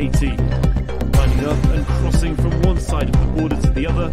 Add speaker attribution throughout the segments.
Speaker 1: 18. Lining up and crossing from one side of the border to the other,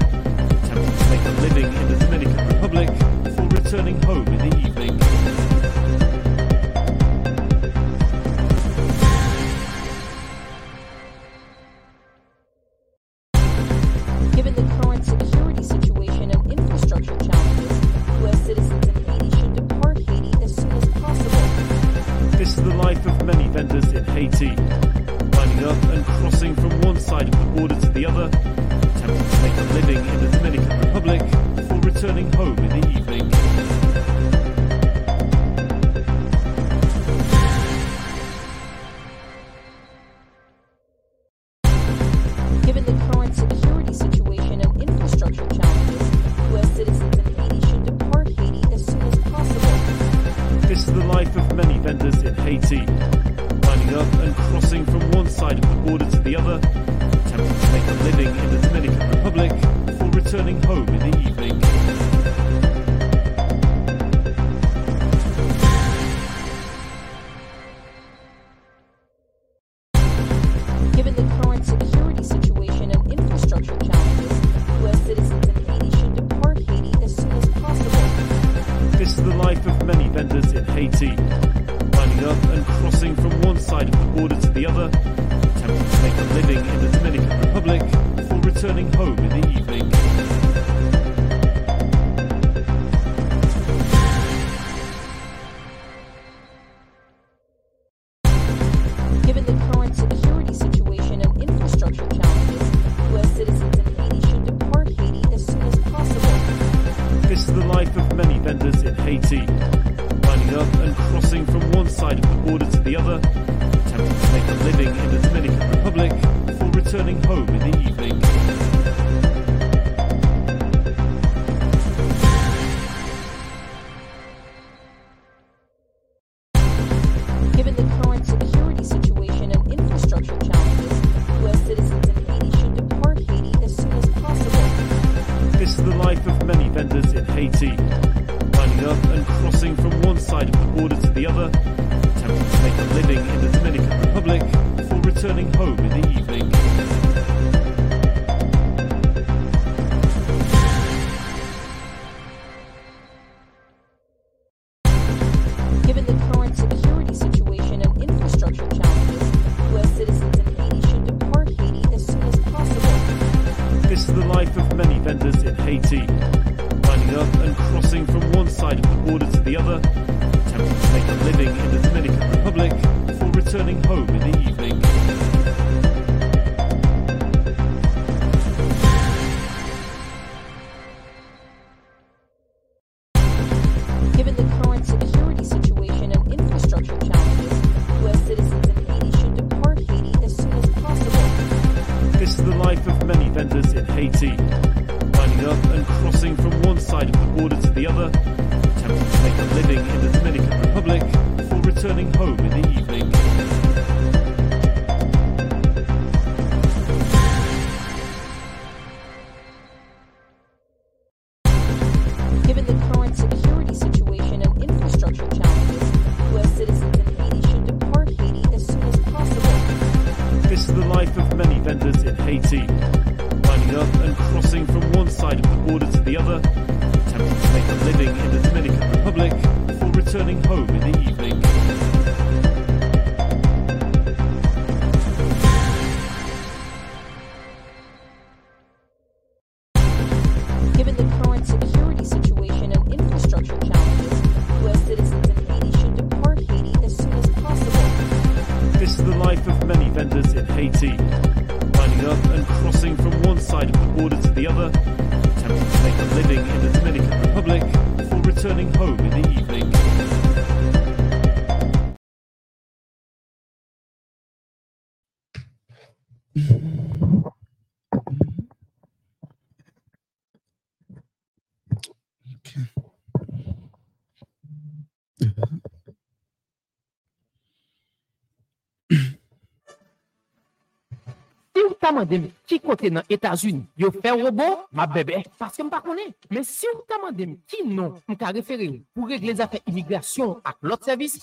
Speaker 2: ki kote nan Etats-Unis, yo fè robot, ma bebe, paske m pa konen. Men si ou ta mandem ki non, m ka refere ou pou regle zafè imigrasyon ak lot servis,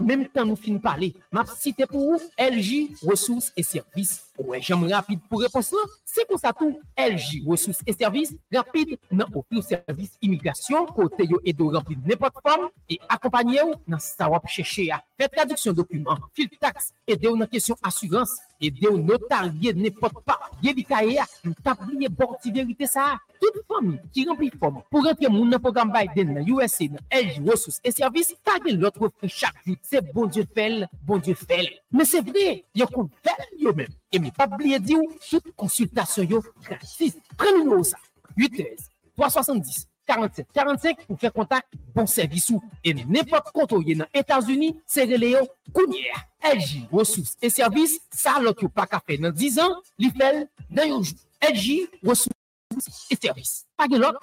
Speaker 2: menm tan nou fin pale, map site pou ou LG Ressources et Services. Ouè, jam rapide pou repons la, se kon sa tou LG, Ressources et Services, rapide nan ofri ou servis imigrasyon, kote yo edo rampli nepot form, e akompanye ou nan sa wap cheshe ya. Fè traduksyon dokumen, fil tax, ede ou nan kesyon asurans, ede ou notarye nepot pa, ye di kaye ya, nou tabliye borti verite sa a. Tout fami ki rempli form pou rentre moun nan program Biden nan USA nan LG Ressources et Services, tagye lot fri chak jout. Se bon dieu fel, bon dieu fel. Men se vre, yo kon fel yo men. E mi pa bliye di ou, tout konsultasyon yo gratis. Pren nou sa. 813 370 47 45 pou fè kontak bon servisou. E nepot konto ye nan Etats-Unis, se rele yo kounyer. LG Ressources et Services, sa lot yo pa kafe nan 10 an, li fel nan yo jou. LG Ressources et Services. Pagye lot.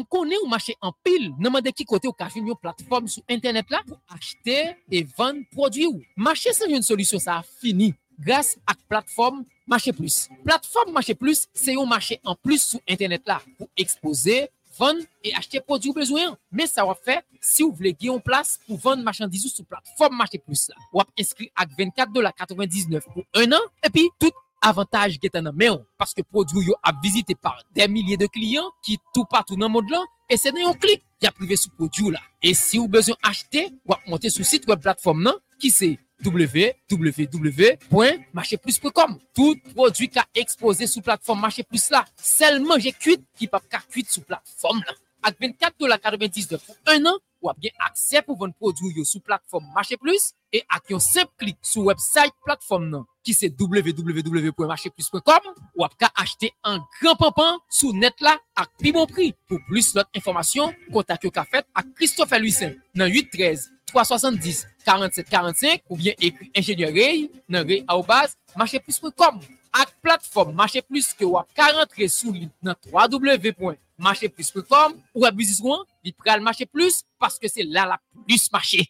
Speaker 2: M konen ou mache an pil, nanman de ki kote ou ka fin yon platform sou internet la pou achete e vande prodwi ou. Mache san yon solusyon sa fini, grase ak platform Mache Plus. Platform Mache Plus se yon mache an plus sou internet la pou expose, vande e achete prodwi ou bezwen. Men sa wap fe, si ou vle gye yon plas pou vande machandizou sou platform Mache Plus la. Wap eskri ak 24,99$ pou 1 an, epi tout avantage getan nan men, paske prodou yo ap vizite par den milye de kliyan ki tou patou nan mod lan, e se nan yon klik, ya prive sou prodou la. E si ou bezon achete, wap monte sou site web platform nan, ki se www.marcheplus.com Tout prodou ka expose sou platform Marche Plus la, selman je kuit ki pap ka kuit sou platform la. Ak 24,99$ pou 1 an, wap gen akse pou von prodou yo sou platform Marche Plus, e ak yon sep klik sou website platform nan, ki se www.marcheplus.com ou ap ka achete an gran papan sou net la ak pi bon pri. Pou plus lot informasyon, kontak yo ka fet ak Christophe Louisen nan 813-370-4745 ou bien ekri enjenyerey nan rey a ou baz marcheplus.com ak platform Marcheplus ke wap ka rentre sou li nan www.marcheplus.com ou abiziswan li pral Marcheplus paske se la la plus marche.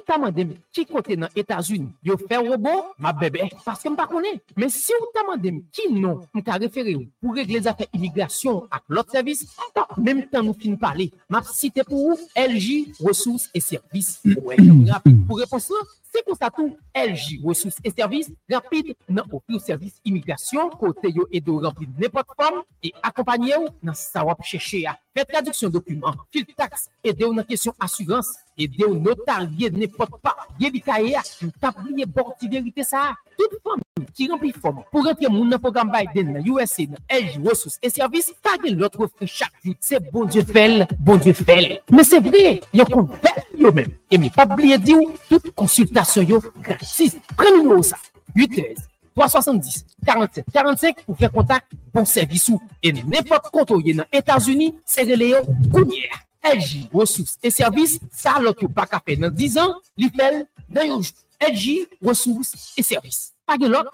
Speaker 2: m ta mande m ki kote nan Etasuni yo fè robo, ma bebe, paske m pa konen. Men si ou ta mande m ki non, m ta refere ou pou regle zafè imigrasyon ak lot servis, ta menm tan nou fin pale. Map site pou ou LG Ressources et Services. Pou repons la, se kon sa tou LG Ressources et Services rapide nan opri ou servis imigrasyon kote yo edo rempli nepot form e akompanye ou nan sa wap chèche a. Fè traduksyon dokumen, fil tax, ede ou nan kesyon asurans, aider au notarié, n'importe pas. Il y a des borti vérité ça. Toute femme qui remplit forme pour rentrer dans le programme Biden, USA, LG, ressources et services, pas de l'autre fruit chaque jour. C'est bon Dieu fait, bon Dieu fait. Mais c'est vrai, il y a yo même. Et mais pas oublier dire, toute consultation yo gratis. Prenez-nous ça. 8 370 47 45 pour faire contact, bon service ou et n'importe compte dans les États-Unis, c'est relais, courrier. LG Ressources et Services, sa lot yo pa kafe nan 10 an, li fel nan yo jou. LG Ressources et Services. Pagye lot.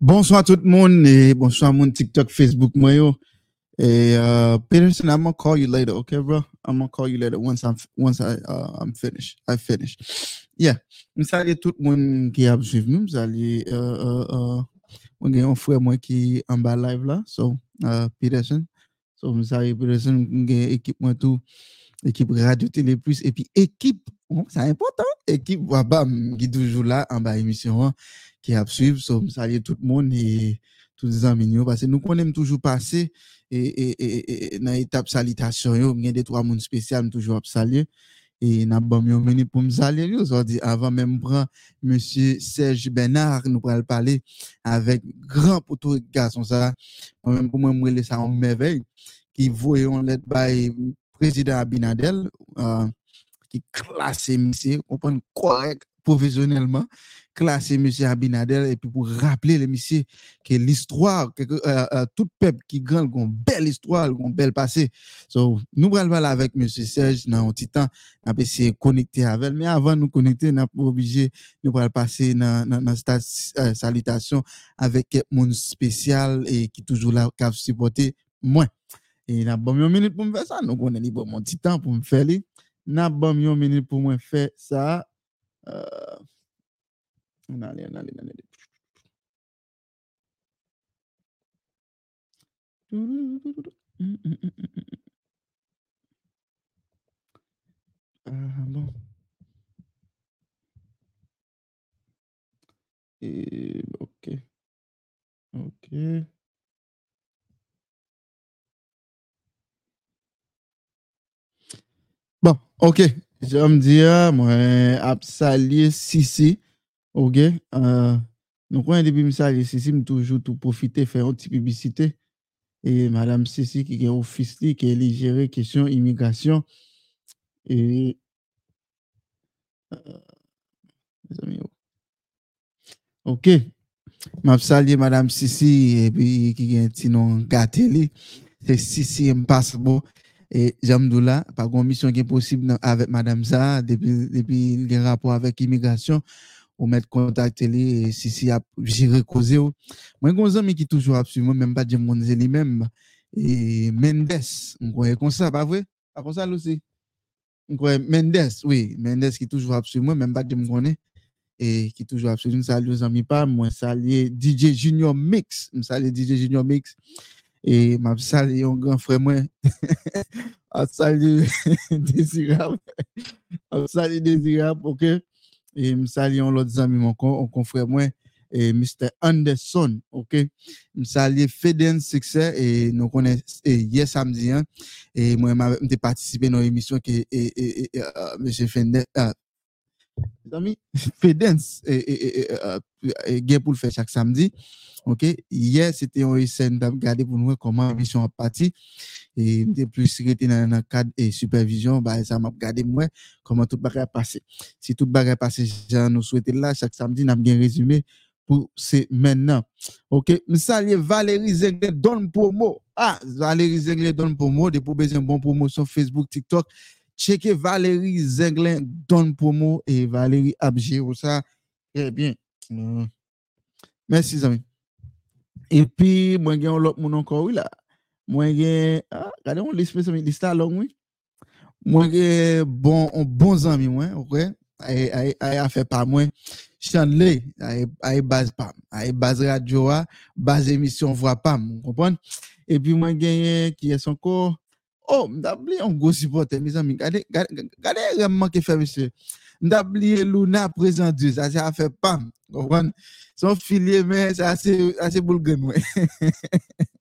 Speaker 3: Bonsoir tout le monde et bonsoir mon TikTok, Facebook, moi Hey, uh, Peterson, I'm gonna call you later, okay, bro? I'm gonna call you later once I'm once I uh, I'm finished. I finished. Yeah. Mwen salye tout mwen ki ap jiv mwen, mwen salye mwen gen yon fwe mwen ki an ba live la, so uh, Peterson. So mwen salye Peterson, mwen gen ekip mwen tou, ekip Radio Tele Plus, epi ekip, oh, sa important, ekip wabam ki toujou la an ba emisyon an ki ap jiv, so mwen salye tout mwen e... Et... tous les amis, parce que nous connaissons toujours passer et, et, et, dans l'étape salutation, il y a des trois mondes spéciaux, toujours saluer. Et n'a pas mis minute pour me saluer. Aujourd'hui, avant même prendre monsieur Serge Bernard, nous pourrons parler avec grand poteau garçon ça. Moi-même, pour moi, moi, ça en merveille. Qui voyons l'aide by président Abinadel, euh, qui classe monsieur, comprendre correct, professionnellement, classer monsieur Abinadel, et puis pour rappeler les monsieur que l'histoire, que euh, euh, tout peuple qui gagne, une belle histoire, une belle passé. So, nous allons avec monsieur Serge dans un petit temps, va essayer de connecter avec mais avant de nous connecter, on n'est pas obligé, nous allons passer dans, cette euh, salutation avec mon spécial et qui toujours là, qui a supporté moi. Et il a bon une minute pour me faire ça, nous on est bon mon petit temps pour me faire. N'a bon une minute pour me faire ça. Nan ale, nan ale, nan ale. Ah, bon. E, ok. Ok. Bon, ok. Jom diya, mwen ap salye sisi. Ok, euh, nou kwen debi msa li Sisi m toujou tou profite fè yon ti publicite e madame Sisi ki gen ofis li ki li jere kesyon imigrasyon e euh, oh. ok. Map salye madame Sisi e pi ki gen ti non gate li se Sisi m pasbo e jamdou la pa kon misyon gen posib avèk madame sa depi, depi gen rapor avèk imigrasyon ou met kontak tele, si si ap jire koze ou. Mwen kon zan mi ki toujou ap su, mwen menm pa djem moun zeli menm, e Mendes, mwen kon e konsa, pa vwe? Pa konsa lousi? Mwen kon e Mendes, oui, Mendes ki toujou ap su, mwen menm pa djem konen, e ki toujou ap su, mwen salye zan mi pa, mwen salye DJ Junior Mix, mwen salye DJ Junior Mix, e mwen salye yon gran fre mwen, ap salye Desirab, ap salye Desirab, ok? Et me saluer l'autre ami mon confrère moi et Mr Anderson OK? Me saluer Feden Success et nous connaissons hier samedi hein, et moi j'ai participé dans l'émission que uh, monsieur Fender uh, les amis, Fedens et, et, pour le faire chaque samedi. OK, hier c'était un scène regarder pour nous comment la mission a parti et de plus resté dans le cadre et supervision, bah ça m'a regardé moi comment tout bagage passé. Si tout bagage passé, j'en nous souhaiter là chaque samedi n'a bien résumé pour c'est maintenant. OK, me saluer Valérie Zengle donne promo. Ah, Valérie Zengle donne promo de pour besoin bon promotion Facebook, TikTok checker Valérie Zenglin donne promo et Valérie Abgé ça très bien. Mm. Merci amis. Et puis moi j'ai l'autre mon encore oui là. Mwen gen, ah, gade yon liste pesami, liste along gen bon, bon zami mwen, ok? Aye a e, e, e pa mwen. Chan le, aye baz pam. Aye baz radyo a, baz emisyon vwa pam, mwen kompon? E pi mwen gen ki es anko, oh, mdabli yon go supporte, mwen zami. Gade, gade, gade fe luna prezant sa se a pam, kompon? Son filye men, sa se boul gen mwen.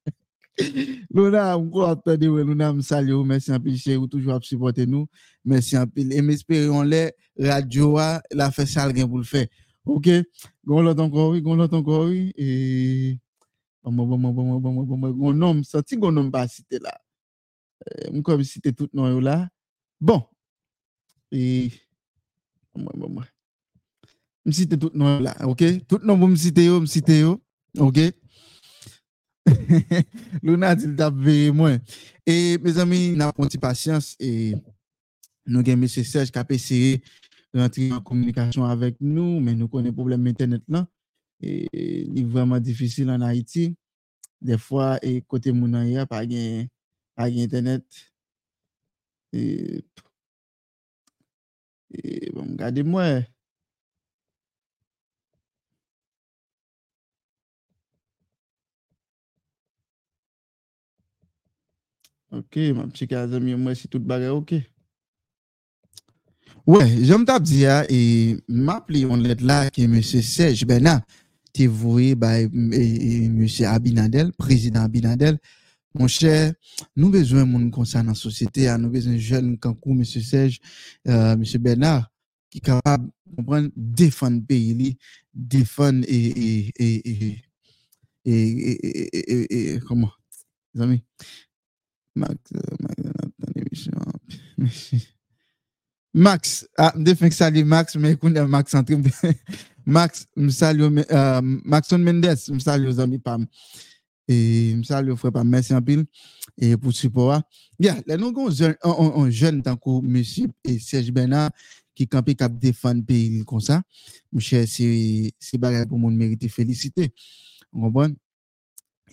Speaker 3: Lona, mkou ap tade wè, Lona msali ou, mersi anpil chè, ou toujou ap supporte nou, mersi anpil, e mespere yon lè, radyo wa, la fè sal gen pou l'fè, ok, goun lot ankor wè, goun lot ankor wè, e, bambo, bambo, bambo, bambo, bambo, goun nom, soti goun nom pa site la, mkou ap site tout nou yo la, bon, e, bambo, bambo, msite tout nou yo la, ok, tout nou mou msite yo, msite yo, ok, Luna dit t'a moi. Et mes amis, n'a pas patience et nous avons M. Serge qui a essayé de rentrer en communication avec nous, mais nous connaissons le problème Internet là. Et il est vraiment difficile en Haïti. Des fois, et côté mon pas avec Internet. Et, et bon, regardez-moi. Ok, ma petite ami, moi, c'est tout bagarre, ok. Ouais, t'a dit, hein, et m'appeler on lettre là que monsieur Serge Bernard, t'es voué, bah, et monsieur Abinadel, président Abinadel. Mon cher, nous besoin de monde la société, hein, nous besoin de jeunes vous, monsieur Serge, euh, monsieur Bernard, qui est capable, comprendre, défendre le pays, défendre et, et, et, et, comment, amis? Euh, ah, je Max, mais qu'on Max en train de- Max, je salue, euh, Maxon Mendes, je salue aux amis Pam. Et je salue aux frères Pam, merci en pile. Et pour support. Bien, là, nous avons un jeune, un, un- un jeune tant que monsieur et Serge Bernard qui campé cap défendre pays comme ça. Monsieur, c'est, c'est bagarre pour mon mérite félicité. Vous comprenez?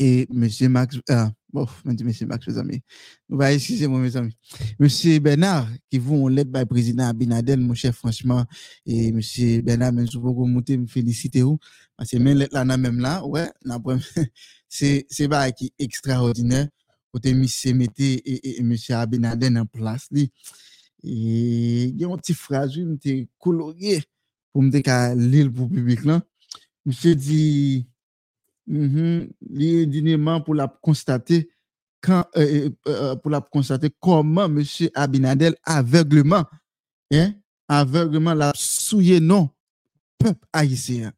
Speaker 3: Et monsieur Max, ah, bon, monsieur Max, mes amis. Bah, excusez-moi, mes amis. Monsieur Bernard, qui vous on l'aide par le président Abinadel, mon chef, franchement, et monsieur Bernard, même si vous pouvez monter, me féliciter vous, parce que même là, même là, ouais, c'est, c'est pas qui extraordinaire, côté monsieur mette et, et, monsieur Abinadel en place, li. Et, il y a une petite phrase, oui, m'te colorié, pour me dire lire pour le public là. Monsieur dit, Mhm. Li dignement pour la constater quand euh, euh, euh, la monsieur Abinadel aveuglement hein aveuglement la souillé non peuple haïtien.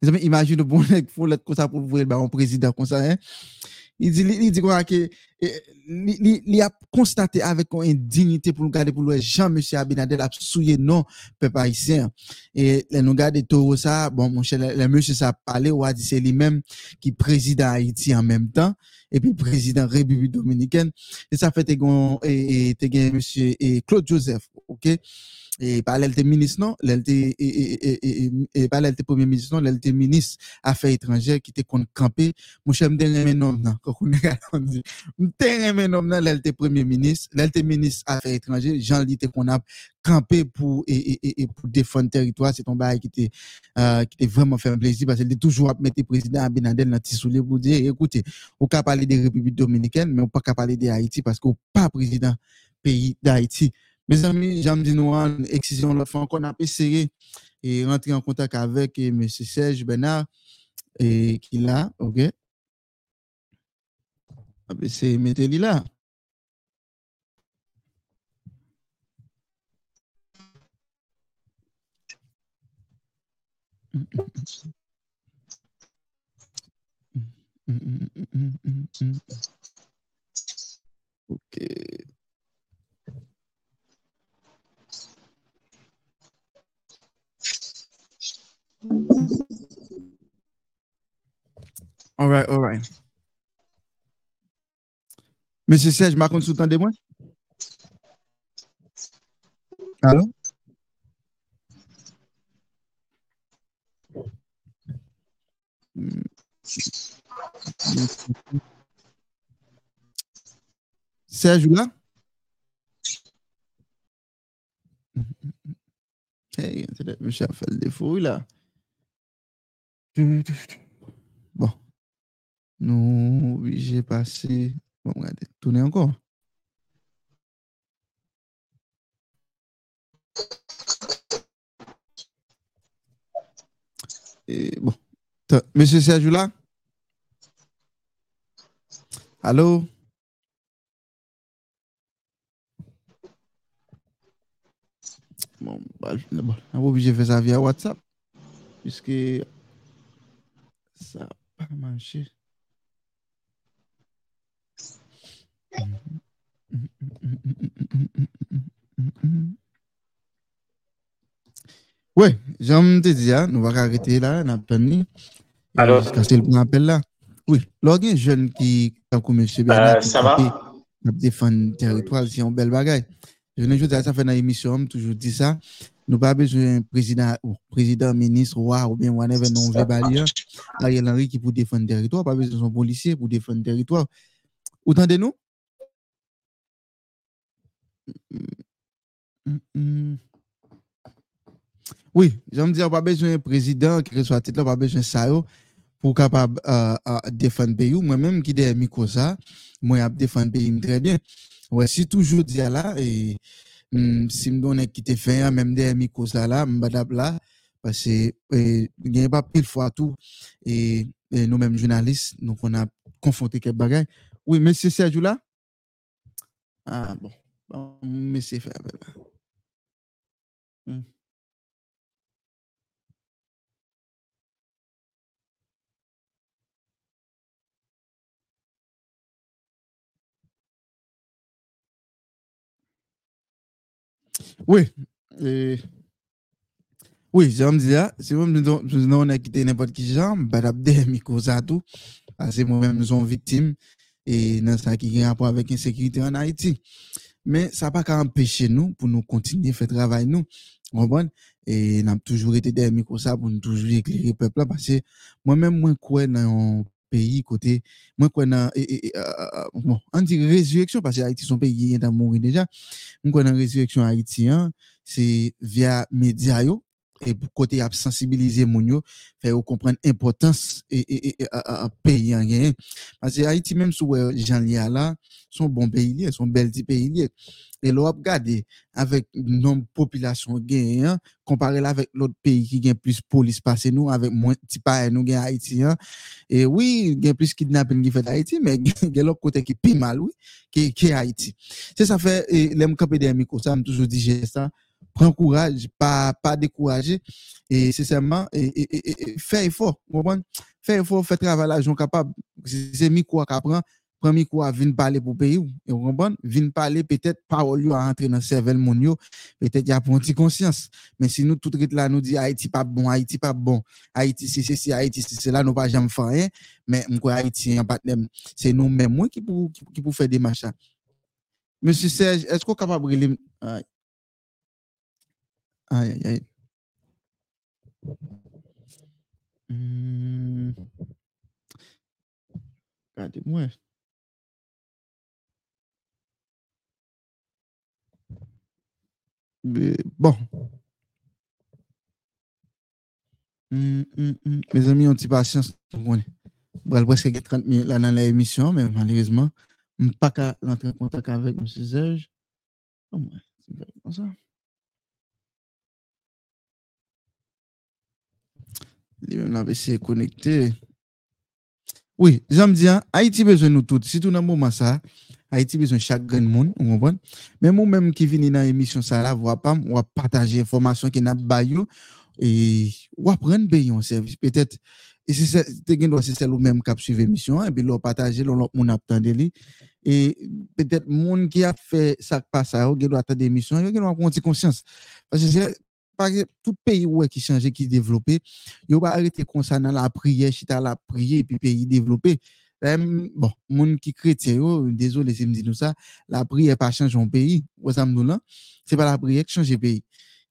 Speaker 3: Mes amis, imagine bon nèg faut l'être comme ça pour voir un président comme ça hein. Il dit quoi que eh, li, a constaté avec une indignité pour nous garder pour le Jean monsieur Abinadel a souillé non peuple haïtien. Et les nous garder tout ça bon mon cher le, monsieur ça parlé ou a dit c'est lui-même qui préside Haïti en même temps et puis président République dominicaine. Et ça fait et et monsieur et Claude Joseph OK? Et par l'elle ministre non? L'elle et et et et par l'elle premier ministre non? L'elle ministre affaires étrangères qui était camper. Mon cher m'te remen nom nan quand on nan l'elle premier ministre l'elle ministre affaires étrangères Jean Li te qu'on a campé pour et, et, et- pour défendre le territoire. C'est ton bail qui était euh, qui était vraiment fait un plaisir parce qu'il toujours à mettre président Abinadel dans petit soulier pour dire écoutez on peut parler des républiques dominicaines mais on peut pas parler de Haïti parce qu'on pas président pays d'Haïti. Mes amis j'aime dire nous en excision l'autre fois qu'on a essayé et rentrer en contact avec monsieur Serge Bernard et qui là OK? Ah, ben, c'est mettez-le là OK All right, all right. Monsieur Serge, ma compte sous de moi? Allô? Serge, là? Hey, monsieur a fait le défaut, là. Bon. Nous, oui, j'ai passé. Tournez encore. Et bon. Monsieur Serge, là? Allô? Bon, bah, bon, on est obligé de faire ça via WhatsApp. Puisque ça n'a pas marché. Ouais, j'aime te dire, nous allons arrêter là, nous attendons.
Speaker 4: Allô?
Speaker 3: Jusqu'à ce qu'il prenne appel là. Oui, lorsqu'il y a un jeune qui, comme M. Bernard, qui
Speaker 4: ça va?
Speaker 3: le territoire, c'est un bel bagage. Je ne dis ça fait dans l'émission, on toujours dit ça. Nous pas besoin d'un président, ou président, ministre, roi, ou bien whatever, non, on veut balayer. Ariel Henry qui pour défendre le territoire, pas besoin de son policier pour défendre le territoire. Vous entendez-nous? Oui, j'aime dire, pas besoin d'un président qui reçoit titre, là, pas besoin de ça pour capable euh, euh, défendre pays. Moi-même qui micro ça, moi, je défendre le pays très bien. Ouais, si toujours dire là, et mm, si me donne qui te fait, même micros ça là, m'badab là, parce que, il n'y a pas pile fois tout, et, et nous-mêmes journalistes, donc on a confronté quelques bagages. Oui, monsieur Sergio là? Ah, bon. Mwen se fè apè la. Hmm. Oui, euh, oui, jan m di la, se mwen m di nou an akite nepot ki jan, bat ap de mi koza tou, ase mwen m son viktim, e nan sa ki gen apwa vek insekirite an Haiti. Mais ça n'a pas qu'à empêcher nous pour nous continuer à faire travail nous. Comprenez? Et avons toujours été des micros ça pour nous toujours éclairer le peuple là, parce que moi-même, moi, quoi dans un pays côté, moi, quoi dans, euh, euh, bon, on dit résurrection, parce que Haïti, son pays, il est mourir déjà. Moi, quoi dans résurrection haïtien, c'est via médias et côté à sensibiliser moun yo, faire comprendre l'importance et, et, à, pays en gain. Parce que Haïti, même sous Jean Lia là, son bon pays son bel petit pays. Et l'on regarder avec nombre population hein, comparé avec l'autre pays qui gagne plus police passé nous, avec moins petit pas nous gain Haïti, hein. Et oui, gagne plus kidnapping qui fait Haïti, mais gagne l'autre côté qui est mal, oui, qui, est Haïti. C'est ça fait, et l'aime camper des micros, ça, me toujours dit ça. Prends courage, pas, pas décourager, et c'est seulement, et, et, faire effort, comprenez? Effort, faire travail là, j'en capable, c'est c'est micro qui apprend, prend micro à venir parler pour pays, ou, et vous comprenez? Venir parler, peut-être, parole à entrer dans le cerveau mon peut-être, y a pour une conscience. Mais si nous, tout rite là, nous dit Haïti pas bon, Haïti pas bon, Haïti, c'est ceci, Haïti, c'est cela, nous pas jamais faire rien, mais, m'kwa Haïti, c'est nous-mêmes, moi, qui pour, qui, pour faire des machins. Monsieur Serge, est-ce qu'on est capable de relire- Aïe. Aïe, aïe. Hmm. Regardez-moi. Mais bon. Hmm, hmm, hmm. Mes amis, on petit patience. Bon, presque 30 minutes là dans l'émission, mais malheureusement, je ne pas qu'à rentrer en contact avec M. Serge. Oh, ouais, c'est vrai, Li men la ve se konekte. Oui, jan m diyan, Haiti bezwen nou tout. Sitou nan mouman sa, Haiti bezwen chak gen moun, ou moun bon. Men moun menm ki vini nan emisyon sa la, wap am, wap pataje informasyon ki nap bayou, e wap ren beyon servis. Petet, e se se, te gen do se sel ou menm kap suive emisyon, e bi lop pataje, lop moun ap tande li. E petet moun ki ap fe sak pa sa yo, gen do atade emisyon, yo gen do ap konti konsyans. Pase se, tout pays ouais, qui change, qui développe, il va arrêter comme ça dans la prière, chita la prière, puis pays développé. Bon, monde qui chrétien, désolé si me dit nous ça, la prière pas changer un pays, savez nous là, c'est pas la prière qui change le pays.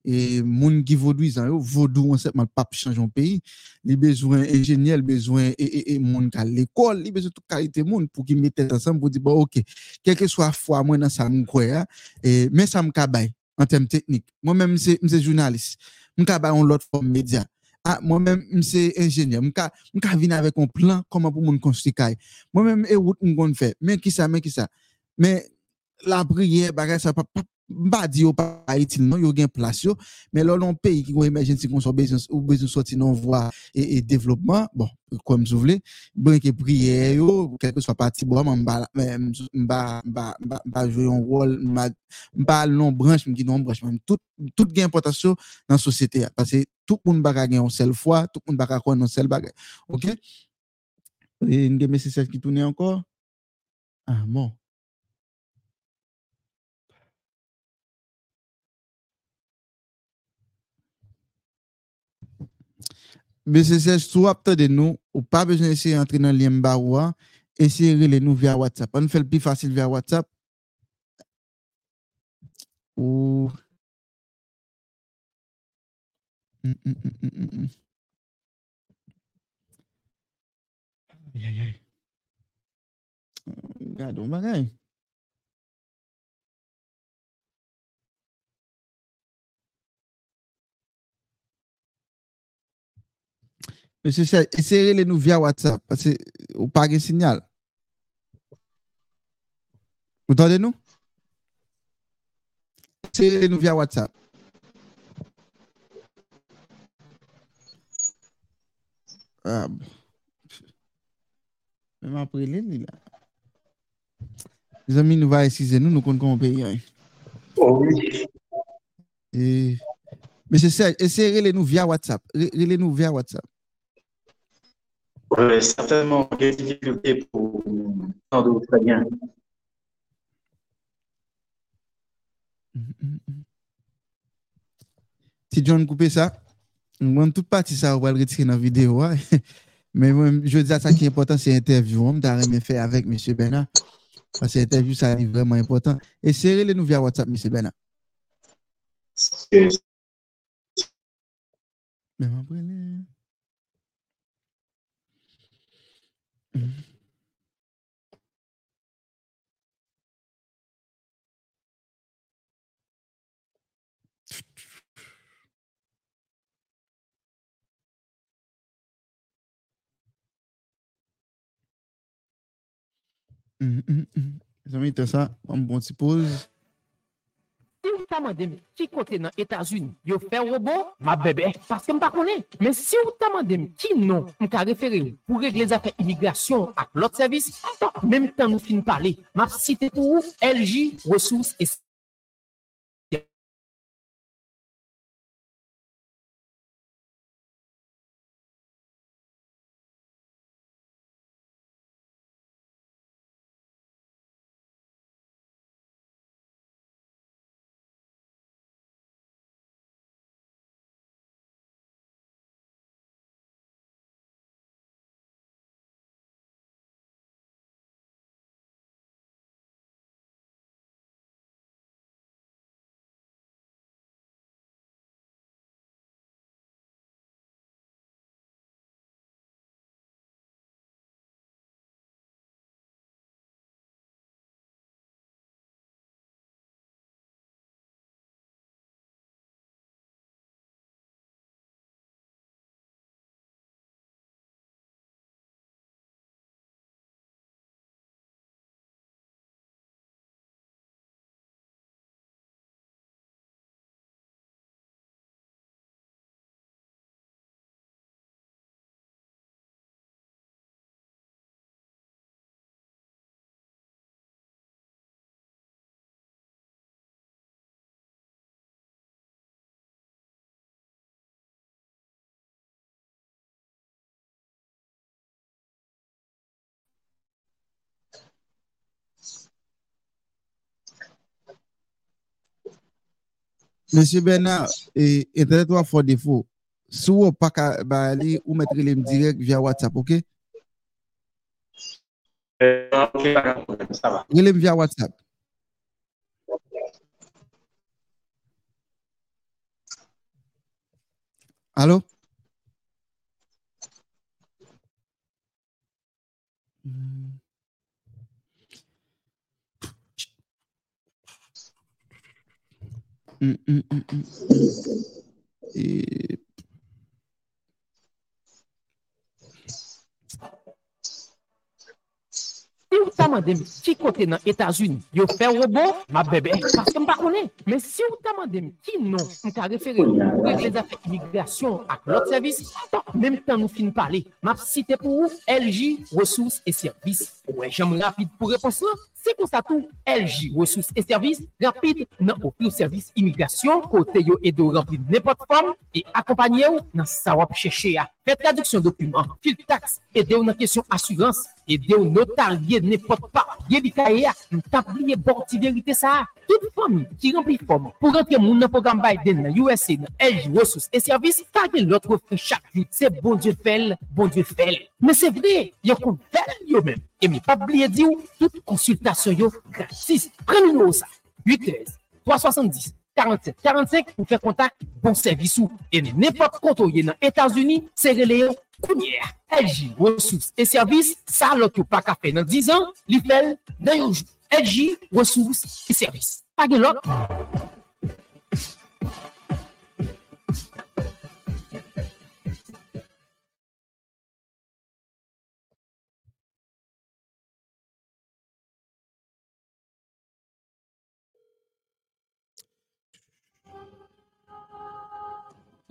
Speaker 3: Et monde qui vaudouisant, vaudou en fait, pas changer un pays, les besoins ingénieurs, les besoins et, et, qui à l'école, les besoins de toute qualité monde pour qu'ils mettent ensemble pour dire bon OK, quelle que soit foi moi dans ça me croire et mais ça me kabay en termes techniques. Moi-même c'est c'est journaliste. Me kabay on l'autre forme média. Ah, moi-même, c'est ingénieur. M'ka, m'ka venir avec un plan comment pour construire. Moi-même, et route m'gon fait. Mais qui ça, mais qui ça? Mais la prière, ça pas, pas, Mba di yo pa itil non, yo gen plasyon, men lò lon peyi ki kon emerjensi kon so bezon, ou bezon soti nan vwa e, e devlopman, bon, kon msou vle, bwenke priye yo, kelke swa pati, bo waman mba, mba, mba, mba jwe yon wol, mba, mba lon branche, mki non branche, mwen tout, tout gen importasyon nan sosyete ya, pase tout moun baka gen yon sel fwa, tout moun baka kon yon sel bagay, ok? E nge mesi sel ki toune anko? Ah, bon. Monsieur Serge, sou ap tade nou, ou pa bejen esye entre nan liye mbarou an, esye rele nou via WhatsApp. An fel pi fasil via WhatsApp. Ou... Mm, mm, mm, Gado bagay. Mese Chef, esere le nou via WhatsApp, pase ou pa ge sinyal. Ou tande nou? Esere le nou via WhatsApp. Ah, Mèm apre lè li la. Les amis nou va esize nou, nou kon kon pe yon.
Speaker 4: Oh oui.
Speaker 3: E... Mese Chef, esere le nou via WhatsApp. Re le nou via WhatsApp.
Speaker 4: Oui, certainement des difficultés pour tant d'autres.
Speaker 3: Si John coupe ça, on va toute partie ça, on va le retirer dans la vidéo. hein. Mais moi, je dis ça qui est important, c'est l'interview. On m'a rien fait avec M. Bernard. Parce que l'interview, ça est vraiment important. Essayez de nous via WhatsApp, M. Bernard. Même après, les- Mhm. Mhm, mhm, mhm. Les amis, t'as ça, on
Speaker 2: vous qui côté dans les États-Unis, yo fait robot, ma bébé, parce que je ne pas. Mais si vous demandez qui non, je vais référer pour régler les affaires immigration à l'autre service, en même temps nous finissons parler, ma cité pour vous, LJ, ressources et
Speaker 3: Monsie Bernard, internet wap fò defo. Sou wap pa ka ba ali ou metre lem direk via WhatsApp, ok? Relem via WhatsApp. Alo? Hmm. Hmm, hmm. Et-
Speaker 2: Si vous demandez qui côté dans États-Unis, yo fait robot, ma bébé, parce que je ne connais pas. Mais si vous demandez qui non, je vais référer les affaires immigration à l'autre service, même temps nous finissons parler. Ma cité pour vous, LJ, ressources et services. Ouais, j'aime rapide pour répondre Se kon sa tou LG, resous e servis, rapide nan ou pli ou servis imigrasyon, kote yo edo rempli nepot form, e, e akompanye ou nan sa wap cheshe ya. Fè traduksyon dokumen, fil tax, ede ou nan kesyon asurans, ede ou notarye nepot pa, ye li kaye ya, nou tabliye borti verite sa. Tout fami ki rempli form pou rentre moun nan program Biden nan USA nan LG, resous e servis, kage lotre fè chak li, se bon die fel, bon die fel. Men se vre, yo kon fel yo men. E mi pa bliye di ou, tout konsultasyon yo gratis. Premi nou sa, 813-370-4745 pou fè kontak bon servis ou. E ne nepot konto ye nan Etats-Unis, se releyo kounyer. LG, resous e servis, sa lot yo pa kape nan 10 an, li fel nan yonjou. LG, resous e servis. Page lot.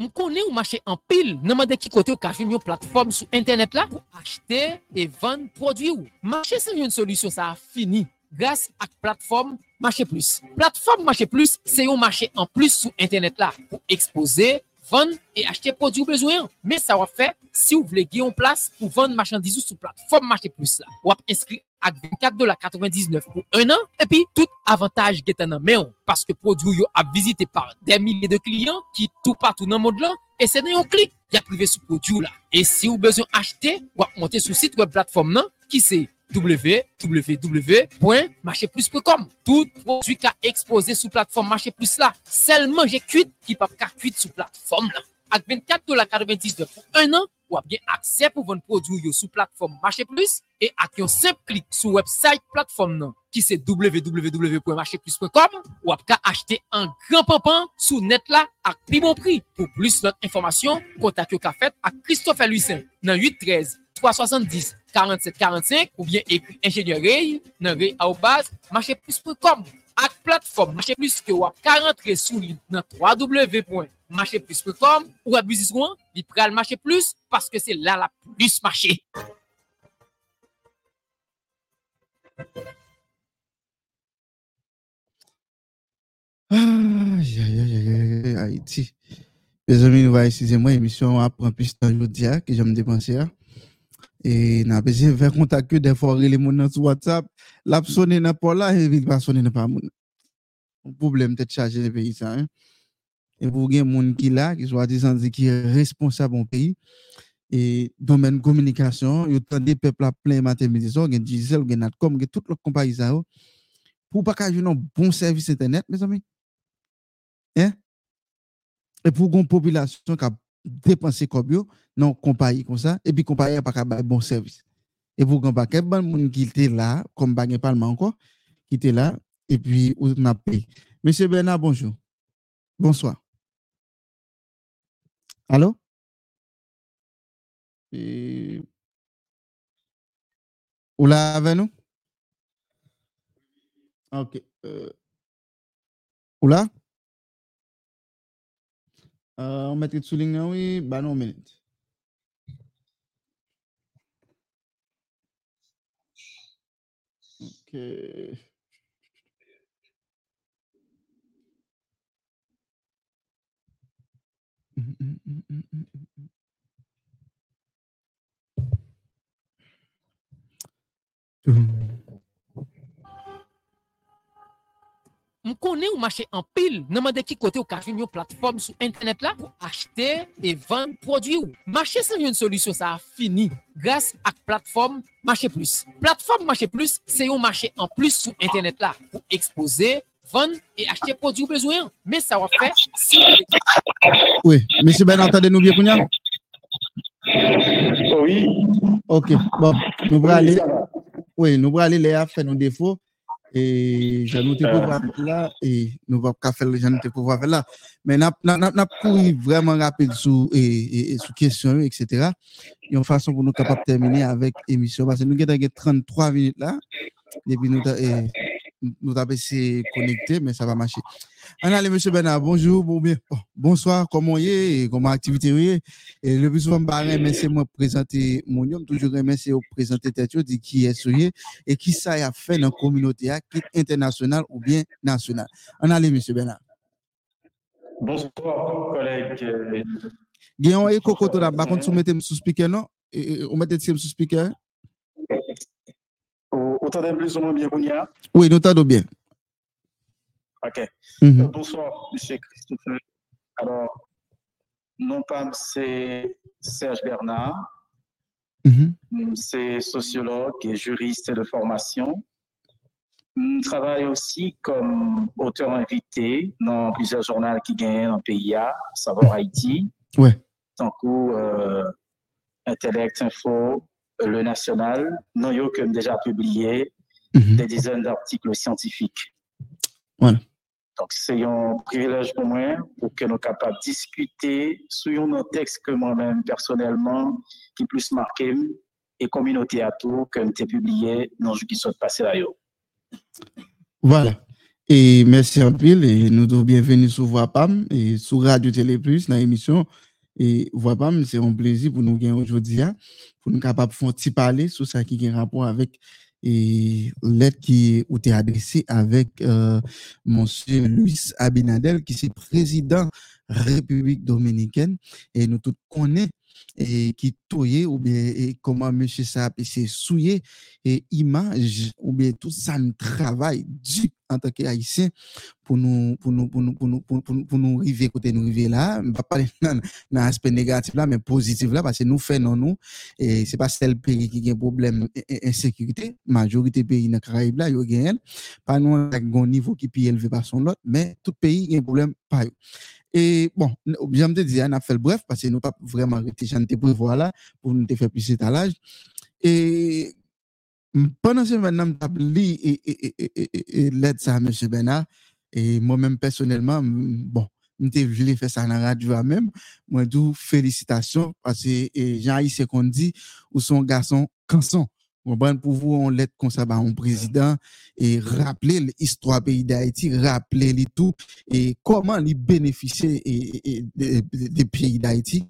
Speaker 2: M konen ou mache an pil nan mande ki kote ou ka jwen yon platform sou internet la pou achete e vande prodwi ou. Mache san yon solusyon sa a fini grase ak platform Mache Plus. Platform Mache Plus se yon mache an plus sou internet la pou expose, vande e achete prodwi ou bezwen. Men sa wap fe si ou vle gye yon plas pou vande machandizou sou platform Mache Plus la. Wap inskri ak 24,99$ pou 1 an, epi tout avantaj getan nan men, paske prodou yo ap vizite par den milye de kliyan ki tout patou nan mod lan, e se nan yon klik, ya prive sou prodou la. E si ou bezon achete, wap monte sou sit web platform nan, ki se www.marcheplus.com Tout prodou ka expose sou platform Marcheplus la, selman je kuit ki pap ka kuit sou platform la. Ak 24,99$ pou 1 an, wap gen aksè pou von prodjou yo sou platform Mache Plus e ak yon sep klik sou website platform nan ki se www.macheplus.com wap ka achete an gran pampan sou net la ak pi bon pri. Pou plus lot informasyon, kontak yo ka fet ak Christophe Louisin nan 813 370 4745 ou bien ekri enjenyerey nan rey a ou baz macheplus.com ak platform Mache Plus ke wap ka rentre sou nan www.macheplus.com 3w. marcheplus.com ou à Busisouan, il pral marcher plus parce que c'est là la plus marché.
Speaker 3: Aïe, aïe, aïe, aïe, Haïti. Les amis, nous allons essayer moi émission après plus de aujourd'hui que j'aime dépenser. Et n'a pas besoin de faire contact des fois les gens sur WhatsApp. L'a sonné n'a pas là et il va sonner n'a pas mon. Problème peut-être chargé le pays ça. Hein? Et pour gen moun qui là qui soit disant qui est responsable au pays et domaine communication yo des peuple à plein matin midi soir gen diesel gen natcom gen toute l'autre compagnie ça pour pas qu'avoir un bon service internet mes amis. Hein? Et pour une population qui a dépensé comme non compagnie comme ça et puis compagnie pas un bon service. Et pour qu'on pas bon moun qui était là comme pas parlement encore qui était là et puis on a payé. Monsieur Bernard bonjour. Bonsoir Allô? Et... Ou là avec nous? Ok. Euh... Ou là? Euh, on mettrait sous ligne, oui. Bah non, minute. Ok.
Speaker 2: M konen ou mache an pil nan mande ki kote ou ka jwen yon platform sou internet la pou achete e vande prodwi ou. Mache san yon solusyon sa a fini grase ak platform Mache Plus. Platform Mache Plus se yon mache an plus sou internet la pou expose, vendre et acheter produits besoin. Mais ça va faire si
Speaker 3: Oui, monsieur Ben, entendez-nous bien, Kounia?
Speaker 4: Oui.
Speaker 3: Ok, bon, nous allons aller. Oui, nous allons aller les faire nos défauts. Et je nous pouvoir là et nous allons faire le gens pouvoir faire là. Mais nous avons couru vraiment rapide sur et, sous question, etc. Il y a une façon pour nous capables de terminer avec l'émission parce que nous avons 33 minutes là. Et puis nous nous avons essayé connecter, mais ça va marcher. Allez, monsieur Bernard, bonjour, bon, bien, bonsoir, comment êtes, comment activité est? Et le plus souvent, je c'est moi présenter mon nom, toujours remercier au présenter tête, dit qui est soyez et qui ça a fait dans la communauté, qui internationale ou bien nationale. Allez, monsieur Bernard.
Speaker 4: Bonsoir, collègue.
Speaker 3: Guillaume et Coco, là, par contre, vous mettez sous speaker, non? Vous mettez sous speaker?
Speaker 4: Vous entendez plus ou moins bien?
Speaker 3: Oui, nous t'entendons bien.
Speaker 4: OK.
Speaker 3: Mhm.
Speaker 4: Bonsoir, M. Christophe. Alors, non pas c'est Serge Bernard,
Speaker 3: Mhm.
Speaker 4: c'est sociologue et juriste de formation. Je travaille aussi comme auteur invité dans plusieurs journaux qui gagnent dans le pays, à savoir Haïti,
Speaker 3: Ouais.
Speaker 4: tant que euh, Intellect Info, Le National, non yo que déjà publié
Speaker 3: Mhm.
Speaker 4: des dizaines d'articles scientifiques.
Speaker 3: Voilà.
Speaker 4: Donc, c'est un privilège pour moi pour que nous capables de discuter sur un texte que moi-même, personnellement, qui plus marqué et communauté à tout, que j'ai publié dans le qui sont passé là. yo.
Speaker 3: Voilà. Et merci en pile. Et nous sommes bienvenus sur Voix Pam et sur Radio Télé Plus, dans l'émission. Et Pam, c'est un plaisir pour nous gagner aujourd'hui, hein, pour nous capables de parler sur ça qui a rapport avec lettre qui été adressée avec euh, monsieur Luis Abinadel, qui est président République dominicaine. Et nous tous connaissons et qui touille ou bien et comment monsieur ça c'est souillé et image ou bien tout ça un travail du en tant qu'haïtien pour nous pour nous pour nous pour nous pour, pour, pour nous arriver côté nous arriver là. Pas parler dans l'aspect négatif là mais positif là parce que nous faisons nous. Et c'est pas seul pays qui a un problème insécurité. Majorité pays dans Caraïbes là yo pas nous un niveau qui plus élevé par son lot mais tout pays a un problème pas et bon, j'aime te dire, on a fait le bref parce que nous pas vraiment arrêté, j'en étais prévoir là pour nous faire plus d'étalage. Et pendant ce moment, je lu et, et, et, l'aide ça à M. Bernard. Et moi-même, personnellement, bon, je voulu faire ça dans la radio même. Moi, d'où félicitations parce que Jean-Yves, qu'on dit, ou son garçon, canson pour vous, on l'aide comme ça, un président et rappeler l'histoire pays d'Haïti, rappeler les tout et comment les bénéficier des pays d'Haïti.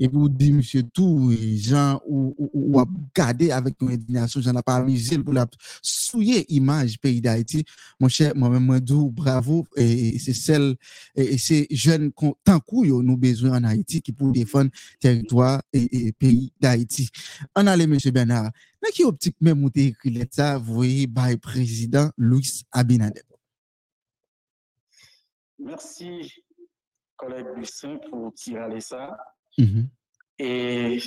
Speaker 3: Et vous dire, monsieur, tout, gens ou, ou, garder avec une indignation, j'en ai pas amusé pour la souiller image pays d'Haïti. Mon cher, moi-même, moi, bravo. Et c'est celle, et c'est jeunes, tant coup, nous besoin en Haïti qui pour défendre territoire et, pays d'Haïti. On a les monsieur Bernard. Dans quelle optique même vous écrit ça, vous voyez, par le président Louis Abinadel?
Speaker 4: Merci, collègue Lucien, pour tirer ça.
Speaker 3: Mhm.
Speaker 4: Et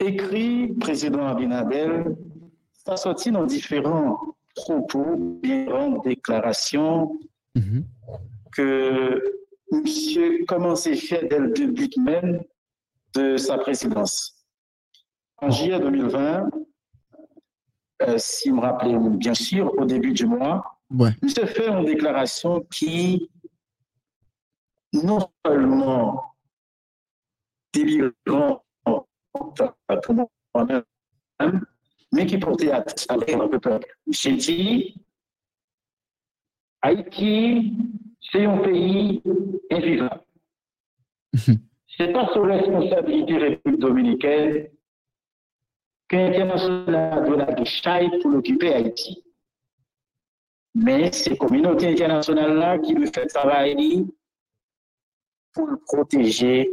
Speaker 4: écrit président Abinadel, ça sorti dans différents propos, différentes déclarations
Speaker 3: Mhm.
Speaker 4: que monsieur commençait faire dès le début même de sa présidence? En juillet 2020, euh, si vous me rappelez bien sûr, au début du mois,
Speaker 3: Ouais.
Speaker 4: il se fait une déclaration qui non seulement délivrant pour moi-même, mais qui portait à le peuple. J'ai dit, Haïti, c'est un pays invivable. C'est pas sous responsabilité République dominicaine que l'international doit la chaille pour l'occuper Haïti. Mais c'est la communauté internationale là qui lui fait travailler pour protéger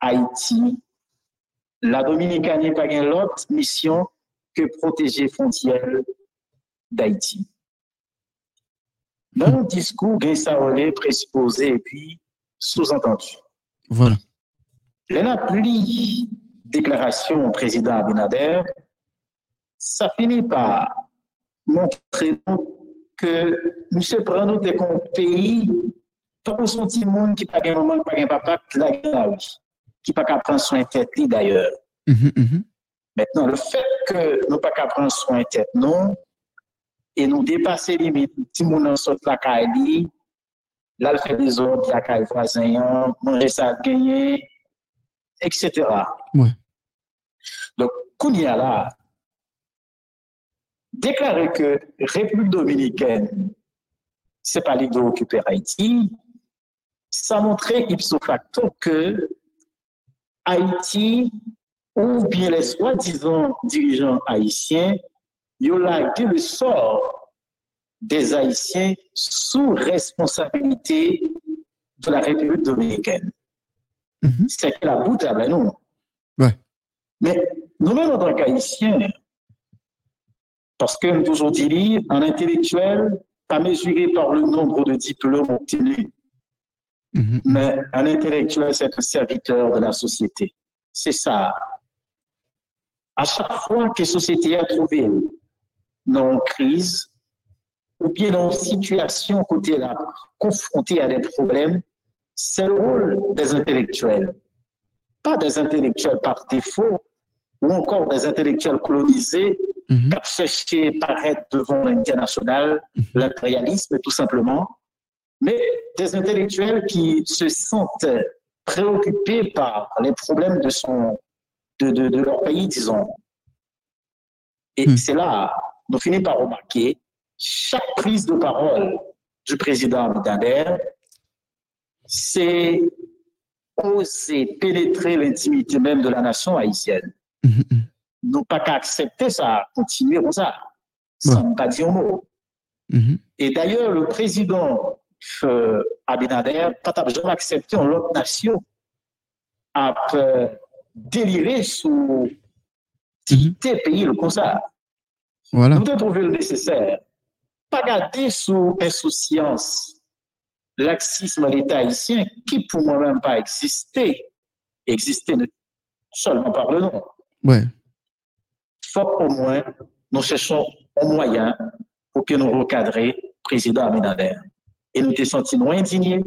Speaker 4: Haïti. La Dominicaine n'est pas une autre mission que protéger les frontières d'Haïti. Dans le discours, il y a présupposé et puis sous-entendu.
Speaker 3: Voilà.
Speaker 4: La pli déclaration au président Abinader, ça finit par montrer que M. Prano est un pays, pour son petit monde qui n'a pas de maman, qui n'a pas de papa, qui n'a pas qui n'a pas prendre soin de tête d'ailleurs.
Speaker 3: Mhm, mhm.
Speaker 4: Maintenant, le fait que nous n'avons pas qu'à prendre soin de tête, non, et nous dépasser les limites, petit monde en sort la caille, là, le fait des autres, la caille voisin, manger ça, gagner, etc.
Speaker 3: Ouais.
Speaker 4: Donc, Kounia là, déclarer que République dominicaine, c'est pas l'idée d'occuper Haïti, ça montrait ipso facto que Haïti, ou bien les soi-disant dirigeants haïtiens, ils ont lagué le sort des Haïtiens sous responsabilité de la République dominicaine.
Speaker 3: Mhm.
Speaker 4: C'est la bout à ben non?
Speaker 3: Ouais.
Speaker 4: Mais nous-mêmes, en tant qu'Haïtiens, parce que nous toujours dit, un intellectuel, pas mesuré par le nombre de diplômes obtenus,
Speaker 3: Mhm.
Speaker 4: mais un intellectuel, c'est un serviteur de la société. C'est ça. À chaque fois que la société a trouvé dans une crise, ou bien dans une situation côté là, confrontée à des problèmes, c'est le rôle des intellectuels. Pas des intellectuels par défaut, ou encore des intellectuels colonisés
Speaker 3: Mhm.
Speaker 4: qui paraître devant l'international, l'impérialisme tout simplement, mais des intellectuels qui se sentent préoccupés par les problèmes de, son, de, de, de leur pays, disons. Et
Speaker 3: Hmm.
Speaker 4: c'est là, nous finissons par remarquer chaque prise de parole du président Abinader, c'est oser pénétrer l'intimité même de la nation haïtienne.
Speaker 3: Mhm,
Speaker 4: Nous pas qu'à accepter ça, continuer comme ça, sans pas dire un mot.
Speaker 3: mhm.
Speaker 4: Et d'ailleurs, le président euh, Abinader, pas jamais accepté en l'autre nation à euh, délirer sous tes pays le comme ça.
Speaker 3: Voilà.
Speaker 4: Nous devons trouver le nécessaire. Pas garder sous insouciance laxisme de l'État haïtien qui, pour moi-même, pas existé, de- seulement par le nom.
Speaker 3: Ouais.
Speaker 4: Faut au moins, nous cherchons un moyen pour que nous recadrions le président Abinader. Et nous te senti nous indignés.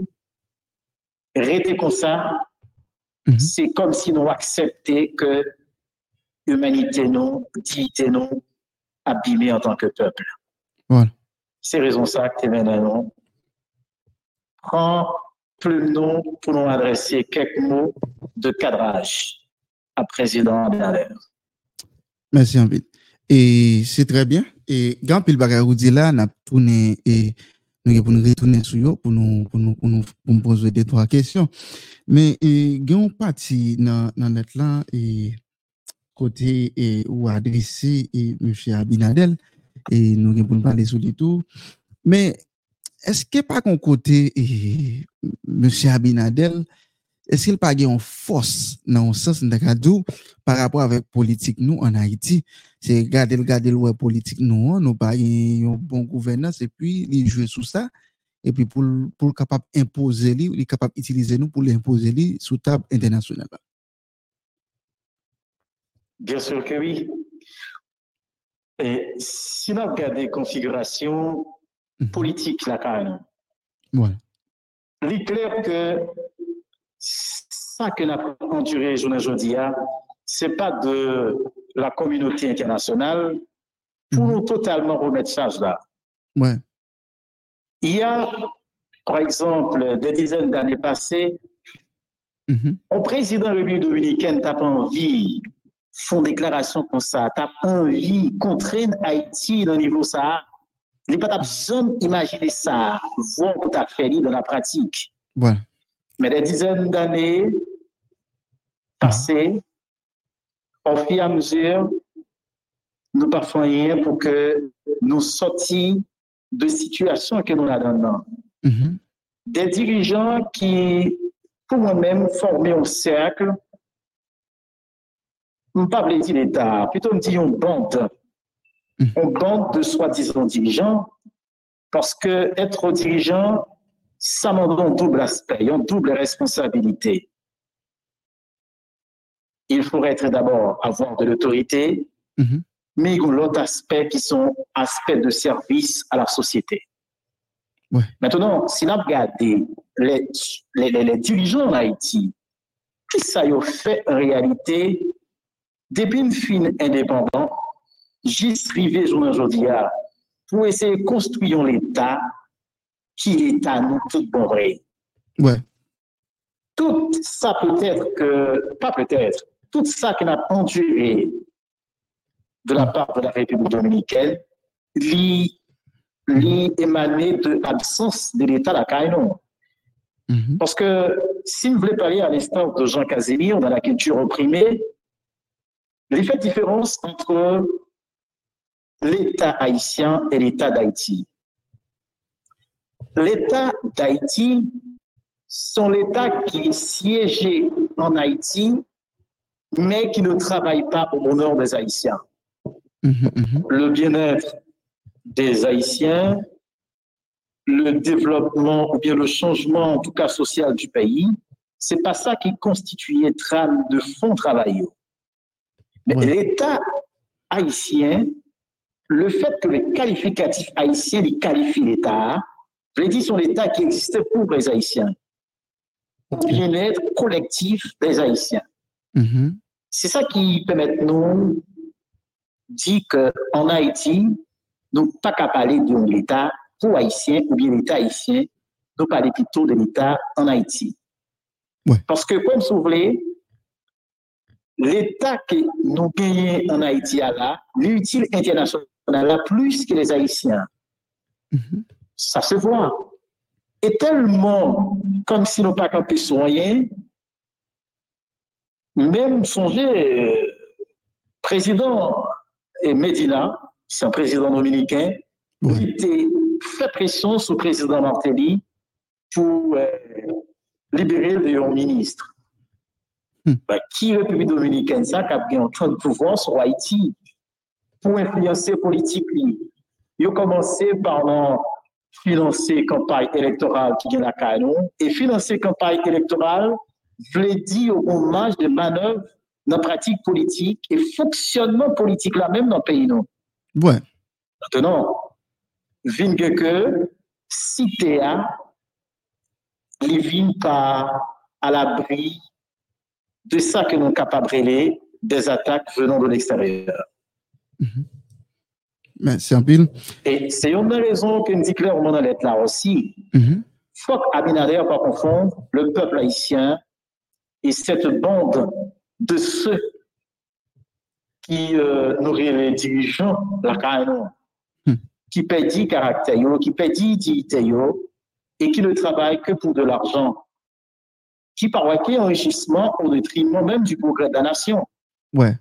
Speaker 4: Rester comme ça,
Speaker 3: Mhm.
Speaker 4: c'est comme si nous acceptions que l'humanité nous, dignité nous, abîmée en tant que peuple.
Speaker 3: Voilà.
Speaker 4: C'est raison ça que maintenant, prends plus nous pour nous adresser quelques mots de cadrage à président Abinader.
Speaker 3: Merci en vite. Et c'est très bien. Et quand ou dit là, n'a tourné et nous pour nous retourner sur yo pour nous pour nous pour nous poser deux trois questions. Mais et gagne parti dans dans notre là et côté et ou adressé et monsieur Abinadel et nous gagne pour parler sur du tout. Mais est-ce que pas qu'on côté et monsieur Abinadel eske l pa gen yon fos nan yon sens nan dekadou par rapport avek politik nou an Haiti. Se gade l gade l wè politik nou an, nou pa gen yon bon gouvernance, epi li jwe sou sa, epi pou l kapap impose li, li kapap itilize nou pou l impose li sou tab internasyonel la.
Speaker 4: Bien sûr que oui. Et si nous regardons configuration
Speaker 3: mhm.
Speaker 4: politique, la CAN,
Speaker 3: ouais.
Speaker 4: il est clair que ça que nous avons enduré aujourd'hui, ce n'est pas de la communauté internationale pour
Speaker 3: Mhm.
Speaker 4: nous totalement remettre charge là.
Speaker 3: ouais
Speaker 4: Il y a, par exemple, des dizaines d'années passées, un président de la République dominicaine n'a pas envie font déclaration comme ça, t'as pas envie de contraindre Haïti dans le niveau ça. Il n'est pas besoin d'imaginer ça, voir tout à fait dans la pratique.
Speaker 3: voilà
Speaker 4: Mais des dizaines d'années passées, au fur et à mesure, nous pas fait rien pour que nous sortions de situations que nous avons dans.
Speaker 3: Mhm.
Speaker 4: Des dirigeants qui, pour moi-même, formaient un cercle, je ne pas dire l'État, plutôt me dire une bande,
Speaker 3: Mhm.
Speaker 4: une bande de soi-disant dirigeants, parce que être dirigeant, ça m'en donne double aspect, une double responsabilité. Il faut être d'abord avoir de l'autorité,
Speaker 3: Mhm.
Speaker 4: mais il y a l'autre aspect qui sont aspects de service à la société.
Speaker 3: Ouais.
Speaker 4: Maintenant, si on regarde les, les, les, les dirigeants en Haïti, que ça a fait en réalité depuis une fin indépendant, juste arrivé aujourd'hui pour essayer de construire l'État qui est à nous tout bon vrai.
Speaker 3: ouais
Speaker 4: Tout ça peut-être que, pas peut-être, tout ça qu'on a enduré de la part de la République dominicaine, lui, lui émané de l'absence de l'État à la Caïnon.
Speaker 3: Mhm.
Speaker 4: Parce que si vous voulez parler à l'instant de Jean Casimir dans la culture opprimée, il fait différence entre l'État haïtien et l'État d'Haïti. L'État d'Haïti, sont l'État qui est siégé en Haïti, mais qui ne travaille pas au bonheur des Haïtiens.
Speaker 3: Mhm. Mhm.
Speaker 4: Le bien-être des Haïtiens, le développement ou bien le changement, en tout cas social du pays, c'est pas ça qui constituait trame de fond travail. Mais
Speaker 3: Ouais.
Speaker 4: l'État haïtien, le fait que les qualificatifs haïtiens les qualifient l'État, je l'ai dit, sont l'État qui existait pour les Haïtiens, au bien-être collectif des Haïtiens.
Speaker 3: Mhm.
Speaker 4: C'est ça qui permet de nous dire qu'en Haïti, nous pas qu'à parler de l'État pour Haïtiens ou bien l'État haïtien, nous parler plutôt de l'État en Haïti.
Speaker 3: Ouais.
Speaker 4: Parce que, comme vous voulez, l'État que nous gagnons en Haïti à là, l'utile international là, plus que les Haïtiens.
Speaker 3: Mhm.
Speaker 4: Ça se voit. Et tellement, comme si nous pas campé sur rien, même songer, euh, président et Medina, c'est un président dominicain,
Speaker 3: Ouais.
Speaker 4: il était fait pression sur le président Martelly pour euh, libérer le ministre.
Speaker 3: Hmm.
Speaker 4: Ben, qui République dominicaine ça qui a bien en train de pouvoir sur Haïti pour influencer politique li. Ils ont commencé par non, financer campagne électorale qui vient la canon et financer campagne électorale voulait dire au hommage de manœuvres dans la pratique politique et fonctionnement politique là même dans le pays non?
Speaker 3: Ouais.
Speaker 4: Maintenant, vin que cité a les pas à l'abri de ça que nous sommes capables des attaques venant de l'extérieur.
Speaker 3: Mais c'est un pile.
Speaker 4: Et c'est une des raisons que nous dit clairement dans lettre là aussi.
Speaker 3: Mhm.
Speaker 4: Faut qu'Abinader pas confondre le peuple haïtien et cette bande de ceux qui euh, nourrissent les dirigeants, la CANO,
Speaker 3: Hmm.
Speaker 4: qui perdent caractère, qui perdent dignité et qui ne travaillent que pour de l'argent, qui qui enrichissement au détriment même du progrès de la nation.
Speaker 3: Ouais.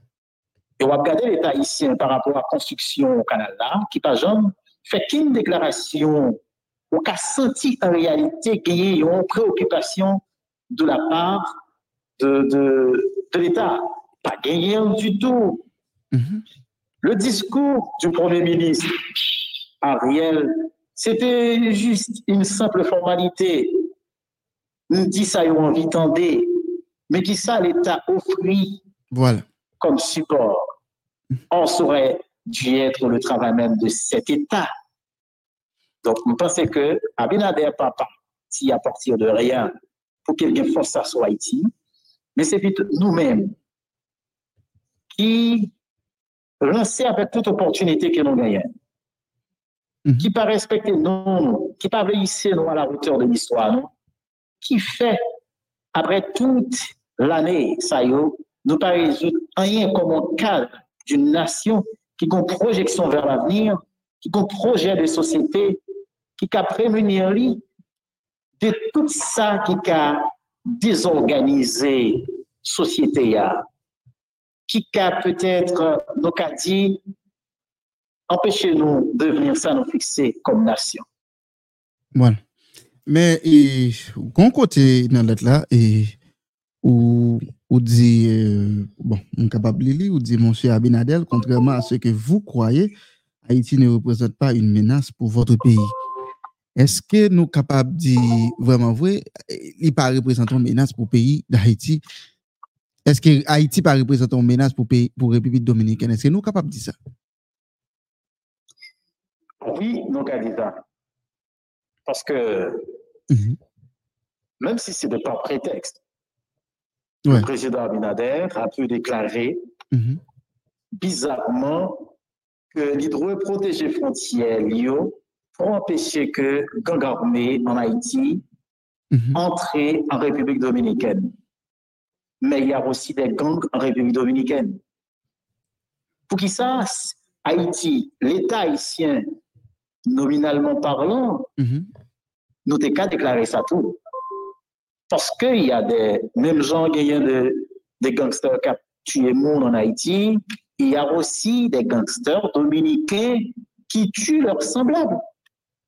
Speaker 4: Et on va regarder l'État haïtien par rapport à la construction au canal là, qui par exemple fait qu'une déclaration, on a senti en réalité qu'il y a une préoccupation de la part de, de, de l'État. Pas gagné du tout.
Speaker 3: Mhm.
Speaker 4: Le discours du Premier ministre Ariel, c'était juste une simple formalité. Nous dit ça, ils ont envie mais qui ça l'État offrit
Speaker 3: Voilà.
Speaker 4: comme support. On saurait dû être le travail même de cet État. Donc, je pense que Abinader pas parti à partir de rien pour qu'il y ait force sur Haïti, mais c'est plutôt nous-mêmes qui lancer avec toute opportunité que nous gagnons,
Speaker 3: Mhm.
Speaker 4: qui pas respecter non, qui pas hisser nous à la hauteur de l'histoire, qui fait après toute l'année, ça y est, nous pas résoudre rien comme un cadre d'une nation qui a une projection vers l'avenir, qui a un projet de société, qui a prémunir de tout ça qui a désorganisé société qui a peut-être, nous a dit, empêchez-nous de venir ça nous fixer comme nation.
Speaker 3: Voilà. Mais, et, qu'on côté dans lettre là, et, ou, ou dit, euh, bon, on capable de lire, ou dit, monsieur Abinadel, contrairement à ce que vous croyez, Haïti ne représente pas une menace pour votre pays. Est-ce que nous sommes capables de dire vraiment vrai, il pas représentant une menace pour le pays d'Haïti? Est-ce que Haïti pas représentant une menace pour pays, pour République dominicaine? Est-ce que nous sommes capables de dire ça?
Speaker 4: Oui, nous avons dit ça. Parce que
Speaker 3: Mhm.
Speaker 4: même si ce n'est pas prétexte,
Speaker 3: Ouais.
Speaker 4: le président Abinader a pu déclarer
Speaker 3: Mhm.
Speaker 4: bizarrement que l'hydro protéger frontières Lio pour empêcher que gang armé en Haïti
Speaker 3: Mhm.
Speaker 4: entre en République dominicaine. Mais il y a aussi des gangs en République dominicaine. Pour qui ça, Haïti, l'État haïtien, nominalement parlant,
Speaker 3: Mhm.
Speaker 4: nous t'es qu'à déclarer ça tout. Parce qu'il y a des, même gens qui ont de, des gangsters qui ont tué monde en Haïti, il y a aussi des gangsters dominicains qui tuent leurs semblables.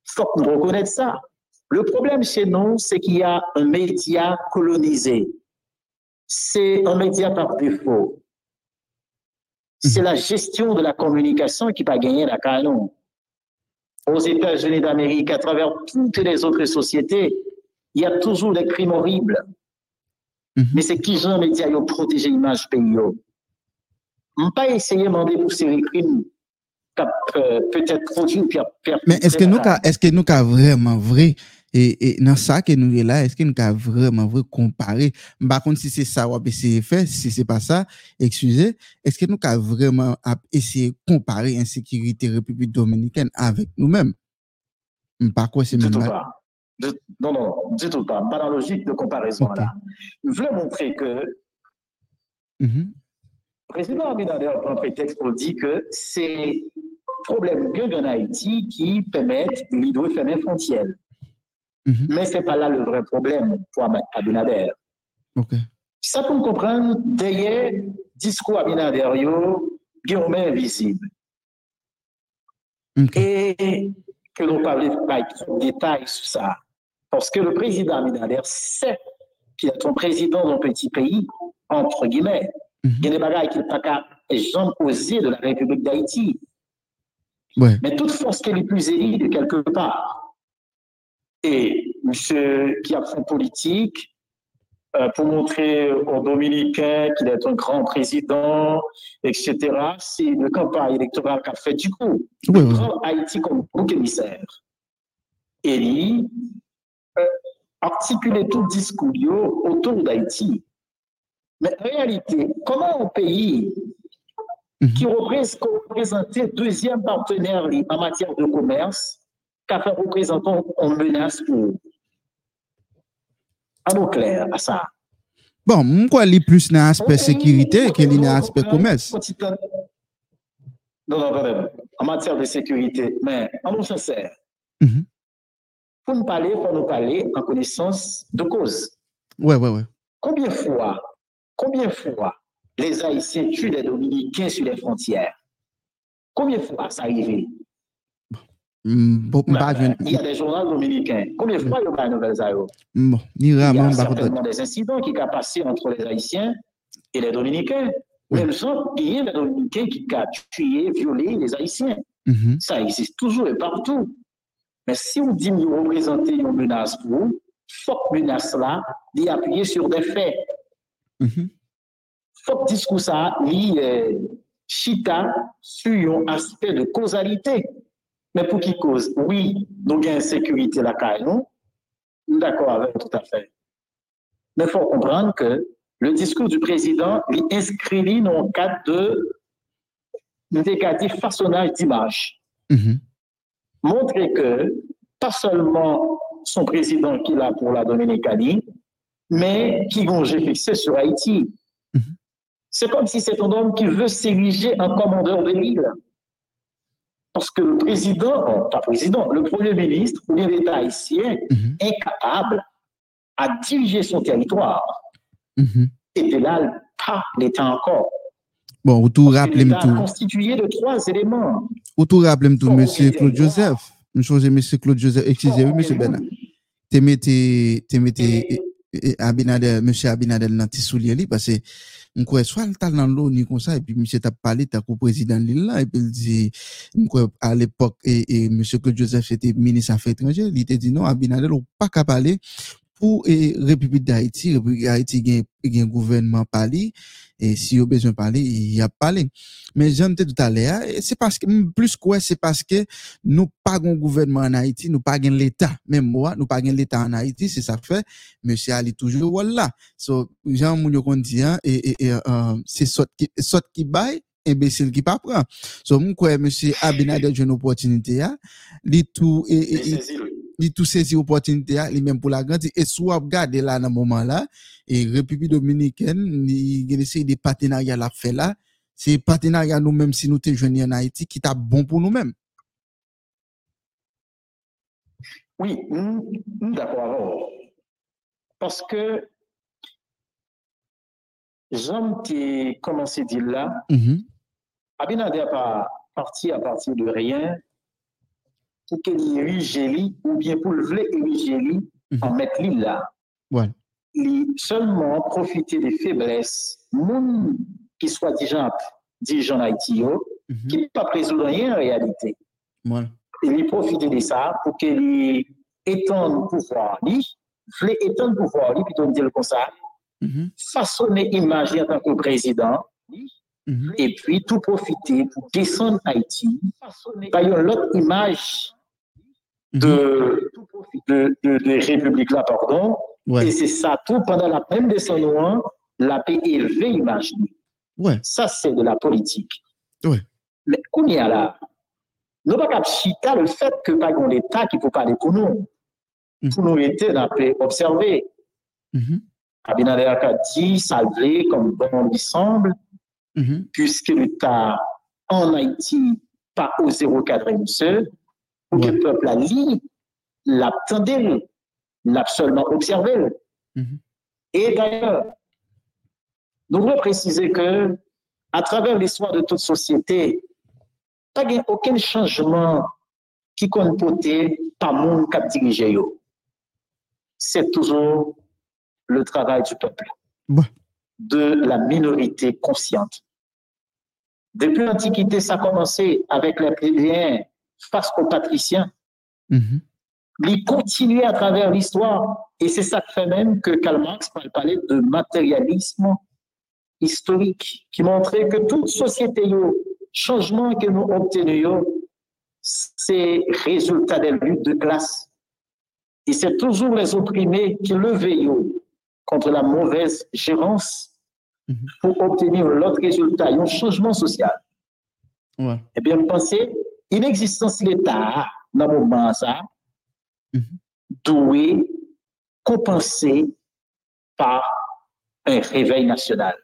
Speaker 4: Faut qu'on reconnaisse ça. Le problème chez nous, c'est qu'il y a un média colonisé. C'est un média par défaut. C'est la gestion de la communication qui va gagner la canon aux États-Unis d'Amérique, à travers toutes les autres sociétés, il y a toujours des crimes horribles.
Speaker 3: Mhm.
Speaker 4: Mais c'est qui Jean média ont protégé l'image pays. On pas essayer de demander pour ces crimes qu'a, euh, peut-être produit ou a
Speaker 3: Mais est-ce que nous, est-ce que nous, ka vraiment vrai, et, et dans ça que nous est là, est-ce que nous, ka vraiment vrai comparer, par contre, si c'est ça, ou essayer faire, si c'est pas ça, excusez, est-ce que nous, ka vraiment de comparer insécurité République Dominicaine avec nous-mêmes? Par quoi c'est même
Speaker 4: pas. Non, non, du tout pas. Pas dans la logique de comparaison là. Je voulais montrer que
Speaker 3: Mhm.
Speaker 4: le président Abinader prend prétexte pour dire que c'est problème que en Haïti qui permettent, il doit faire des frontières.
Speaker 3: Mhm.
Speaker 4: Mais ce n'est pas là le vrai problème pour Abinader. Ça pour comprendre, derrière discours Abinader, il y a un invisible. Et que l'on parle pas de détails sur ça. Parce que le président Abinader sait qu'il est un président d'un petit pays, entre guillemets.
Speaker 3: Mhm.
Speaker 4: Il y a des bagages qu'il n'a pas jamais osé de la République d'Haïti.
Speaker 3: Ouais.
Speaker 4: Mais toute force qu'elle est plus élite de quelque part. Et monsieur qui a fait politique, euh, pour montrer aux Dominicains qu'il est un grand président, etc., c'est une campagne électorale qu'a fait du coup.
Speaker 3: Ouais, ouais.
Speaker 4: prend Haïti comme bouc émissaire. Et Euh, articuler tout discours autour d'Haïti. Mais en réalité, comment un pays
Speaker 3: mm
Speaker 4: -hmm. qui représentait deuxième partenaire en matière de commerce, qu'a fait représentant en menace pour à nous clair à ça.
Speaker 3: Bon, mwen kwa li plus nan aspect sécurité ke li nan aspect commerce.
Speaker 4: Non, non, non, non, en matière de sécurité, mais, en nous sincère,
Speaker 3: mm.
Speaker 4: Pour nous parler, pour nous parler en connaissance de cause.
Speaker 3: Ouais, ouais, ouais.
Speaker 4: Combien de fois, combien de fois les Haïtiens tuent les Dominicains sur les frontières? Combien de fois ça arrive?
Speaker 3: Bon, mba jwen,
Speaker 4: Il y a des journaux dominicains. Combien de fois il y a des nouvelles à eux?
Speaker 3: bon,
Speaker 4: Il y a
Speaker 3: kote.
Speaker 4: certainement des incidents qui ont passé entre les Haïtiens et les Dominicains.
Speaker 3: Oui.
Speaker 4: Même gens, il y a des Dominicains qui ont tué, violé les Haïtiens.
Speaker 3: Mhm.
Speaker 4: Ça existe toujours et partout. Mais si on dit que vous représentez une menace pour vous, faut que menace là, d'y appuyer sur des faits.
Speaker 3: Mhm.
Speaker 4: Faut que discours ça, il euh, chita sur un aspect de causalité. Mais pour qui cause? Oui, nous avons une sécurité là, nous. Nous D'accord avec tout à fait. Mais il faut comprendre que le discours du président il inscrit dans le cadre de négatif façonnage d'image.
Speaker 3: Mhm.
Speaker 4: Montrer que pas seulement son président qui est là pour la Dominicanie, mais qui vont fixé sur Haïti.
Speaker 3: Mhm.
Speaker 4: C'est comme si c'est un homme qui veut s'ériger en commandeur de l'île. Parce que le président, non, pas président, le premier ministre ou l'État haïtien
Speaker 3: Mhm.
Speaker 4: incapable à diriger son territoire.
Speaker 3: Mhm.
Speaker 4: Et de là, pas l'État encore.
Speaker 3: Bon, ou tou rappele m
Speaker 4: L'État
Speaker 3: tou,
Speaker 4: constitué de trois éléments.
Speaker 3: ou tou rappele m tou,
Speaker 4: Bon,
Speaker 3: Monsieur Claude. Joseph. M chose Monsieur Claude Joseph, excusez-moi, Monsieur Bernard. Te mette, te mette
Speaker 4: Et-
Speaker 3: e- Abinadel, Monsieur Abinadel nan ti soulier li, parce m kwe swa l tal nan lo ni kon sa, e pi Monsieur ta ko prezident li la, e pi l di, m kwe a l'epok, e, e Monsieur Claude Joseph ete ministre affaires étrangères, li te di non, Abinadel ou pa ka pale pou e, Republik d'Haïti, Republik d'Haïti gen, gen gouvernement pali, et si yo besoin parler, il a parlé. Mais j'en tout à l'heure, et c'est parce que, plus quoi, c'est parce que nous pas un gouvernement en Haïti, nous pas un l'État. Même moi, nous pas un l'État en Haïti, c'est ça fait, monsieur Ali toujours, voilà. So, Jean Mounio dit, hein, et, et, et, euh, c'est sot qui, qui baille, imbécile qui pas prend. So, quoi, monsieur Abinader, j'ai une opportunité, tout, et, et, et, li tout saisi opportunité a, li même pour la grande et soit regarder là dans moment là et République dominicaine ni gen essayer des partenariats la fait là c'est partenariat nous même si nous te joignés en Haïti qui t'a bon pour nous mêmes
Speaker 4: Oui, nous, nous d'accord avec vous. Parce que Jean qui commencé à dire là,
Speaker 3: Mhm.
Speaker 4: Abinader pas parti à partir de rien pour qu'il érige lui ou bien pour le vouloir ériger lui en mettre lui là.
Speaker 3: Voilà.
Speaker 4: Il seulement profiter des faiblesses, moun qui soit dirigeant, dirigeant Haïti, yo,
Speaker 3: Mhm.
Speaker 4: qui n'est pas résoudre rien en réalité.
Speaker 3: Voilà.
Speaker 4: Et il profiter de ça pour qu'il étende le pouvoir, lui, voulait étendre le pouvoir, lui, plutôt dire comme ça,
Speaker 3: Mhm.
Speaker 4: façonner image en tant que président,
Speaker 3: Mhm.
Speaker 4: et puis tout profiter pour descendre Haïti, par une autre image de, de, de, de République là, pardon,
Speaker 3: Ouais.
Speaker 4: et c'est ça tout pendant la même descendant, la paix élevée image.
Speaker 3: Ouais.
Speaker 4: Ça, c'est de la politique.
Speaker 3: Ouais.
Speaker 4: Mais qu'on y a là, nous pas qu'à chita le fait que pas un l'État qui peut parler pour nous.
Speaker 3: Mhm.
Speaker 4: Pour nous était dans la paix observer.
Speaker 3: Mhm.
Speaker 4: Abinader a dit, salvé comme bon lui semble,
Speaker 3: Mhm.
Speaker 4: puisque l'État en Haïti pas oser recadrer monsieur, pour que le peuple a lit, l'attendait, l'a seulement observé.
Speaker 3: Mhm.
Speaker 4: Et d'ailleurs, nous devons préciser que, à travers l'histoire de toute société, pas gen aucun changement qui compte porter par monde a dirigé. yo. C'est toujours le travail du peuple,
Speaker 3: Ouais.
Speaker 4: de la minorité consciente. Depuis l'Antiquité, ça a commencé avec les plébéiens face aux patriciens.
Speaker 3: Mhm.
Speaker 4: Il continue à travers l'histoire. Et c'est ça qui fait même que Karl Marx parler de matérialisme historique, qui montrait que toute société, yo, changement que nous obtenons, c'est résultat des luttes de classe. Et c'est toujours les opprimés qui levaient yo contre la mauvaise gérance
Speaker 3: Mhm.
Speaker 4: pour obtenir l'autre résultat, un changement social.
Speaker 3: Ouais.
Speaker 4: Eh bien, vous pensez, inexistence l'État dans le moment ça,
Speaker 3: Mhm.
Speaker 4: doit compenser par un réveil national.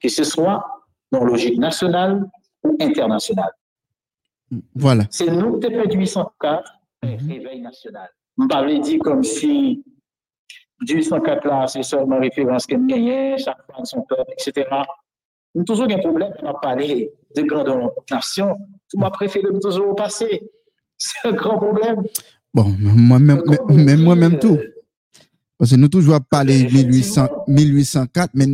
Speaker 4: Que ce soit dans logique nationale ou internationale.
Speaker 3: Voilà.
Speaker 4: C'est nous, depuis 1804, un
Speaker 3: Mhm.
Speaker 4: réveil national. On parlait dit comme si 1804 là, c'est seulement référence qu'elle gagnait, chaque fois de son peuple, etc. Nous toujours un problème, on a parlé de grande nation. Tout m'a préféré toujours au passé. C'est un grand problème.
Speaker 3: Bon, moi-même, même moi-même tout. Parce que nous toujours parler
Speaker 4: Effectivement.
Speaker 3: 1800, 1804, mais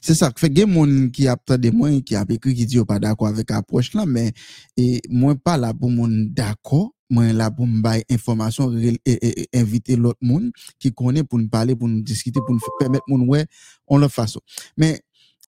Speaker 3: c'est ça. Fait que moun qui a des moi qui a écrit qui dit yo pas d'accord avec approche là, mais et moi pas là pour moun d'accord. Moi là pour me bailler information, et, inviter l'autre monde qui connaît pour nous parler, pour nous discuter, pour nous permettre moun ouais, on le fasse. Mais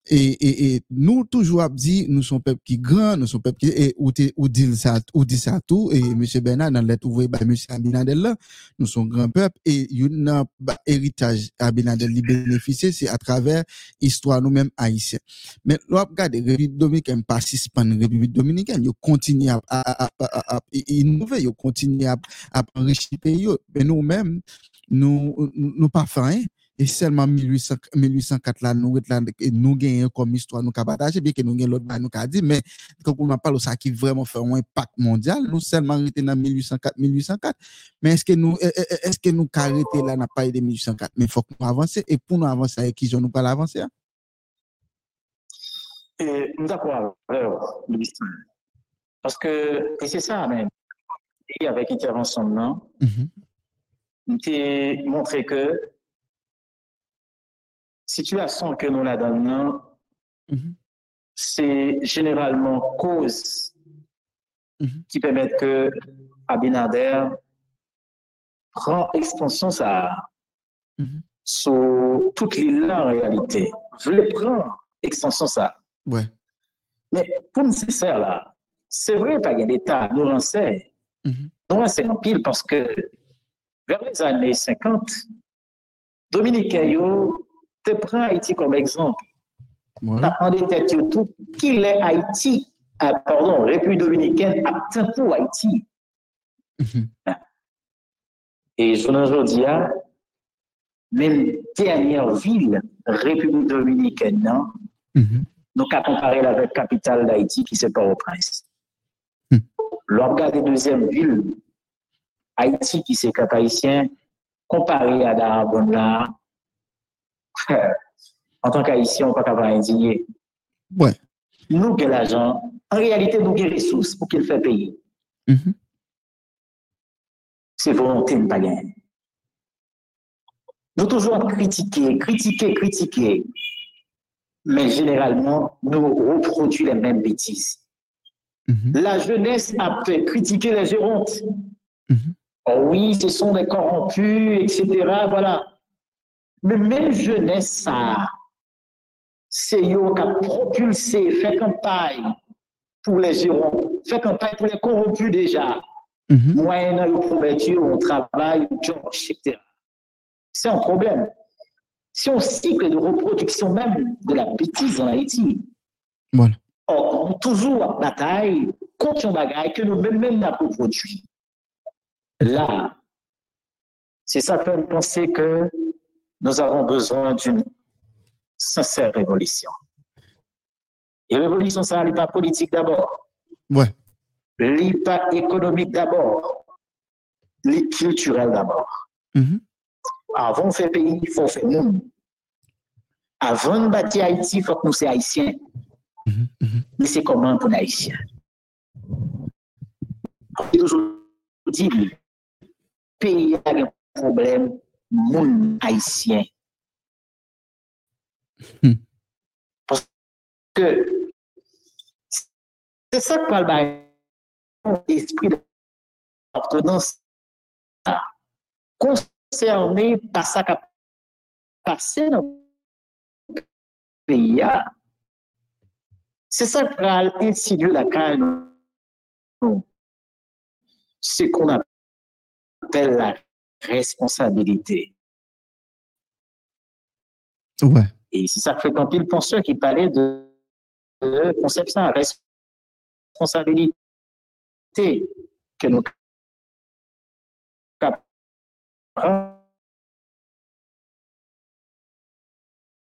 Speaker 3: Et, et, et, nous, toujours, ap dit, nous sommes peuple qui grand, nous sommes peuple qui, et, ou, te, ou dit ça, ou dit ça tout, et M. Bernard, dans l'être ouvrier, bah, M. Abinadel, là, nous sommes grand peuple, et, il a bah, héritage Abinadel, li bénéficier, c'est à travers histoire nous-mêmes haïtiens. Mais, là, regardez, République dominicaine, pas si République dominicaine, ils continuent à, à, à, à, innover, ils continuent à, à enrichir le pays, mais nous-mêmes, nous, nous, nous pas faire, hein. Et seulement 1800, 1804 là, nous, là, nous gagnons comme histoire, nous avons partagé, bien que nous gagnons l'autre, bah, nous avons dit, mais quand on parle de ça qui vraiment fait un impact mondial, nous seulement arrêté dans 1804, 1804. Mais est-ce que nous, est-ce que nous arrêté là, n'a pas de 1804? Mais il faut que nous avancions, et pour nous avancer, avec qui nous parle avancer? hein?
Speaker 4: Et nous d'accord. Parce que, et c'est ça même, et avec intervention
Speaker 3: Mhm.
Speaker 4: nous t'ai montré que situation que nous la donnons,
Speaker 3: Mhm.
Speaker 4: c'est généralement cause
Speaker 3: Mhm.
Speaker 4: qui permettent que Abinader prend expansion ça
Speaker 3: Mhm.
Speaker 4: sur toute l'île en réalité. Je le prends extension ça.
Speaker 3: Ouais.
Speaker 4: Mais pour nécessaire là, c'est vrai pas a l'État nous renseigne.
Speaker 3: Mhm.
Speaker 4: Nous renseigne en pile parce que vers les années 50, Dominique Ayo te prend Haïti comme exemple.
Speaker 3: Ouais.
Speaker 4: T'as en tête sur tout qu'il est Haïti, ah, pardon, République dominicaine atteint pour Haïti.
Speaker 3: Mhm.
Speaker 4: Et je ne dis à même dernière ville, République dominicaine, non,
Speaker 3: Mhm.
Speaker 4: nous qu'à comparer avec la capitale d'Haïti qui c'est Port-au-Prince.
Speaker 3: Hmm.
Speaker 4: L'organe des deuxième ville, Haïti qui c'est cap comparé à Darabona, en tant qu'haïtien, on ne peut pas indigné.
Speaker 3: Ouais.
Speaker 4: Nous, avons l'argent, en réalité, nous avons des ressources pour qu'il fait payer.
Speaker 3: Mhm.
Speaker 4: C'est volonté de ne pas gagner. Nous toujours critiquer, critiquer, critiquer. Mais généralement, nous reproduisons les mêmes bêtises.
Speaker 3: Mhm.
Speaker 4: La jeunesse a fait critiquer les gérontes.
Speaker 3: Mhm.
Speaker 4: Oh oui, ce sont des corrompus, etc. Voilà. Mais même jeunesse, ça, c'est eux qui a propulsé, fait campagne pour les gérontes, fait campagne pour les corrompus déjà.
Speaker 3: Mhm.
Speaker 4: Moyennant le promettre, on travaille, on etc. C'est un problème. C'est un cycle de reproduction même de la bêtise en Haïti.
Speaker 3: Voilà.
Speaker 4: Or, on toujours en bataille contre un bagage que nous-mêmes même n'avons pas produit. Là, c'est ça qui fait me penser que nous avons besoin d'une sincère révolution. Et révolution, ça n'est pas politique d'abord.
Speaker 3: Ouais.
Speaker 4: li pas économique d'abord, li culturel d'abord.
Speaker 3: Mhm.
Speaker 4: Avant de faire pays, il faut faire monde. Avant de bâtir Haïti, il faut que nous soyons haïtiens.
Speaker 3: Mhm. Mhm.
Speaker 4: Mais c'est comment pour les haïtiens? Dit, le pays a un problème, monde haïtien.
Speaker 3: Hmm.
Speaker 4: Parce que c'est ça que parle l'esprit d'appartenance concerné par ça qui a passé dans le pays. C'est ça qui la calme. Ce qu'on appelle la responsabilité.
Speaker 3: Ouais.
Speaker 4: Et c'est ça que fait quand il penseur qui parlait de, de responsabilité que nous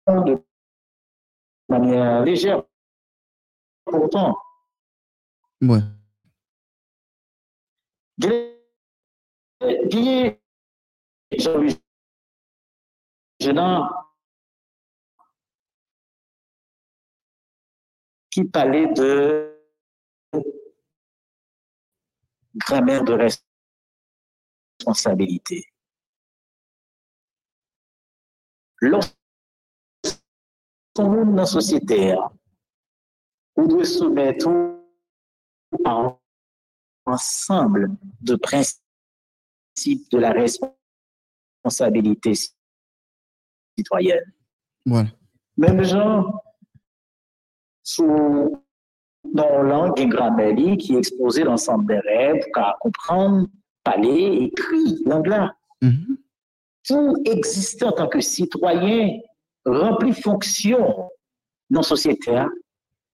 Speaker 4: de manière légère. Pourtant,
Speaker 3: Ouais.
Speaker 4: Guy, Jean-Louis qui parlait de grammaire de responsabilité? Lorsqu'on est dans la société, on doit soumettre ensemble de principes de la responsabilité citoyenne.
Speaker 3: Voilà.
Speaker 4: Même gens, sous dans langue grammaire qui exposait l'ensemble des rêves, pour comprendre, parler, écrire, l'anglais.
Speaker 3: Mhm.
Speaker 4: Pour exister en tant que citoyen, remplir fonction non sociétaire,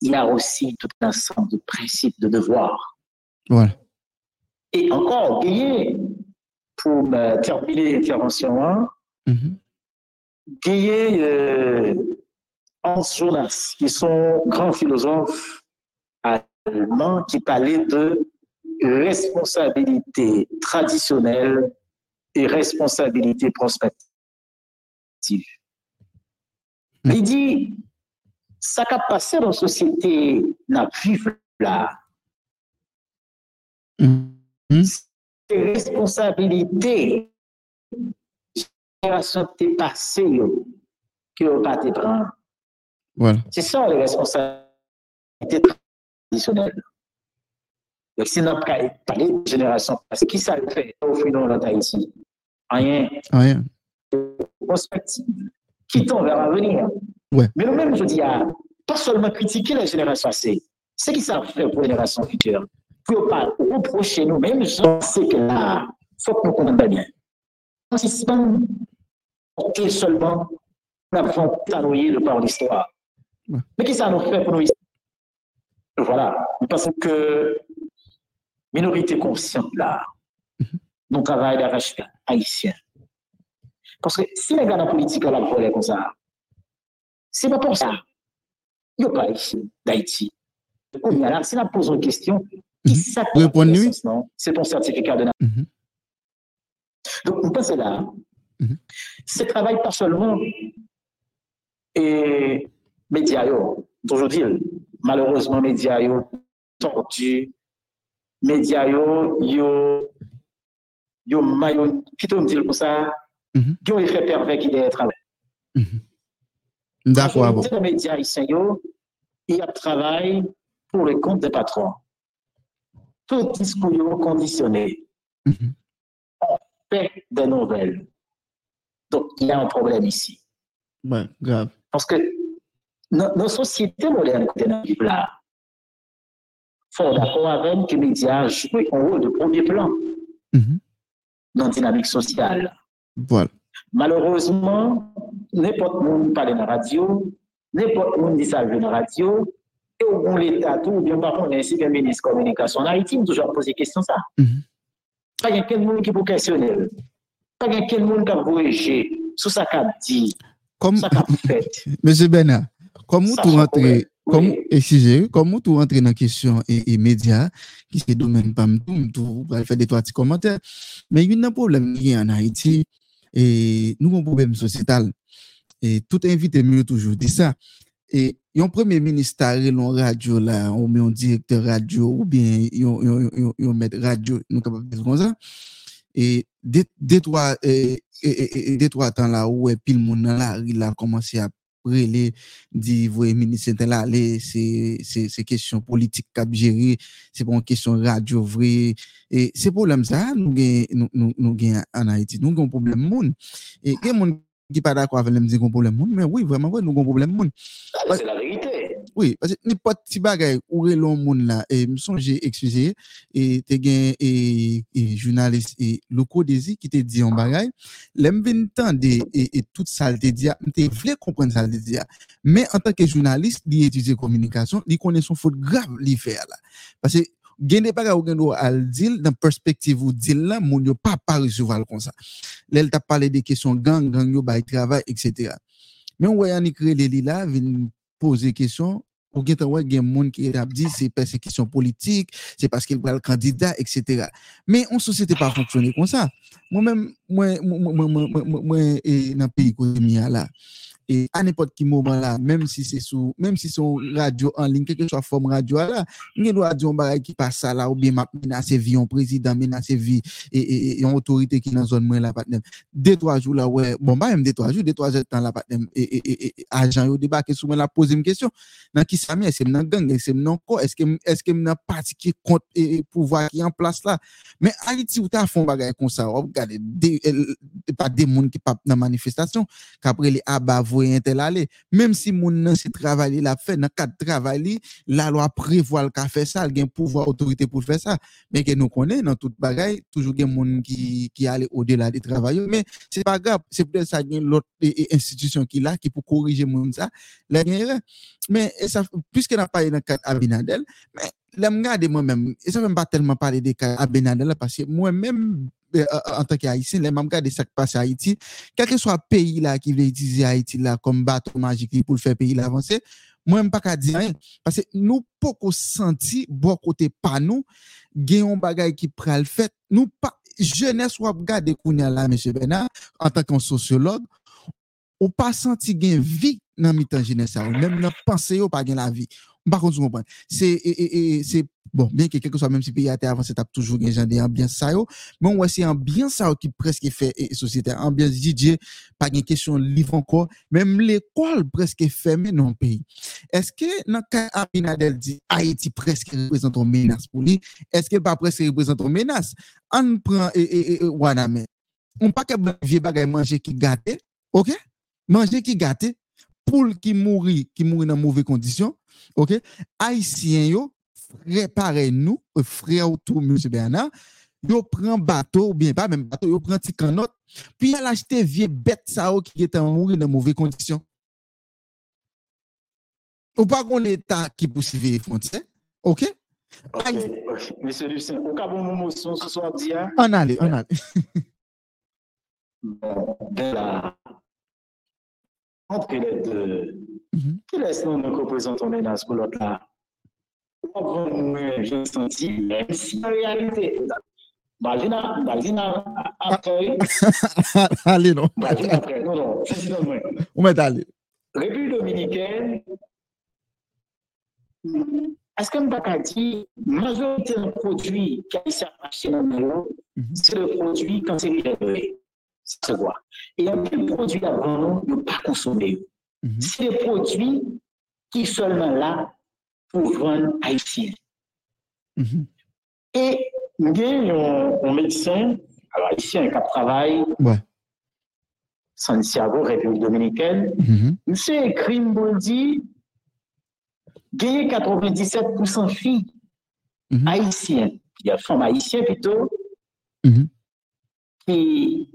Speaker 4: il y a aussi tout un ensemble de principes, de devoirs.
Speaker 3: Voilà.
Speaker 4: Et encore, Guillet, pour me terminer l'intervention 1,
Speaker 3: Mhm.
Speaker 4: Guillet, euh, Hans Jonas, qui sont grands philosophes allemands qui parlaient de responsabilité traditionnelle et responsabilité prospective. Il dit, ça qui a passé dans la société n'a plus là.
Speaker 3: Mhm.
Speaker 4: C'est responsabilité génération t'est passée que vous pas te prendre.
Speaker 3: Voilà.
Speaker 4: C'est ça les responsabilités traditionnelles. Donc, si pas parlé de génération passée, qui ça le fait au final dans Haïti? Rien.
Speaker 3: Rien.
Speaker 4: Prospective. Qui tend vers l'avenir.
Speaker 3: Ouais.
Speaker 4: Mais nous-mêmes, je dis, ah, pas seulement critiquer la génération passée, c'est qui ça fait pour les générations futures. Pour pas reprocher nous-mêmes, sais que là, il faut que nous comprenions bien. Un système et seulement nous avons talonné le par l'histoire. Mais qui ça nous fait pour nous ici? Voilà. Nous pensons que minorité consciente là, nous travaillons d'arrache haïtien. Parce que si les gars dans la politique là, volent comme ça, c'est pas pour ça. Il n'y a pas ici, d'Haïti. Si on pose une question, qui
Speaker 3: Mhm.
Speaker 4: C'est ton certificat de na-
Speaker 3: Mhm.
Speaker 4: Donc, vous pensez là,
Speaker 3: Mhm.
Speaker 4: ce travail pas seulement et médias, d'aujourd'hui, malheureusement, médias, yo, tordu, médias, yo, yo, yo, maillot, qui te dit comme ça,
Speaker 3: Mhm.
Speaker 4: qui ont effet pervers qui doit travail.
Speaker 3: Mhm. D'accord.
Speaker 4: Les médias haïtiens, yo, il y a travail pour le compte des patrons. Tout discours conditionné.
Speaker 3: Mhm.
Speaker 4: fait des nouvelles. Donc, il y a un problème ici.
Speaker 3: Ouais, grave.
Speaker 4: Parce que nos, nos sociétés modernes que nous vivons là, faut d'accord avec que les médias jouent un rôle de premier plan
Speaker 3: Mhm.
Speaker 4: dans la dynamique sociale.
Speaker 3: Voilà.
Speaker 4: Malheureusement, n'importe qui parle dans la radio, n'importe qui dit ça dans la radio, yo goun l'Etat tou, bien pa konen si gen menis komunikasyon nan iti, m toujwa pose kestyon sa. Pa gen ken moun ki
Speaker 3: pou
Speaker 4: kestyonel, pa gen
Speaker 3: ken moun ka
Speaker 4: voyeje,
Speaker 3: sou
Speaker 4: sa
Speaker 3: ka
Speaker 4: di,
Speaker 3: sa
Speaker 4: ka
Speaker 3: fet. Mese Bena, kom moun tou rentre, kom moun tou rentre nan kestyon e media, ki se domen pam tou, m tou pral fè de to ati komantè, men yon nan problem gen nan iti, nou kon problem sosietal, tout invite mou toujou di sa, e yon premier ministare lon radyo la, ou men yon direktor radyo, ou bien yon, yon, yon, yon met radyo, nou kapap diz kon sa, e detwa de, de, e, e, e, de, tan la ou e pil moun nan la, il a komanse a prele di vwe minister ten la, le se kesyon politik kap jere, se pon kesyon radyo vre, e se problem sa, nou gen, nou, nou, nou gen anayeti, nou gen problem moun, e gen moun qui pas d'accord avec me dire qu'on problème monde mais oui vraiment ouais nous un problème monde
Speaker 4: ah, c'est la vérité.
Speaker 3: Oui parce que n'importe petit bagay, ou relon moun là et me songe, excusez et te gen, et, et journaliste et Loco Desi qui te dit un bagay, l'aime vin tendre et, et tout ça te dit te vle comprendre ça te dit. Mais en tant que journaliste li étudie communication li connaît son faute grave li faire là. Parce que gen des bagay ou gen al dil, dans perspective ou dil là, moun yo. L'elle t'a parlé des questions gang, etc. Voit y créé les li là, vin poser question, ou gen tan wè gen moun persécution politique, c'est parce qu'il le candidat, etc. Mais on dans le pays que je là, et à n'importe quel moment là, même si c'est sous, même si c'est radio en ligne, quelle que soit forme radio là, il doit dire un bagage qui passe là, ou bien menacer vie, un président, menacer vie, et, et, et, une autorité qui est dans zone zone là, patnem. Deux, trois jours là, ouais, bon, bah, même deux, trois jours, deux, trois heures de temps là, patnem, et, et, et, et, agent, au débat, qu'est-ce que la pose une question? Dans qui ça est-ce que dans gang, est-ce que dans quoi, est-ce que, est-ce que dans parti qui compte et, pouvoir qui est en place là? Mais Haïti, ou t'as fait un bagage comme ça, regardez, des, pas des monde qui pas dans manifestation, qu'après les abats, voyer un tel aller. Même si moun nan c'est travail la fait, dans cadre travail, la loi prévoit le qu'a fait ça, il y a un pouvoir autorité pour faire ça. Mais que nous connaissons dans toute bagaille, toujours des moun qui, qui allait au-delà des travailleurs. Mais c'est pas grave, c'est peut-être ça, il y a l'autre institution qui là, qui pour corriger moun ça. Il y a. Mais ça, puisque n'a pas eu dans cadre Abinadel, mais là, me regarde moi-même, et ça ne pas tellement parler des cas Abinadel, parce que moi-même, Eh, en tanke Haitien, lè mam gade sak pase Haiti, kakè swa peyi la ki vle itize Haiti la kom batou magik li pou l fè peyi la avanse, mwen mpa ka di an, pase nou poko senti, bo kote pa nou, gen yon bagay ki pral fèt, nou pa, jenès wap gade kounya la, M. Bernard, en tanke an sociolog, ou pa senti gen vi nan mitan jenès sa, ou mèm nan panse yo pa gen la vi, par contre, vous comprenez. C'est, c'est, bon, bien que quelque soit, même si pays a été avancé, t'as toujours genre d'ambiance ça, yo, mais voit c'est ambiance ça qui presque fait et, société, ambiance DJ, pas de question livre encore, même l'école presque fermée dans le pays. Est-ce que, dans le cas Abinadel dit, Haïti presque représente une menace pour lui, est-ce qu'elle pas presque représente une menace? On prend, et, et, et, Waname, on pas qu'à vieux bagay manger qui gâté, ok? Manger qui gâté, poule qui mourit, qui mourit dans mauvaises conditions, OK? Haïtiens yo, frère pareil nous, euh, frère autour monsieur Bernard, yo prend bateau ou bien pas même bateau, yo prend petit canot, puis elle acheté vieux bête ça qui était mourir dans mauvaises conditions. Ou pas qu'on état qui poursuit les frontières, OK?
Speaker 4: Monsieur Lucien, au cas où mon mot son ce soir dit,
Speaker 3: On allait, on allait.
Speaker 4: bon, de la entre les deux,
Speaker 3: Mhm.
Speaker 4: qui laisse nous nous représentons menace pour l'autre là? Moi, moi, je senti, même si en réalité, Balina, Balina, après,
Speaker 3: allez, non.
Speaker 4: Balina après, non, non, c'est moi.
Speaker 3: On met aller.
Speaker 4: République dominicaine, est-ce que je dit, majorité des produits qui sont achetés dans le monde,
Speaker 3: Mhm.
Speaker 4: c'est le produit cancérigène. C'est quoi? Et il y a des produits avant nous, ne pas consommer.
Speaker 3: Mhm.
Speaker 4: C'est des produits qui sont seulement là pour vendre haïtiens.
Speaker 3: Mhm.
Speaker 4: Et il y a un médecin, alors haïtien qui travaille,
Speaker 3: Ouais.
Speaker 4: Santiago, République dominicaine,
Speaker 3: Mhm.
Speaker 4: Monsieur écrit dit gagné 97% filles
Speaker 3: Mhm.
Speaker 4: haïtiennes, il y a femmes haïtiennes plutôt, qui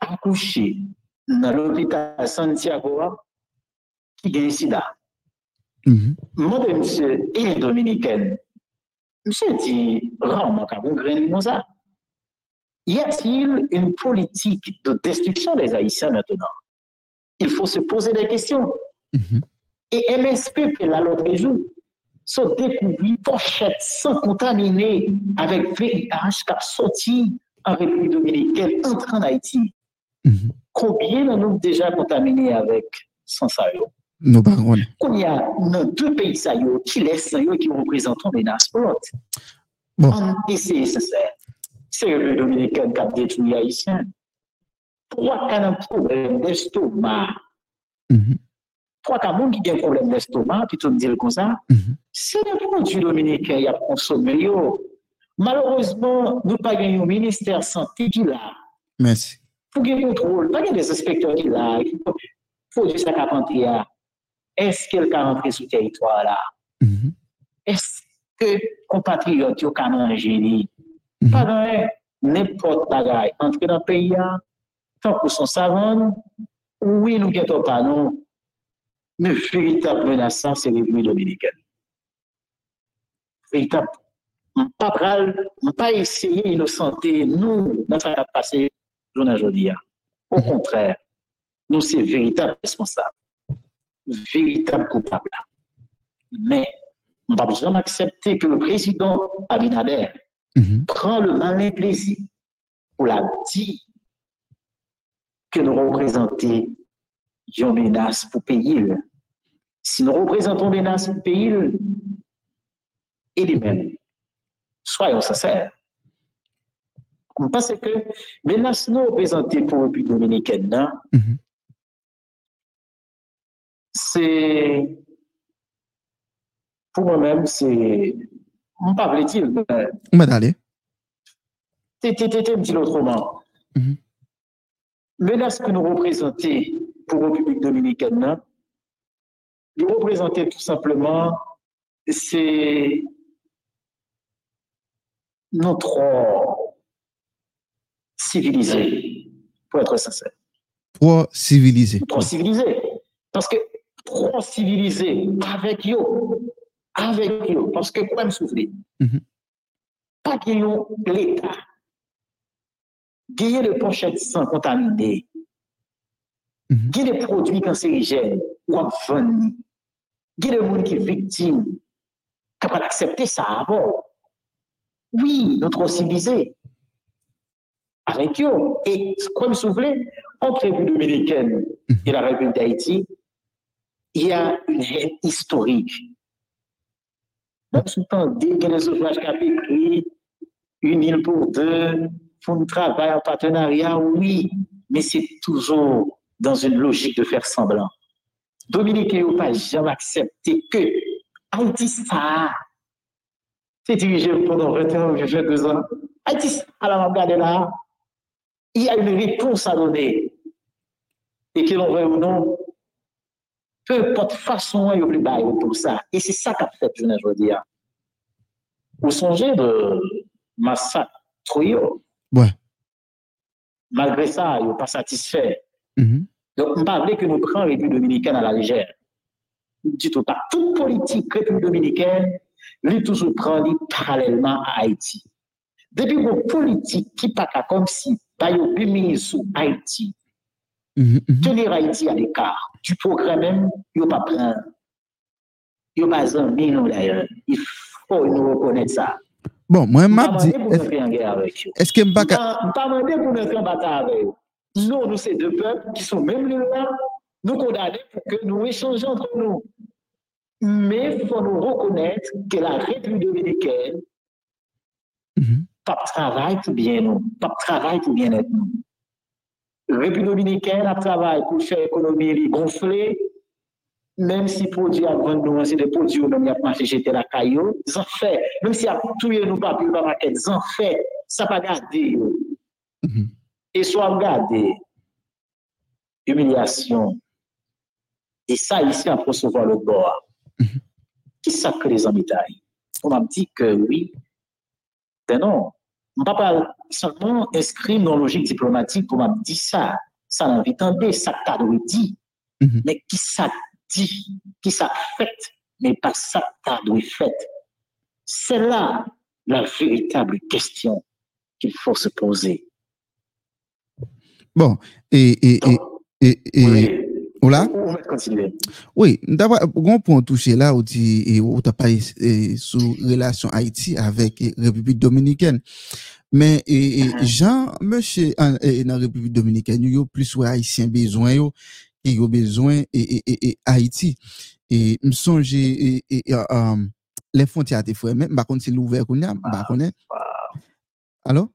Speaker 4: accouché dans l'hôpital Santiago qui gagne sida.
Speaker 3: Mhm.
Speaker 4: Moi, de monsieur et dominicaine, monsieur dit rarement qu'à bon grain comme ça. Y a-t-il une politique de destruction des Haïtiens maintenant? Il faut se poser des questions.
Speaker 3: Mhm.
Speaker 4: Et MSP, là, l'autre jour, sont découvert pochette sans contaminer avec VIH qui a sorti en République dominicaine, entre en Haïti.
Speaker 3: Mhm.
Speaker 4: Combien nous avons déjà contaminé avec sans ça?
Speaker 3: Nous pas connaît.
Speaker 4: Qu'on y a dans deux pays ça qui laissent ça qui représentent une menace pour l'autre.
Speaker 3: Bon.
Speaker 4: C'est. C'est le dominicain qui a détruit les Haïtiens. Pourquoi qu'il y a un problème d'estomac? Pourquoi qu'il y a un qui a un problème d'estomac, tout me dit comme ça?
Speaker 3: Mhm.
Speaker 4: C'est le produit dominicain qui a consommé. Malheureusement, nous pas gagné un ministère santé qui l'a.
Speaker 3: Merci.
Speaker 4: pou gen kontrol, pa gen des inspektor ki la, pou di sa ka pantri ya, eske el ka rentre sou teritwa la, mm
Speaker 3: -hmm.
Speaker 4: eske kompatriot yo ka manje li,
Speaker 3: mm
Speaker 4: -hmm. pa gen nepot bagay, antre nan peyi ya, tan pou son savan, ouwi nou geto pa nou, me veritab menasan se revimi dominiken. Veritab, an pa pral, an pa esye inosante nou nan sa ka pase journée aujourd'hui. Au contraire, nous, c'est véritable responsable, véritable coupable. Mais va jamais accepter que le président Abinader
Speaker 3: Mhm.
Speaker 4: prend le malin plaisir pour la dire que nous représentons une menace pour le pays. Si nous représentons une menace pour le pays, et lui-même, soyons sincères. Parce que menace nous représentée pour la République dominicaine, non,
Speaker 3: Mhm.
Speaker 4: c'est pour moi-même, c'est. On ne parle dire,
Speaker 3: On va aller.
Speaker 4: Me dit autrement. Menace que nous représentons pour la République dominicaine, nous représenter tout simplement, c'est notre civilisé, pour être sincère.
Speaker 3: Trop civilisé.
Speaker 4: Trop civilisé. Parce que trop civilisé avec eux, avec eux, parce que quoi me souffler?
Speaker 3: Mhm.
Speaker 4: Pas qu'il y ait l'État, gagner de pochettes sans contaminer,
Speaker 3: Mhm.
Speaker 4: gagner des produits cancérigènes ou en vendre, gagner des gens qui sont victimes, capable d'accepter ça avant. Oui, nous trop civilisés. Avec eux. Et comme vous voulez, entre République dominicaine et la République d'Haïti, il y a une haine historique. Temps, dès que les ouvrages qui une île pour deux, pour nous travailler en partenariat, oui, mais c'est toujours dans une logique de faire semblant. Dominique n'a pas jamais accepté que Haïti, ça, c'est dirigé pendant 20 ans, j'ai fait deux ans. Haïti, alors regardez là, il y a une réponse à donner. Et que l'on veuille ou non, peu importe façon, il y a plus pour ça. Et c'est ça qu'a fait, je veux dire. Vous songez de massacre.
Speaker 3: Ouais.
Speaker 4: Malgré ça, il n'est pas satisfait.
Speaker 3: Mhm.
Speaker 4: Donc, on parlait que nous prenons la République dominicaine à la légère. Du tout pas. Toute politique République dominicaine, lui toujours prend parallèlement à Haïti. Depuis vos politique qui pas qu'à comme si, yo mis sous Haïti,
Speaker 3: Mhm. Mhm.
Speaker 4: tenir Haïti à l'écart du progrès même, il ne pas prendre. Il ne pas en million d'ailleurs. Il faut nous reconnaître ça.
Speaker 3: Bon, moi,
Speaker 4: Je
Speaker 3: m'a dit, est-ce que
Speaker 4: Je ne pas demander pour entrer en bataille avec eux. Nous, nous, c'est deux peuples qui sont même là, nous condamnés pour que nous échangeons entre nous. Mais il faut nous reconnaître que la République dominicaine,
Speaker 3: Mhm.
Speaker 4: Pas de travail pour bien nous, pas de travail pour bien être nous. République dominicaine a travaillé pour faire l'économie gonfler, même si produit à vendre nous, c'est des produits où même y a marché jeter la caillou, ils ont fait, même si a tué nous pas plus dans la quête, ils ont fait, ça pas garder.
Speaker 3: Mhm.
Speaker 4: Et soit regarder, humiliation, et ça ici à recevoir le bord.
Speaker 3: Mhm.
Speaker 4: Qui ça que les amis taille? On m'a dit que oui, ben non, on ne peut pas seulement inscrire dans la logique diplomatique pour m'a dit ça. Ça n'a envie ça dû dire.
Speaker 3: Mhm.
Speaker 4: Mais qui ça dit, qui ça fait, mais pas ça dû fait. C'est là la véritable question qu'il faut se poser.
Speaker 3: Bon, et, et, et, et, et-
Speaker 4: oui,
Speaker 3: Oui, d'abord, on peut toucher là où tu et où t'as parlé eh, sous relation Haïti avec République dominicaine. Mais et, et
Speaker 4: Mhm.
Speaker 3: Jean, monsieur, en- République dominicaine, il y a plus ouais, haïtien besoin yo, et yo besoin et, et, et, Haïti. Et me songe et, et, et, um, les frontières étaient fermées, par contre, c'est l'ouvert qu'on a, par contre. Alors?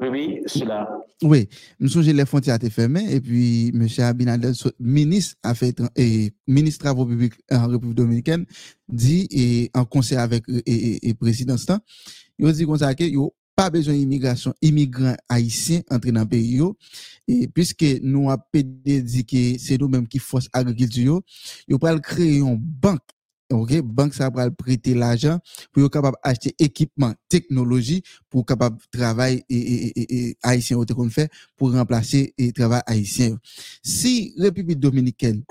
Speaker 4: Oui, oui, suis là.
Speaker 3: Oui, je songe les frontières étaient fermées et puis M. Abinadel, so- ministre a fait et ministre travaux publics en République dominicaine, dit et en conseil avec et, président ça, il dit ça que yo pas besoin d'immigration, immigrants haïtiens entrer dans le pays et puisque nous a dit que c'est nous-mêmes qui force agriculture yo, yo pral créer une banque OK, banque ça va prêter l'argent pour capable acheter équipement, technologie pour capable travail et, et, et, haïtien qu'on fait pour remplacer et travail haïtien. Si République dominicaine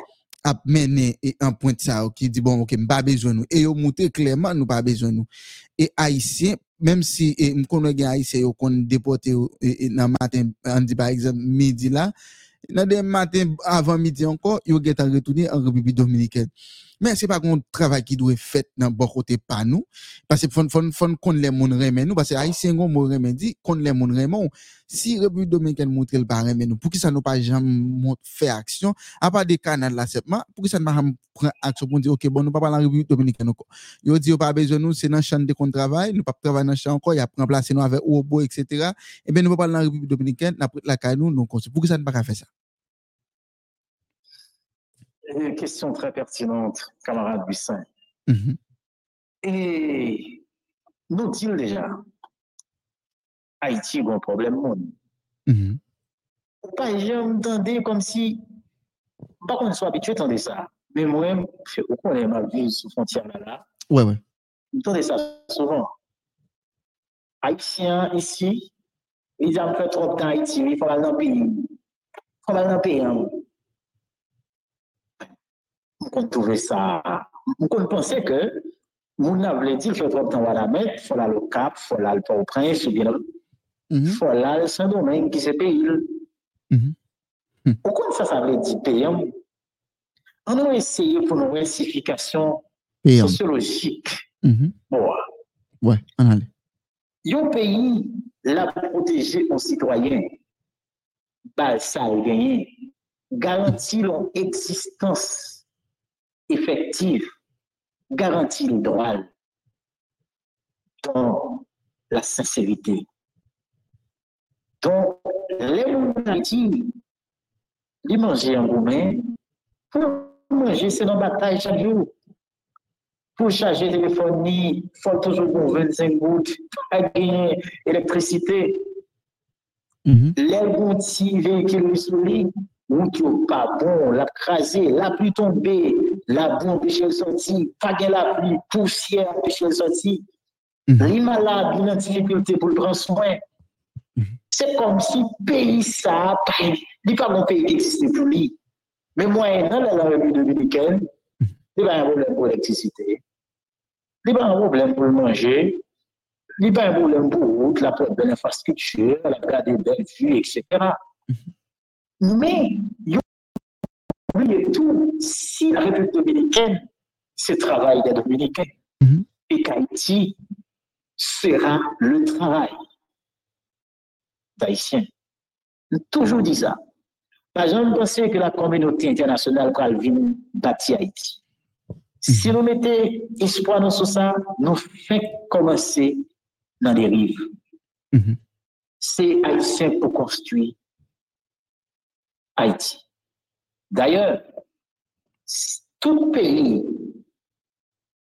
Speaker 3: a mené et un point de ça qui dit bon OK, pas besoin nous. Et yo montré clairement nous pas besoin nous. Et haïtien même si et m'konn gen haïtien yo kon déporté dans matin on dit par exemple midi là dans des matins avant midi encore get à retourner en République dominicaine mais c'est pas un travail qui doit être fait dans bon côté pas nous. Parce que fon fon fon kon les moun remen nous. Parce que haïtien gon mot remen dit kon les moun remen si République dominicaine montre le pas remen nous pour qui ça nous pas jamais fait action? À part des canaux là seulement pour qui ça ne pas prendre action pour dire OK bon nous pas parler en République dominicaine encore. Yo dit pas besoin nous c'est dans champ de qu'on travail nous pas travailler dans champ encore. Il a remplacer nous avec robot etc et bien nous pas parler en République dominicaine n'a la caille nous nous pour qui ça ne pas faire ça?
Speaker 4: Une question très pertinente, camarade Bussin.
Speaker 3: Mhm.
Speaker 4: Et nous dit déjà, Haïti a un problème monde.
Speaker 3: Mhm.
Speaker 4: Ou pas jamais comme si, pas qu'on soit habitué à ça. Mais moi, au qu'on est ma vie sous frontière là, là,
Speaker 3: ouais ouais
Speaker 4: j'entends ça souvent. Haïtiens ici, ils ont fait trop de temps Haïti, il faut aller dans le pays. Il faut aller dans le pays. hein. On compte trouver ça. On compte penser que, mon a voulu dire, il fait trop de temps à la mettre, il faut aller au Cap, il faut aller au Port-au-Prince, ou bien il
Speaker 3: Mhm.
Speaker 4: faut aller à Saint-Domingue, qui c'est pays.
Speaker 3: Mhm. Hmm.
Speaker 4: Pourquoi ça, ça veut dire pays? hein? On a essayé pour une classification
Speaker 3: payant
Speaker 4: sociologique.
Speaker 3: Mhm.
Speaker 4: Bon,
Speaker 3: ouais on allait
Speaker 4: Yon pays la protéger aux citoyens, bah, ça a gagné, garantit leur existence effective, garantit le droit dans la sincérité. Donc, les gens Haïti, ils mangent en roumain, pour manger, c'est dans la bataille chaque jour. Pour charger le téléphone, il faut toujours pour 25 gouttes, pas gagner électricité.
Speaker 3: Mhm.
Speaker 4: Les petits véhicules sous route yo pas bon, la crasé, la pluie tombée, la boue empêche le sorti, pas gain la pluie, poussière empêche le sorti.
Speaker 3: Mhm.
Speaker 4: Les malades, ont difficulté pour le prendre soin.
Speaker 3: Mhm.
Speaker 4: C'est comme si le pays, ça, pas- il n'est pas un pays qui existe pour lui. Mais moi, dans la République dominicaine, il n'y a pas un problème pour l'électricité. Il n'y a pas un problème pour le manger. Il n'y a pas un problème pour route, la pour de l'infrastructure, la garde des belles etc. Mais, il oubliez tout, si la République dominicaine, c'est le travail des Dominicains,
Speaker 3: Mhm.
Speaker 4: et qu'Haïti sera le travail d'Haïtiens. Toujours dit ça. Par exemple, penser que la communauté internationale va venir bâtir Haïti. Si nous mettons espoir dans ça, nous faisons commencer dans les rives.
Speaker 3: Mhm.
Speaker 4: C'est Haïtien pour construire Haïti. D'ailleurs, tout pays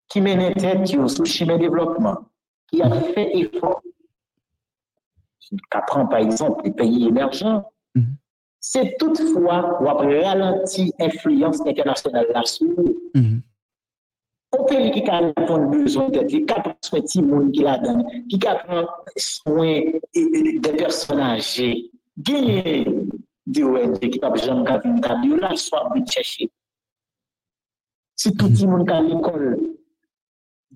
Speaker 4: qui mène tête sur le chemin de développement, qui a fait effort, qu'apprend par exemple les pays émergents,
Speaker 3: Mhm.
Speaker 4: c'est toutefois ou après ralenti l'influence internationale là-dessus. Au pays qui a besoin d'aide, qui a prendre soin de monde qui donne, qui a prendre soin des personnes âgées, gagner des ONG qui n'a gagné de là, soit de chercher. Si tout le monde qui a l'école,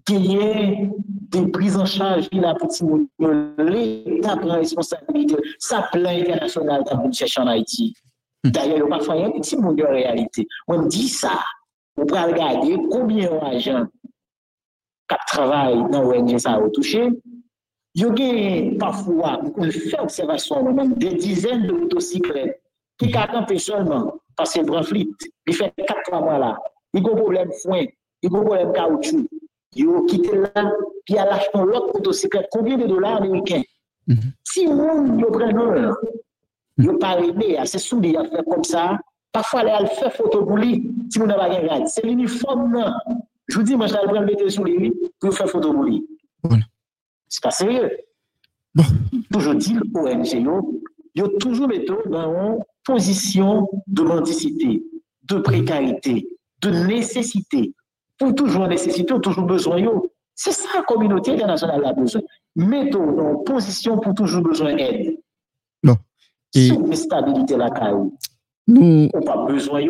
Speaker 4: gagner des prises en charge, il a pour tout le monde, l'État prend responsabilité, ça plan international qui a chercher en Haïti. D'ailleurs, il n'y a pas un petit monde de réalité. On dit ça, on peut regarder combien d'agents qui travaillent dans l'ONG ça a touché. Il y a parfois, on fait observation, même des dizaines de motocyclettes qui campent seulement parce que le flit. Il fait quatre mois là. Il y a un problème foin, il y a un problème caoutchouc. Il a quitté là, puis il a lâché l'autre motocyclette. Combien de dollars américains? Si on prend un, il pas aimé, c'est souvent à faire comme ça. Parfois, il a fait photo pour lui, si vous n'avez pas. C'est l'uniforme. Je vous dis, moi, je vais le mettre sur lui pour faire photo pour lui.
Speaker 3: Voilà.
Speaker 4: C'est pas sérieux. Toujours dit, ONG, il a toujours mis dans une position de mendicité, de précarité, de nécessité. Pour toujours nécessité, pour toujours besoin. C'est ça la communauté internationale a besoin. Mettons dans une position pour toujours besoin d'aide.
Speaker 3: Bon. Et
Speaker 4: Sous stabilité la caillou.
Speaker 3: nous,
Speaker 4: On n'a pas besoin.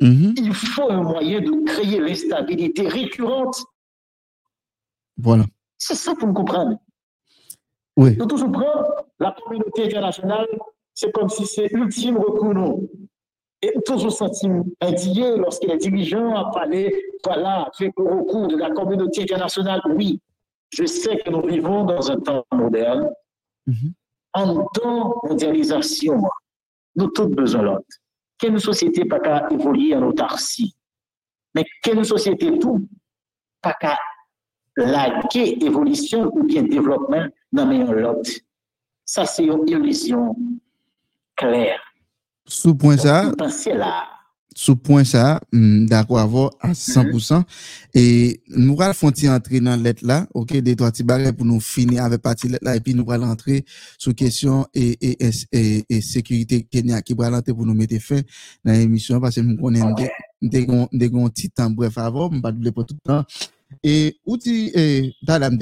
Speaker 3: Mhm.
Speaker 4: Il faut un moyen de créer l'instabilité récurrente.
Speaker 3: voilà.
Speaker 4: C'est ça pour nous comprendre.
Speaker 3: Oui.
Speaker 4: Toujours prendre la communauté internationale, c'est comme si c'est ultime recours. non. Et toujours senti indigné lorsque les dirigeants ont parlé, voilà, fait le recours de la communauté internationale. Oui, je sais que nous vivons dans un temps moderne.
Speaker 3: Mhm.
Speaker 4: En temps mondialisation, nous tous besoin l'autre. Quelle société pas qu'à évoluer en autarcie? Mais quelle société tout pas qu'à laguer évolution ou bien développement nan meyon lot. Sa se
Speaker 3: yon ilisyon kler.
Speaker 4: Sou pon
Speaker 3: sa, sou pon sa, d'akwa avon a 100%, e nou ral fon ti antre nan let la, ok, de to ati bare pou nou fini ave pati let la, epi nou ral antre sou kesyon e sekurite Kenya ki ral antre pou nou mette fe nan emisyon, pase
Speaker 4: mou
Speaker 3: konen mde kon ti tan bref avon, mba dble pou toutan, Et ou dit, et,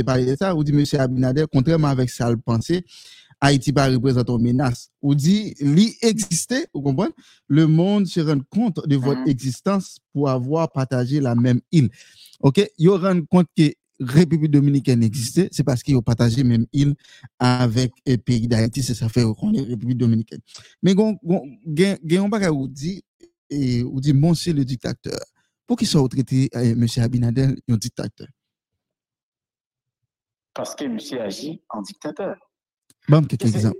Speaker 3: parlé de ça, ou dit monsieur Abinader, contrairement avec ça le pensée, Haïti pas représente une menace. Ou dit, lui existait, vous comprenez? Le monde se rend compte de votre
Speaker 4: Mhm.
Speaker 3: existence pour avoir partagé la même île. OK? Ils rend compte que République dominicaine existait, c'est parce qu'ils ont partagé même île avec le pays d'Haïti, c'est ça fait qu'on est République dominicaine. Mais on bagay ou dit et ou dit monsieur le dictateur. Pour qu'il soit traité euh, monsieur Abinader un dictateur.
Speaker 4: Parce que monsieur agit en dictateur.
Speaker 3: Bon, quelques exemples.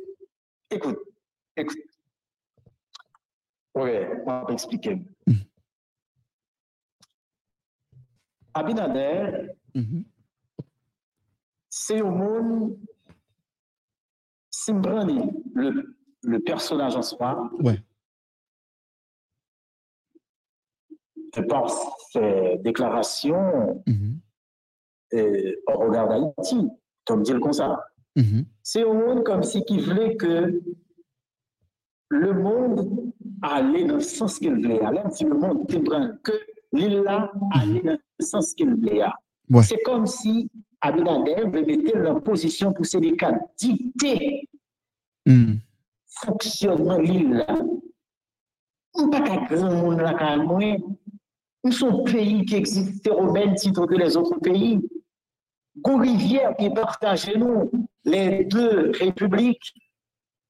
Speaker 4: Écoute, écoute. Oui, on va expliquer.
Speaker 3: Mhm.
Speaker 4: Abinader,
Speaker 3: Mhm.
Speaker 4: c'est au monde, si le, le personnage en soi,
Speaker 3: Ouais.
Speaker 4: Je pense ses déclarations
Speaker 3: Mhm.
Speaker 4: euh, au regard d'Haïti, comme dire comme ça. C'est au monde comme si qui voulait que le monde allait dans le sens qu'il voulait. Alors, si le monde comprend que l'île là allait dans le sens qu'il voulait.
Speaker 3: Ouais.
Speaker 4: C'est comme si Abinader mettre en position pour ces cas dicter
Speaker 3: Mhm.
Speaker 4: fonctionnement de l'île là. On pas qu'à grand monde là qu'à moins. Nous sommes pays qui existe au même titre que les autres pays? Gon rivière qui partage nous les deux républiques.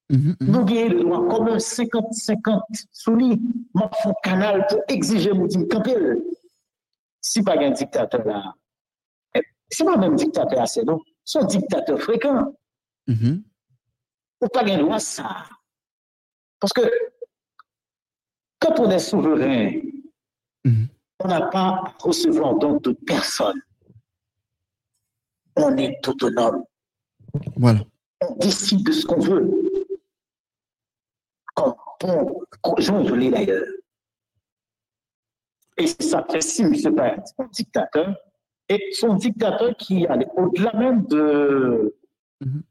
Speaker 3: Mhm. Mhm.
Speaker 4: Nous avons le droit commun 50-50 sous lui. Moi, un canal pour exiger mon dit camper. Si pas un dictateur là, eh, c'est pas même dictateur assez, non? C'est un dictateur fréquent.
Speaker 3: Mhm.
Speaker 4: Ou pas un droit ça. Parce que quand on est souverain,
Speaker 3: Mhm.
Speaker 4: On n'a pas à recevoir donc de personne. On est autonome.
Speaker 3: Voilà.
Speaker 4: on décide de ce qu'on veut. Comme bon Joly d'ailleurs. Et ça fait si M. Payet, un dictateur, et son dictateur qui allait au-delà même de,
Speaker 3: Mhm.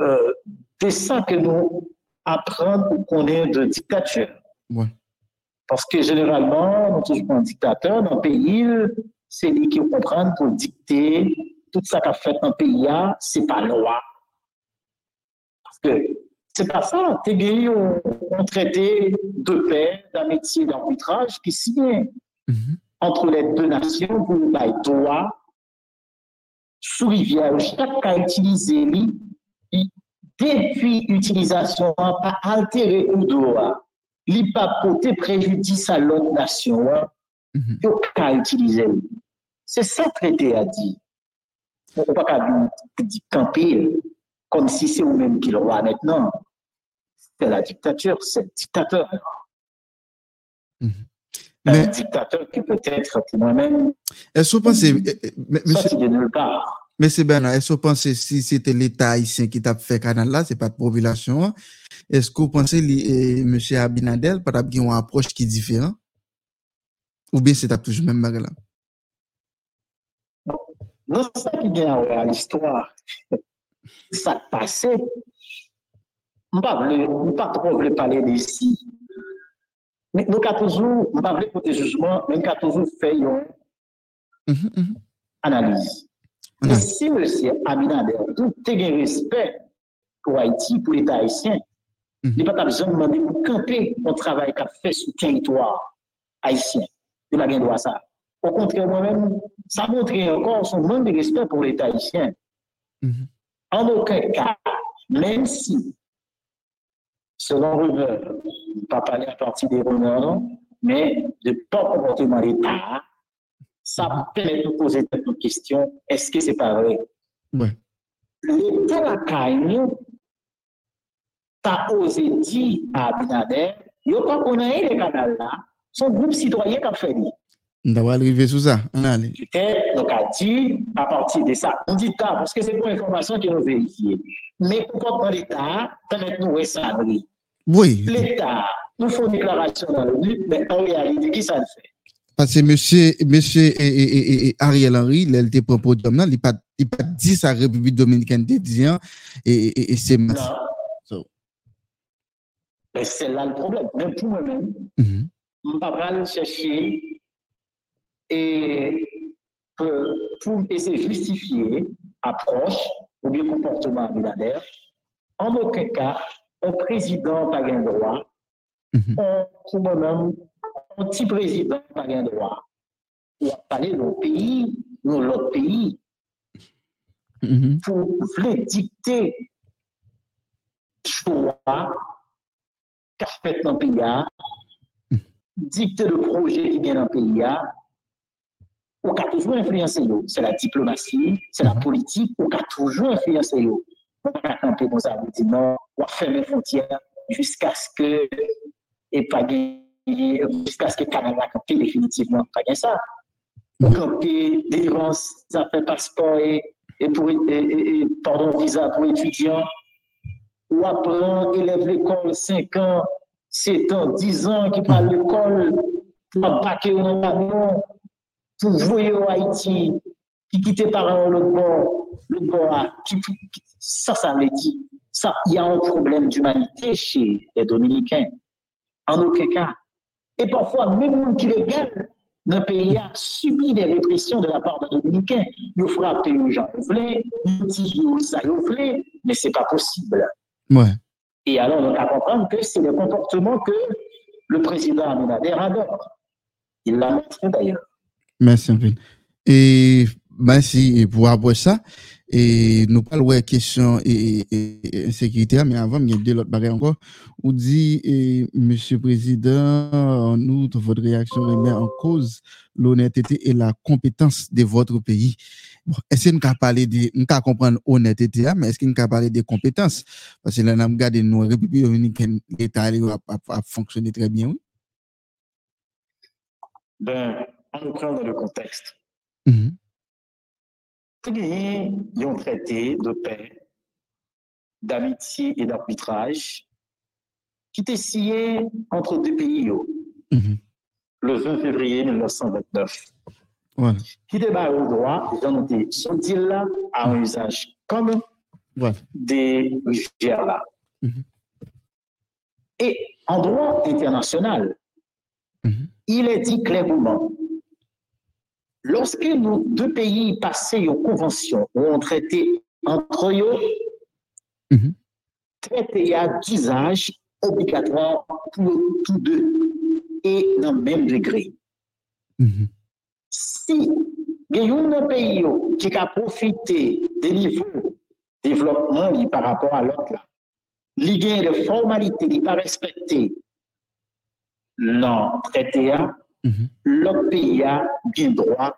Speaker 4: euh, de ça que nous apprenons ou qu'on est de dictature.
Speaker 3: Ouais.
Speaker 4: Parce que généralement, nous toujours un dictateur dans le pays, c'est lui qui comprend pour dicter tout ça qu'a fait dans le pays, c'est pas loi. Parce que c'est pas ça. Tu gagné un, traité de paix, d'amitié, d'arbitrage qui signe
Speaker 3: Mhm.
Speaker 4: entre les deux nations pour les droit sous rivière. Chaque a utilisé lui, depuis l'utilisation, n'a pas altéré ou droit. Li pa pote préjudice à l'autre nation, hein,
Speaker 3: Mhm.
Speaker 4: yo ka utiliser. C'est ça traité a dit. On peut pas qu'à dire camper comme si c'est vous-même qui le roi maintenant. C'est la dictature, c'est le dictateur. Un
Speaker 3: Mais
Speaker 4: dictateur qui peut être pour moi-même
Speaker 3: est-ce que vous
Speaker 4: de part.
Speaker 3: Mese Bernard, esko panse si se non, te l'Etat Haitien ki tap fe kanal la, se pat popilasyon, esko panse li eh, M. Abinadel pat ap gen yon aproche ki diferan? Ou ben se tap toujou men baga la?
Speaker 4: Non, sa ki gen an wè an istwa, sa t'pase, mpa vle, mpa tro vle pale de si, men mpa toujou, mpa vle pote jujman, men mpa
Speaker 3: toujou fe
Speaker 4: yon
Speaker 3: analize.
Speaker 4: Et si M. Abinader, tout est un respect pour Haïti, pour l'État haïtien,
Speaker 3: Mhm.
Speaker 4: il n'y a pas besoin de demander pour camper un travail qu'a fait sur le territoire haïtien. Il n'a rien droit à ça. Au contraire, moi-même, ça montre encore son manque de respect pour l'État haïtien.
Speaker 3: Mhm.
Speaker 4: En aucun cas, même si, selon rumeur, je ne pas parler à partir des rumeurs, mais de pas comportement de l'État, ça permet de poser cette question, est-ce que c'est pas vrai?
Speaker 3: Oui.
Speaker 4: L'état la caille, t'as osé dire à Abinader, yo pas qu'on connaître les canaux là, son groupe citoyen qui a fait.
Speaker 3: On va arriver sur ça. On allez.
Speaker 4: donc a dit, à partir de ça, on dit ça, parce que c'est pour l'information qui nous vérifie. Mais pourquoi l'État, permet nous ça, Oui. L'État nous fait une déclaration dans le but, mais en réalité, qui ça le fait?
Speaker 3: Parce que monsieur, monsieur et, et, et, Ariel Henry, il était podium là, il pas, il pas dit sa République dominicaine de dire, et, et, et c'est
Speaker 4: Non.
Speaker 3: So.
Speaker 4: Mais c'est là le problème. Même pour moi-même,
Speaker 3: Mhm.
Speaker 4: je ne vais pas chercher et pour, pour essayer de justifier approche ou bien comportement militaire. En aucun cas, un président n'a pas le droit,
Speaker 3: Mhm.
Speaker 4: un, pour moi-même, un petit président n'a pas le droit. Il a parlé de nos pays, de l'autre pays,
Speaker 3: Mhm.
Speaker 4: pour vouloir dicter choix qu'a fait dans le pays, dicter le projet qui vient dans le pays, on a toujours influencé. C'est la diplomatie, c'est la politique, on a toujours influencé. On va camper comme ça, on dit non, on va fermer les frontières jusqu'à ce que, et pas gagner, jusqu'à ce que Canada campe définitivement, pas ça. On camper délivrance, ça fait passeport et, et pour, et, pardon, visa pour étudiants, ou apprend, élève l'école 5 ans, 7 ans, 10 ans, qui parle l'école, pour embarquer dans l'avion, pour voyer au Haïti, qui quitte parents le bord, le bord qui- ça, ça veut dire, ça, il y a un problème d'humanité chez les Dominicains. En aucun cas. Et parfois, même monde qui les gagne, dans le pays a subi des répressions de la part des Dominicains. Ils frappent les gens, ils ils ça, ils mais c'est pas possible.
Speaker 3: Ouais.
Speaker 4: Et alors, on a comprendre que c'est le comportement que le président Abinader adore. Il l'a montré d'ailleurs.
Speaker 3: Merci peu. Et merci pour avoir ça. Et nous parlons de question et, et, et insécurité, mais avant, il y a deux autres bagages encore. On dit, Monsieur le Président, en outre, votre réaction remet en cause l'honnêteté et la compétence de votre pays. Bon, est-ce nous pouvons parler de, nous pouvons comprendre honnêteté, hein, mais est-ce nous pouvons parler de compétences? Parce que là, nous avons regardé nos République dominicaine, l'État a, fonctionné très bien, oui.
Speaker 4: Ben, on nous prend dans le contexte.
Speaker 3: Mhm.
Speaker 4: Il y a un traité de paix, d'amitié et d'arbitrage qui était signé entre deux pays
Speaker 3: Mhm.
Speaker 4: le 20 février 1929.
Speaker 3: Voilà.
Speaker 4: Qui débat au droit, les gens ont dit, ce deal-là a un usage commun
Speaker 3: Voilà.
Speaker 4: des rivières-là.
Speaker 3: Mhm.
Speaker 4: Et en droit international,
Speaker 3: Mhm.
Speaker 4: il est dit clairement, lorsque nos deux pays passaient une convention ou un traité entre eux,
Speaker 3: Mhm.
Speaker 4: traité à d'usage obligatoire pour tous deux et dans le même degré.
Speaker 3: Mhm.
Speaker 4: Si il y a un pays qui a profité des niveaux de développement par rapport à l'autre, il y a des formalités qui pas respectées dans le traité,
Speaker 3: Mhm.
Speaker 4: le pays a bien droit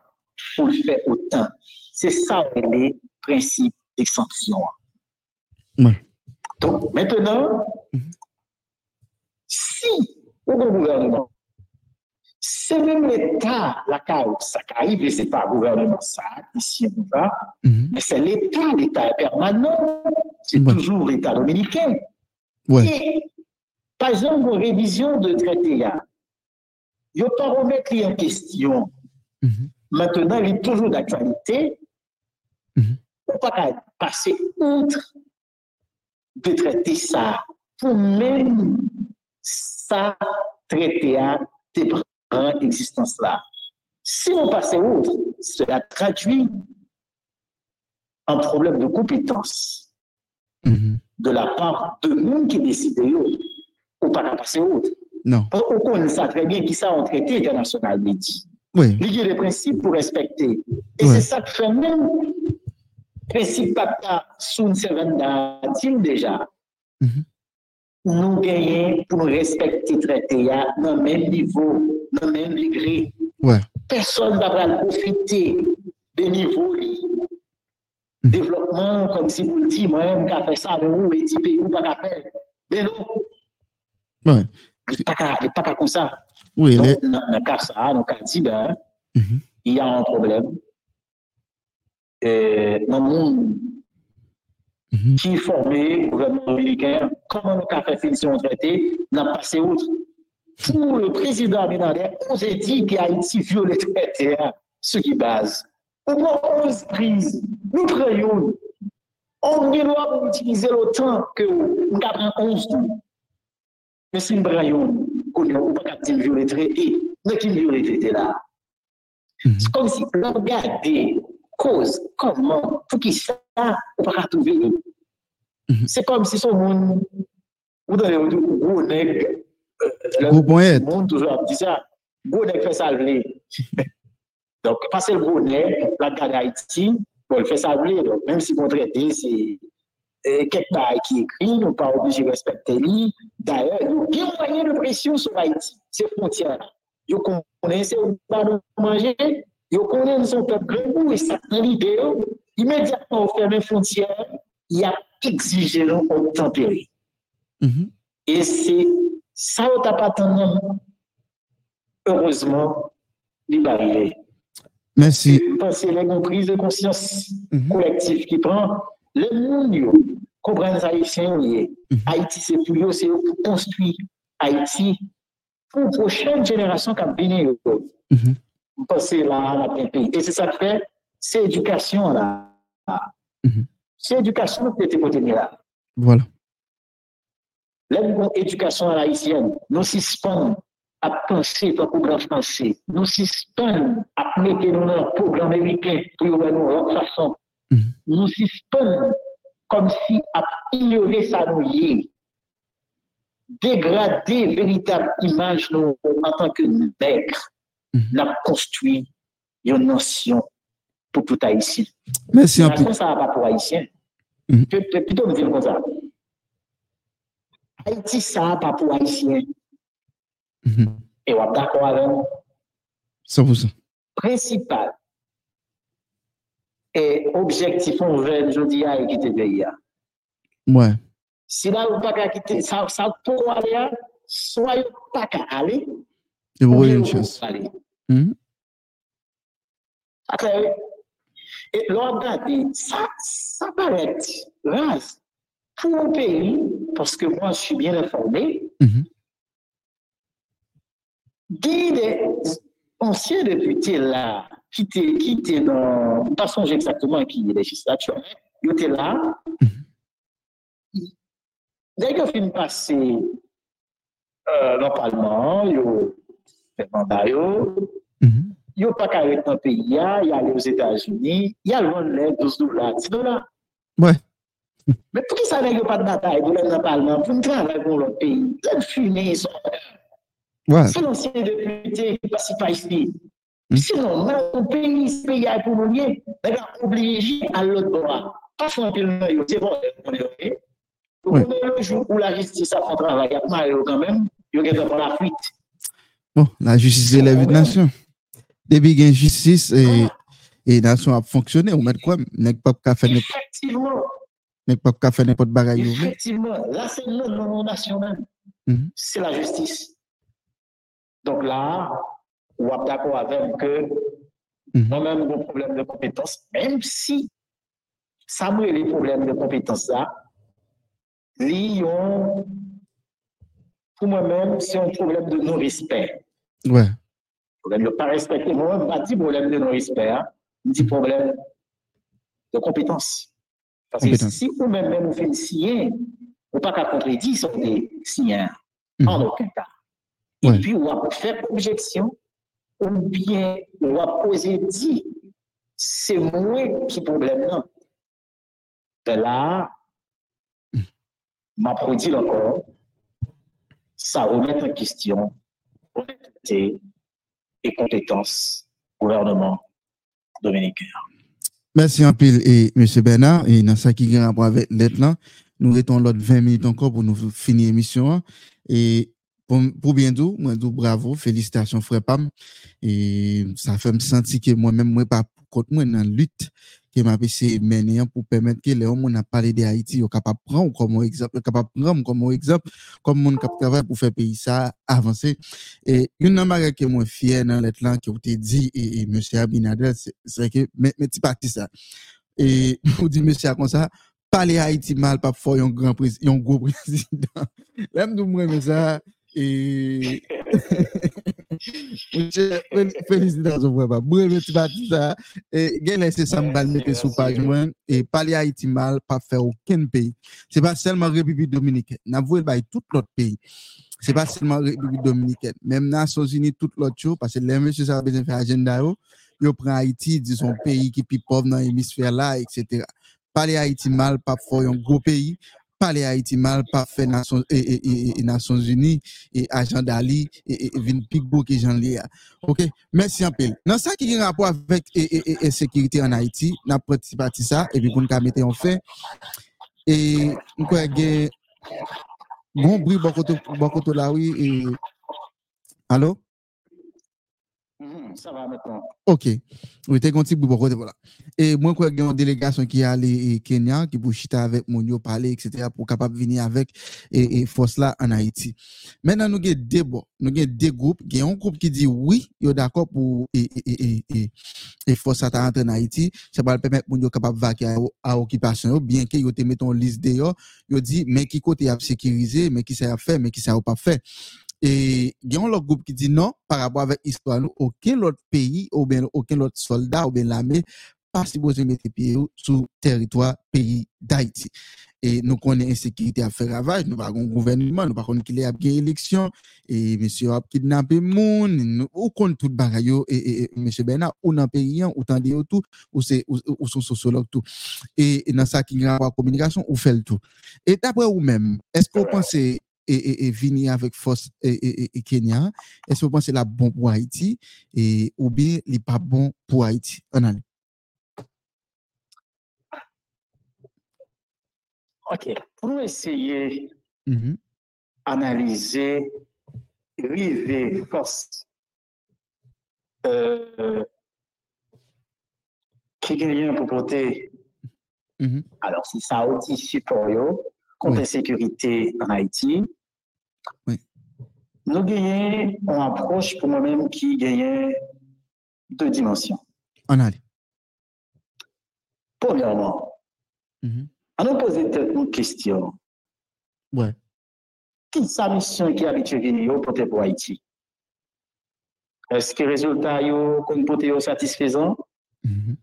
Speaker 4: pour le faire autant. C'est ça les principes d'exemption.
Speaker 3: Ouais.
Speaker 4: Donc, maintenant,
Speaker 3: Mhm.
Speaker 4: si au gouvernement, c'est même l'État, la CAO, ça arrive, et c'est pas le gouvernement, ça, ici, on va,
Speaker 3: Mhm.
Speaker 4: mais c'est l'État, l'État est permanent, c'est
Speaker 3: Ouais.
Speaker 4: toujours l'État dominicain.
Speaker 3: Ouais.
Speaker 4: Et, par exemple, révision de traité, il ne pas remettre en question.
Speaker 3: Mhm.
Speaker 4: Maintenant, il est toujours d'actualité.
Speaker 3: Mhm.
Speaker 4: On ne peut pas passer outre de traiter ça pour même ça traiter à tes existence là. Si on passe outre, cela traduit un problème de compétence
Speaker 3: Mhm.
Speaker 4: de la part de nous qui décident ou pas passer outre.
Speaker 3: Non.
Speaker 4: On connaît ça très bien qui ça en traité international dit.
Speaker 3: Oui.
Speaker 4: Il y a des principes pour respecter. Et c'est ça que fait même principe papa sous servanda déjà.
Speaker 3: Mhm.
Speaker 4: Nous gagnons pour respecter traité à dans le même niveau, dans le même degré.
Speaker 3: Ouais.
Speaker 4: Personne ne va pas profiter des niveaux
Speaker 3: Mhm.
Speaker 4: développement comme si vous le dites, moi-même, qui fait ça, mais vous, et vous pas faire. Mais non,
Speaker 3: Ouais.
Speaker 4: li pa ka kon sa.
Speaker 3: Oui,
Speaker 4: Donc, les... nan ka sa, nan ka di ba,
Speaker 3: mm
Speaker 4: -hmm. y a an problem. Nan euh, moun
Speaker 3: mm
Speaker 4: -hmm. ki formé gouvernement américain, koman nou ka fè finisyon traité, nan passe outre. Pou le président Abinader, on se dit ki Haïti viole traité, se ki base. Ou moun 11 prise, nou preyoun, on gilwa pou utilize l'OTAN ke ou, nou ka pren
Speaker 3: 11
Speaker 4: tou. Comme si on regardait cause, comment, pour qui ça, on ne.
Speaker 3: Mhm.
Speaker 4: C'est comme si son monde, vous donnez un gros nègre, euh, le
Speaker 3: Gros poète.
Speaker 4: monde toujours dit ça, gros nègre fait salver. Donc, passer le gros nègre, la garde d'Haïti, bon, il fait salver, donc même si vous traitez, c'est quelque part qui écrit, nous pas obligé de respecter lui. D'ailleurs, il y a de pression sur Haïti, ces frontières. Ils connaissent où pas manger, ils connaissent son peuple grand et ça l'idée, immédiatement on ferme les frontières, il y a exigé nous tempérer.
Speaker 3: Mhm.
Speaker 4: Et c'est ça on t'a pas attendu. Heureusement, il va arriver.
Speaker 3: Merci.
Speaker 4: Parce que les prise de conscience
Speaker 3: Mhm.
Speaker 4: collective qui prend, le monde yo, comprendre les Haïtiens,
Speaker 3: Mhm.
Speaker 4: Haïti c'est pour eux, c'est pour construire Haïti pour la prochaine génération qui va venir.
Speaker 3: Mhm.
Speaker 4: Passer là, là. Et c'est ça que fait, c'est éducation là.
Speaker 3: Mhm.
Speaker 4: C'est éducation qui était côté là.
Speaker 3: Voilà.
Speaker 4: L'éducation à l'haïtienne, nous suspendons à penser comme programme français. Nous suspendons à mettre dans un programme américain pour nous de façon.
Speaker 3: Mhm.
Speaker 4: Nous suspendons comme si à ignorer ça nous. Dégrader véritable image nous en tant que nègre.
Speaker 3: Mhm.
Speaker 4: N'a construit une nation pour tout haïtien.
Speaker 3: Merci un peu.
Speaker 4: Ça va pas pour haïtien.
Speaker 3: Mhm.
Speaker 4: Plutôt me dire comme ça. Haïti, ça va pas pour haïtien. Et on est d'accord avec nous.
Speaker 3: 100%.
Speaker 4: Principal et objectif, on veut, je dis, à quitter pays.
Speaker 3: Ouais.
Speaker 4: Si là, on pas quitter, ça, ça pour aller, soit on pas qu'à aller, ou
Speaker 3: pour
Speaker 4: bien
Speaker 3: une chose.
Speaker 4: Après, et l'on regarde, ça, ça paraît rase pour un pays, parce que moi, je suis bien informé,
Speaker 3: Mhm.
Speaker 4: Guy des anciens députés là, ki te, ki te nan, pa sonje eksakteman ki legislatyon, yo te la, dè yon film pase euh, nan palman, yo fè manday
Speaker 3: yo,
Speaker 4: mm -hmm. yo pa karek nan peyi ya, ya le os Etats-Unis, ya lwen lè 12 dola, 10 dola.
Speaker 3: Mwen.
Speaker 4: Mè pou ki sa lè yo pa de batay, pou lè nan palman, pou mwen tra lè kon lè peyi, lè fume, son.
Speaker 3: Ouais.
Speaker 4: Se lansye depute ki pasi pa ici, Sinon, nan ou peyi se ya pou moun ye, nan ou oblije al l'otora. Pasan pil nan yo, se bon, moun yo ye.
Speaker 3: Ou
Speaker 4: konen le jour ou la justice a fon travay apman yo kanmen, yo gen de pon la fuit.
Speaker 3: Bon, la justice e levit nasyon. Debi gen justice e nasyon ap fonksyonè, ou met kwa, nek pap ka fè nek...
Speaker 4: Efektivman.
Speaker 3: Nek pap ka fè nek pot bagay yo.
Speaker 4: Efektivman, la se lè nan nan
Speaker 3: nasyon
Speaker 4: men. Se la justice. Donk la... va d'accord avec que moi-même, mon problème de compétence, même si ça me les problèmes de compétence là, ont, pour moi-même, c'est un problème de non-respect.
Speaker 3: Ouais.
Speaker 4: Problème de ne pas respecter. Moi, pas dit problème de non-respect, hein. dis problème de compétence. Parce que si vous-même, même, vous faites signer, vous pas qu'à contredire sur des signants,
Speaker 3: Mhm.
Speaker 4: en aucun cas. Et puis, on va faire objection, ou bien on va poser dit, c'est moi qui problème là. M'a produit encore, ça remet en question honnêteté et compétence gouvernement dominicain.
Speaker 3: Merci en pile, et M. Bernard. Et dans ça qui l'être là, nous restons l'autre 20 minutes encore pour nous finir l'émission. Et pour, pour bien dire, moi, bravo, félicitations, frère Pam. Et ça fait me sentir que moi-même, moi, pas contre moi, dans la lutte que m'a essayé de mener pour permettre que les hommes, on a parlé de Haïti, sont capables de prendre comme exemple, capable de prendre comme exemple, comme on capable travailler pour faire pays ça avancer. Et une chose que moi fier dans l'être que vous dit, et, et monsieur Abinadel, c'est- que, mais, mais parti ça. Et, vous dit monsieur comme ça, parler Haïti mal, pas faire un grand président, un gros président. Là, nous, moi, ça, et, félicitations, frère. Bref, tu parti ça. Et, gen laissé ça me
Speaker 4: Merci,
Speaker 3: mettre
Speaker 4: merci.
Speaker 3: page, moi. Et parler Haïti mal, pas faire aucun pays. C'est pas seulement République Dominicaine. N'a voué by tout l'autre pays. C'est pas seulement République Dominicaine. Même Nations Unies, tout l'autre chose, parce que les messieurs, ça a besoin de faire agenda, yo. Yo prend Haïti, disons, pays qui est plus pauvre dans l'hémisphère là, etc. Parler Haïti mal, pas faire un gros pays. Parler Haïti mal, pas faire Nations, et, et, et, Nations Unies, et agenda li, et, vin plus gros que Jean Léa. OK? Merci un peu. Dans ça qui a rapport avec et, sécurité en Haïti, n'a participé à ça, et puis pour nous mettre en fait. Et nous quoi gen bon bruit bon côté là oui et allô?
Speaker 4: Mhm, Ça va maintenant.
Speaker 3: OK. Oui, t'es conti pour côté voilà. Et moi quoi gen une délégation qui est allé au Kenya qui pour chita avec mon yo parler etc. pour capable venir avec et, et force là en Haïti. Maintenant nous avons deux nous avons deux groupes, il y a un groupe qui dit oui, yo d'accord pour et et et et, force ça rentrer en Haïti, ça va permettre moun yo capable vaquer à, à occupation bien yo te metton liste dehors, yo dit mais qui côté a sécurisé, mais qui ça a fait, mais qui ça a pas fait. Et il y a un autre groupe qui dit non, par rapport avec l'histoire, nous, aucun autre pays, ou bien aucun autre soldat, ou bien l'armée, pas supposé mettre pied sur territoire pays d'Haïti. Et nous connaissons insécurité à faire ravage, nous avons un gouvernement, nous avons qu'il y a une élection, et monsieur a kidnappé moun, ou compte tout bagaille, et, monsieur Bernard, ou dans le pays, ou tendez yo tout, ou c'est, ou, ou son sociologue tout. Et, et dans ça qui a rapport à la communication, ou fait le tout. Et d'après vous-même, est-ce que vous pensez, et, et, et venir avec force et, et, Kenya, est-ce que vous pensez la bon pour Haïti, et, ou bien il pas bon pour Haïti? On a
Speaker 4: OK. Pour nous essayer
Speaker 3: Mhm.
Speaker 4: analyser, river, force, euh, qui gagne pour porter,
Speaker 3: Mhm.
Speaker 4: alors si ça a aussi support contre
Speaker 3: Oui.
Speaker 4: l'insécurité en Haïti,
Speaker 3: Oui.
Speaker 4: nous gagnons une approche pour moi-même qui gagne deux dimensions.
Speaker 3: On a
Speaker 4: Premièrement,
Speaker 3: Mhm.
Speaker 4: on nous pose une question.
Speaker 3: Ouais.
Speaker 4: Qui sa mission qui habituée à porter pour Haïti? Est-ce que les résultats yo satisfaisants?
Speaker 3: Mhm.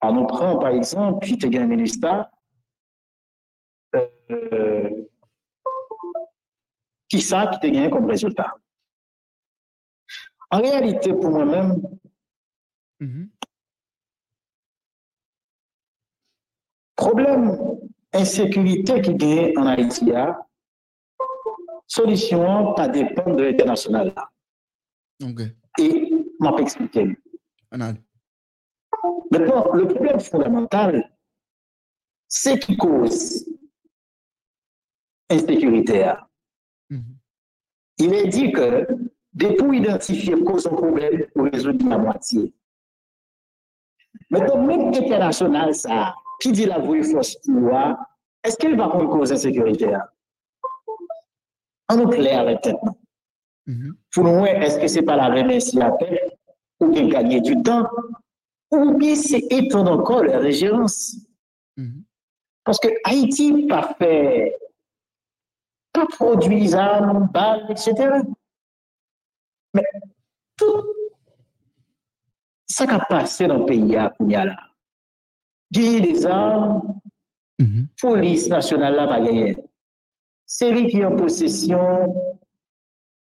Speaker 4: On nous prend par exemple, qui te gagne un ministère, euh, qui ça qui te gagne comme résultat? En réalité, pour moi-même,
Speaker 3: Mhm.
Speaker 4: problème insécurité qui gagne en Haïti, a, solution pas dépend de l'international. là.
Speaker 3: OK.
Speaker 4: Et m'a pas expliqué. Maintenant, le problème fondamental, c'est qui cause? Insécurité. a.
Speaker 3: Mhm.
Speaker 4: Il est dit que de pou identifiye kouzon problem pou rezouni la moitié. Maintenant, même international, ça, qui dit la vraie force pouvoir, est-ce qu'elle va prendre cause sécuritaire? En nous clair, peut-être. Pour nous, est-ce que c'est pas la remercier à paix ou bien gagner du temps ou bien c'est étendre encore la régérence? Parce que Haïti pas fait, pas produit armes, balles, etc. Mais tout ça qui a passé dans le pays à Kounia Gagner des armes, police nationale là pas. C'est lui qui est en possession,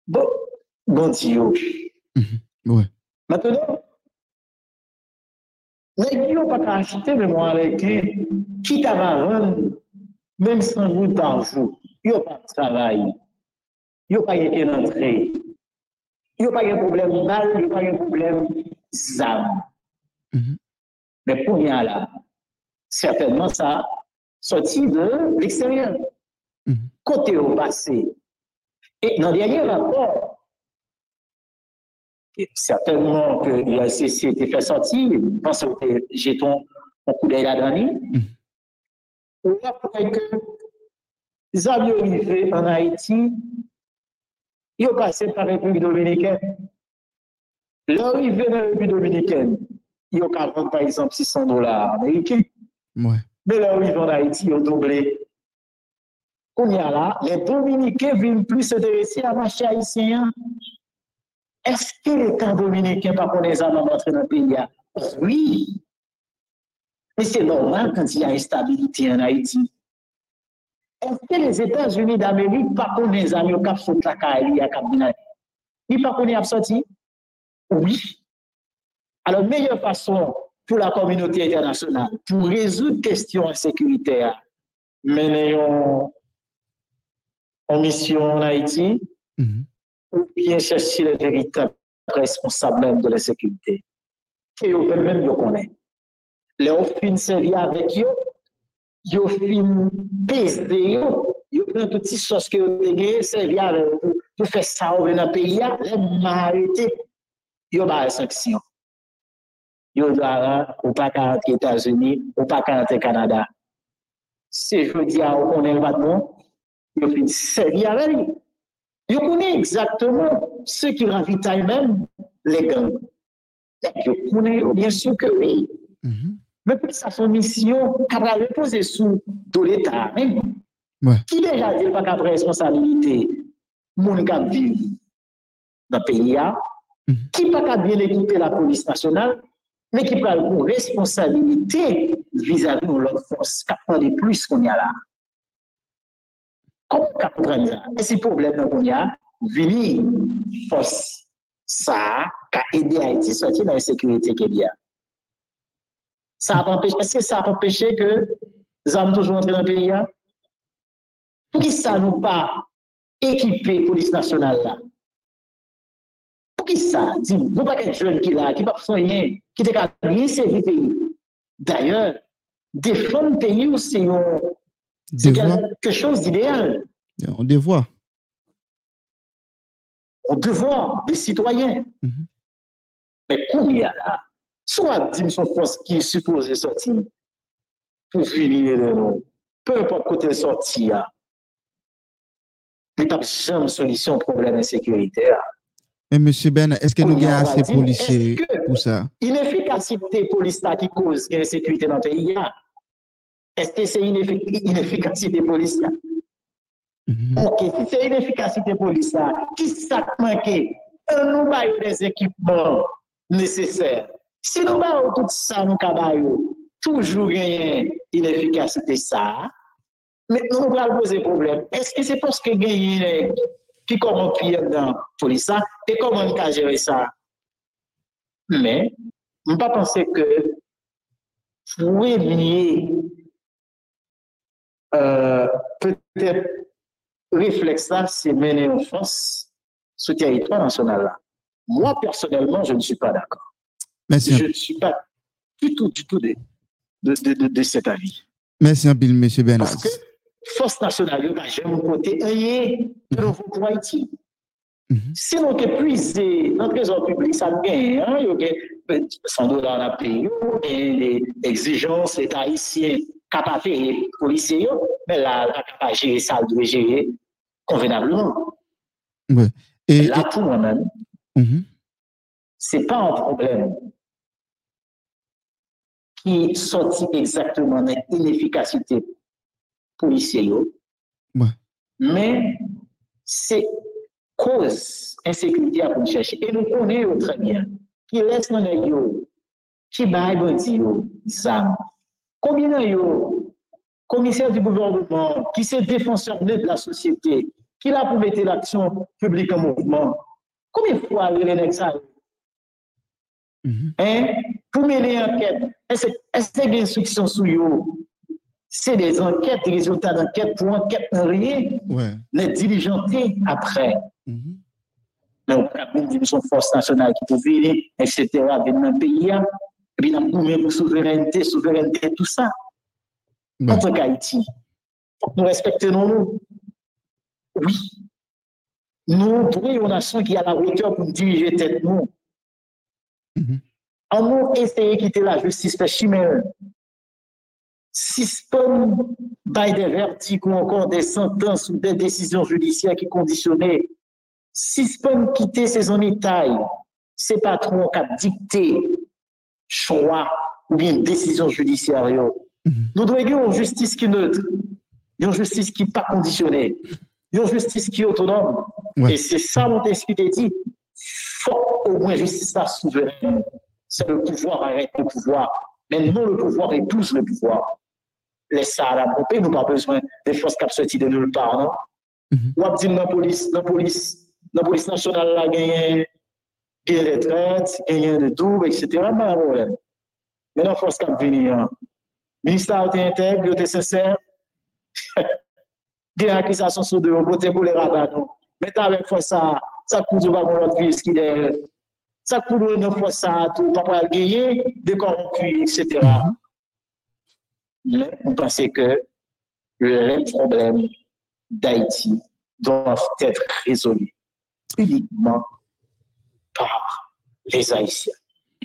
Speaker 4: bon, Gontio.
Speaker 3: Ouais.
Speaker 4: Maintenant, les gens n'ont pas acheter, mais moi, avec qui t'a vendre, même sans vous jour, ils n'ont pas de travail, ils n'ont pas été entré, ils n'ont pas de problème de balle, ils n'ont pas de problème d'armes. Mais pour rien là, certainement ça sorti de l'extérieur. Côté au passé. Et dans le dernier rapport, certainement que était fait sortir, je pense que jetons un coup d'œil voit que les avions arrivés en Haïti, ils ont passé par la République dominicaine. L'arrivée dans la République dominicaine, ils ont vendre par exemple 600 dollars américains.
Speaker 3: Ouais.
Speaker 4: Mais l'arrivée en Haïti, ils ont doublé. Qu'on y a là, les Dominicains viennent plus s'intéresser à marché haïtien. Est-ce que l'État dominicain pas connaît les entrer dans le pays? Oui. Mais c'est normal quand il y a instabilité en Haïti. Est-ce que les États-Unis d'Amérique pas connaissent les armes qui sont la Caraïbe à Cabinay? Ils pas connaissent sorti? Oui. Alors, meilleure façon pour la communauté internationale pour résoudre questions insécuritaires, mener en mission en Haïti, ou bien chercher les véritables responsables de la sécurité. Et eux-mêmes, ils connaissent. Les offres servir avec eux, yo fin peste yo, yo pren touti sos ke yo tege, se vyare pou fè sa ou ven apè ya, lè m'a arete, yo ba resaksyon. Yo dara, ou pa karante Etasuni, ou pa karante Kanada. Se yo di a ou konen vatman, yo fin se vyare li. Yo konen exactement se ki ravitay e men, le gang. Yo konen yo, bien sou ke oui. Mm -hmm. men pou sa son misyon kabra repose sou do l'Etat men.
Speaker 3: Ouais.
Speaker 4: Ki deja zil pa kabra responsabilite moun kab vivi nan peyi ya, mm -hmm. ki pa kabye l'ekipe la polis nasyonal, men ki pral pou responsabilite vis-a-vis ou lòk fòs kapwa de plus kon ya la. Kon kapwa de la. E se problem nan kon ya, vini fòs sa ka ede a iti soti nan sekurite ke liya. Y a. Ça a empêché, est-ce que ça a empêché que les hommes toujours entrés dans le pays? Pour qui ça nous pas équipé la police nationale là? Pour qui ça? Dis-moi, pas qu'un jeune qui là, qui pas rien, qui capable de servir pays. D'ailleurs, défendre le pays, c'est quelque chose d'idéal.
Speaker 3: On devoir.
Speaker 4: On devoir des citoyens.
Speaker 3: Mm -hmm.
Speaker 4: Mais combien là? Swa di mson fos ki supose soti pou vinye de nou. Pe mpap kote soti ya. Li tap jam solisyon probleme sekurite ya.
Speaker 3: Men M. Ben, eske nou gen ase polise pou sa?
Speaker 4: Inefikasite polise ta ki koz gen sekurite nan te ya. Eske se inefikasite
Speaker 3: polise ya?
Speaker 4: Ok, si se inefikasite polise ya, ki sak manke? An nou bayo des ekipman neseser. Si nous avons tout ça, nous avons toujours gagné inefficacité ça, mais nous allons poser problème. Est-ce que c'est parce que gagné qui corrompent dans la police et comment peut gérer ça? Mais, ne pas que premier euh, peut-être réflexe là, c'est mener en France ce territoire national là. Moi, personnellement, je ne suis pas d'accord.
Speaker 3: Merci.
Speaker 4: Je ne suis pas du tout, du tout de, de, de, de cet avis.
Speaker 3: Merci un peu, M. Bernard.
Speaker 4: Parce que force nationale, je mon côté, rien de nouveau pour Haïti.
Speaker 3: Mhm.
Speaker 4: Si nou ke puize nan trezor publik, sa gen, hein, yo gen, ben, 100 dolar la peyo, gen les exigences etat haïtien kapate polisye yo, men la, la kapate jere sa, dwe jere convenablement.
Speaker 3: Ouais. Et,
Speaker 4: Là, pour moi-même,
Speaker 3: et- Mhm.
Speaker 4: c'est pas un problème qui sortit exactement de l'inefficacité policière, yo,
Speaker 3: Ouais.
Speaker 4: mais c'est cause insécurité à pour chercher. Et nous connaissons très bien qui laisse dans les yo, qui baille bandi yo, ça. Combien de yo, commissaire du gouvernement, qui c'est défenseur de la société, qui l'a pour mettre l'action publique en mouvement, combien de fois les nègres ça?
Speaker 3: Mhm.
Speaker 4: hein, pour mener enquête, est-ce a des instructions sur eux? C'est des enquêtes, des résultats d'enquête pour enquête non rien,
Speaker 3: Ouais.
Speaker 4: les diligenter après. On peut même dire son force nationale qui peut venir, etc., venir dans le pays, hein. et puis peut pour souveraineté, souveraineté, tout ça. En tant qu'Haïti, que nous respectons nous. Oui. Nous, pour une nation qui a la hauteur pour diriger tête nous.
Speaker 3: Mhm.
Speaker 4: En nous essayer de quitter la justice fait chimère. Système by des verdicts ou encore des sentences ou des décisions judiciaires qui conditionnaient. Système quitter ces en taille. C'est pas trop qu'à dicter choix ou bien décision judiciaire. yo.
Speaker 3: Mhm.
Speaker 4: Nous devons avoir une justice qui est neutre, une justice qui n'est pas conditionnée, une justice qui est autonome.
Speaker 3: Ouais.
Speaker 4: Et c'est ça, mon expliqué dit. Faut au moins justice là souveraine. C'est le pouvoir arrête le pouvoir. Mais non, le pouvoir épouse le pouvoir. Laisse ça à la pompe, nous pas besoin des forces qui sorti de nulle part, non?
Speaker 3: Mhm.
Speaker 4: Ou dit la police, la police, la police nationale là, gagne gagne des traites, gagne de double, etc. Pas de problème. Mais la force qui a venir, ministère était intègre, il était sincère. Des accusations sur deux, on vote pour les radars, non? Mais avec fois ça, ça coûte pas pour ce qui est. Ça coûte une fois ça, tout, pas pour gagner, des corrompus, etc. Mais on pensait que les problèmes d'Haïti doivent être résolus uniquement par les Haïtiens.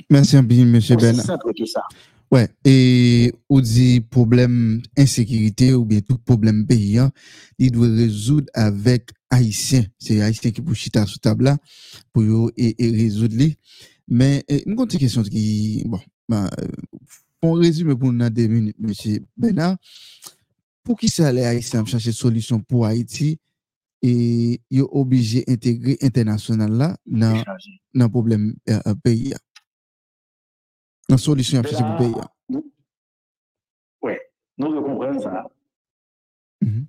Speaker 3: Merci bien, Bernard.
Speaker 4: simple que ça.
Speaker 3: Ouè, e ou di problem insekirite ou bien tout problem peyi an, li dwe rezoud avèk Haitien. Se Haitien ki pou chita sou tabla pou yo e, e rezoud li. Men, nou konti kesyon ki, bon, pou rezume pou nou nan demine, M. Benard, pou ki sa le Haitien ap chache solisyon pou Haiti, e yo oblige integre internasyonal la nan, nan problem euh, euh, peyi an.
Speaker 4: Mais
Speaker 3: chercher pour
Speaker 4: là,
Speaker 3: pays. là.
Speaker 4: nous- Ouais, nous devons comprendre ça.
Speaker 3: Mhm.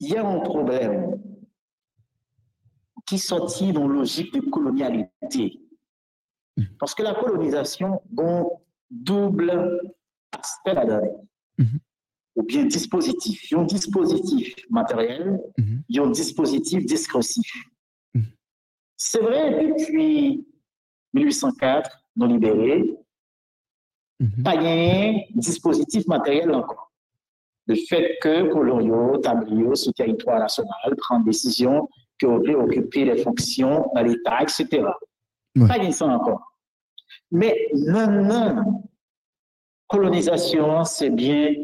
Speaker 4: Il y a un problème qui sortit dans la logique de colonialité.
Speaker 3: Mhm.
Speaker 4: Parce que la colonisation a un double aspect là-dedans.
Speaker 3: Mhm.
Speaker 4: Ou bien dispositif. Il y a un dispositif matériel, il y a un dispositif discursif.
Speaker 3: Mhm.
Speaker 4: C'est vrai, depuis 1804, nous libérés,
Speaker 3: Mhm.
Speaker 4: Pas un dispositif matériel encore. Le fait que Colonio, Tablio, sur le territoire national, prend décision que vous voulez occuper les fonctions dans l'État, etc.
Speaker 3: Ouais.
Speaker 4: Pas ça encore. Mais non, non, colonisation, c'est bien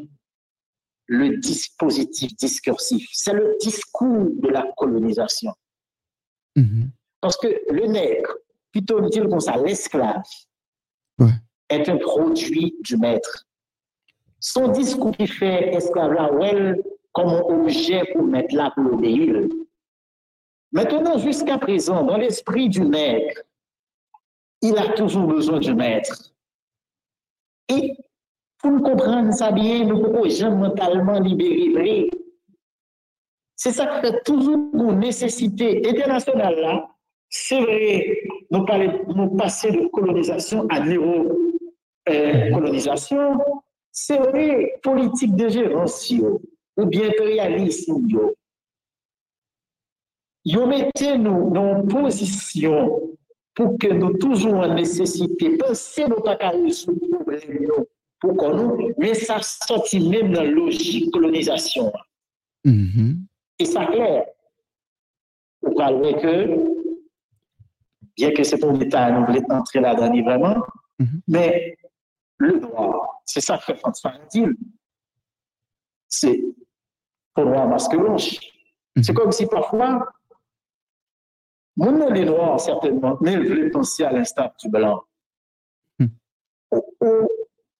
Speaker 4: le dispositif discursif. C'est le discours de la colonisation.
Speaker 3: Mhm.
Speaker 4: Parce que le nègre, plutôt dire comme ça, l'esclave,
Speaker 3: Ouais.
Speaker 4: Est un produit du maître. Son discours qui fait esclave ouais, comme objet pour mettre là pour l'obéir. Maintenant, jusqu'à présent, dans l'esprit du nègre, il a toujours besoin du maître. Et pour nous comprendre ça bien, nous pouvons jamais mentalement libérer. C'est ça fait toujours une nécessité internationale. C'est vrai, nous, parlons, nous passons de colonisation à néo-colonisation. c'est vrai, politique de gérance, ou bien impérialisme. Yo. Yo mettez nous dans une position pour que nous toujours en nécessité, penser nous pas qu'à résoudre le problème, yo, pour qu'on nous, mais ça sortit même dans la logique colonisation.
Speaker 3: Mhm.
Speaker 4: Et ça clair. Vous parlez que bien que c'est pour l'État, nous voulons entrer là-dedans vraiment,
Speaker 3: Mhm.
Speaker 4: mais le droit, c'est ça que fait dit. C'est pour droit masque blanche.
Speaker 3: Mhm.
Speaker 4: C'est comme si parfois, mon les noirs, certainement, mais le penser à l'instar du blanc.
Speaker 3: Mhm.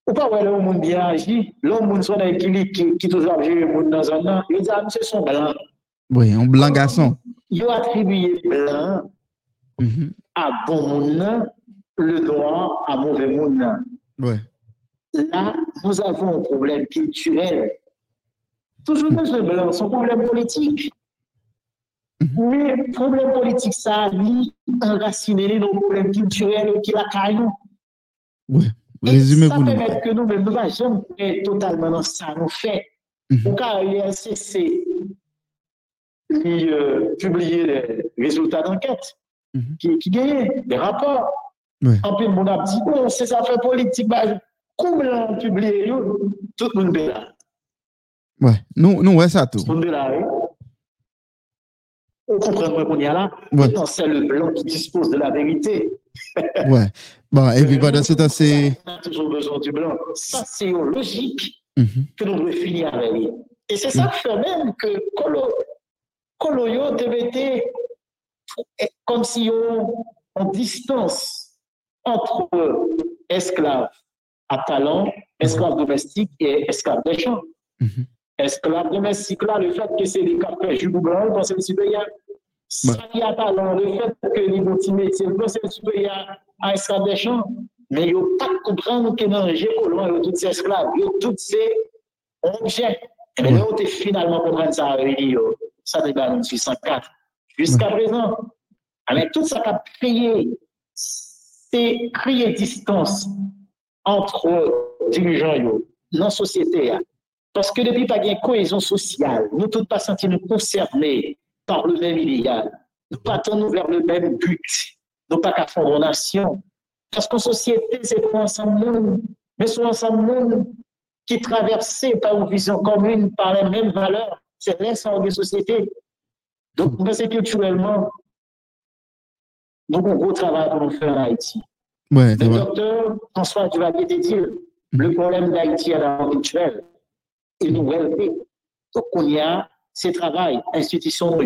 Speaker 4: Ou, pas, ouais, monde bien agi, monde soit équilibre, qui, toujours le monde dans un an, il dit, ah, monsieur, son blanc.
Speaker 3: Oui, un blanc garçon.
Speaker 4: Il a attribué blanc
Speaker 3: Mhm.
Speaker 4: à bon monde, le droit à mauvais monde.
Speaker 3: Ouais.
Speaker 4: Là, nous avons un problème culturel. Toujours dans ce blanc, son problème politique. Mais le problème politique, ça, lui, enraciné dans le problème culturel qui la caillou.
Speaker 3: Résumez
Speaker 4: ça
Speaker 3: pour
Speaker 4: permet que nous, même, nous ne jamais être totalement dans ça, nous fait.
Speaker 3: Mhm.
Speaker 4: Au cas où l'INCC lui, euh, publier les résultats d'enquête
Speaker 3: Mhm.
Speaker 4: qui, qui des rapports.
Speaker 3: Ouais.
Speaker 4: En plus, mon a dit, bon, ces affaires politiques, bah, yo, tout le monde est là?
Speaker 3: Ouais. Nous, nous, ouais, ça tout.
Speaker 4: Tout le monde est là. oui. On comprend qu'on y a là?
Speaker 3: Ouais.
Speaker 4: C'est le blanc qui dispose de la vérité.
Speaker 3: Ouais. Bon, et puis pendant ce temps, c'est.
Speaker 4: On a toujours besoin du blanc. Ça, c'est une logique
Speaker 3: Mhm.
Speaker 4: que nous devons finir avec. Et c'est ça qui fait même que Colo, Coloyo devait être comme si on, on distance entre esclaves à talent, esclaves domestiques et esclaves des champs.
Speaker 3: Mhm.
Speaker 4: Esclaves domestiques, là, le fait que c'est des cafés jus blanc, c'est le supérieur. Ça y a talent, le fait que les petits métiers, c'est le supérieur à esclaves des champs. Mais il ne faut pas comprendre que dans le jeu a tous ces esclaves, il y a tous ces objets. Et bien, là, on est finalement comprendre ça avec yo. ça débat en 1804. Jusqu'à présent, avec tout ça qu'a créé, c'est créer distance entre dirigeants yo, dans société. hein. Parce que depuis pas de cohésion sociale, nous ne tous pas sentir nous concernés par le même idéal. Nous tendre vers le même but. Nous pas qu'à fondre nation. Parce qu'en société, c'est pour ensemble monde, mais c'est ensemble monde qui traversé par une vision commune, par les mêmes valeurs. C'est l'ensemble des sociétés. Donc, c'est culturellement, avons un gros travail pour nous faire en Haïti.
Speaker 3: Ouais,
Speaker 4: Le docteur François Duvalier dit, le problème d'Haïti est la rituel. Et nous, ouais, donc, on y a ces travail, institutions,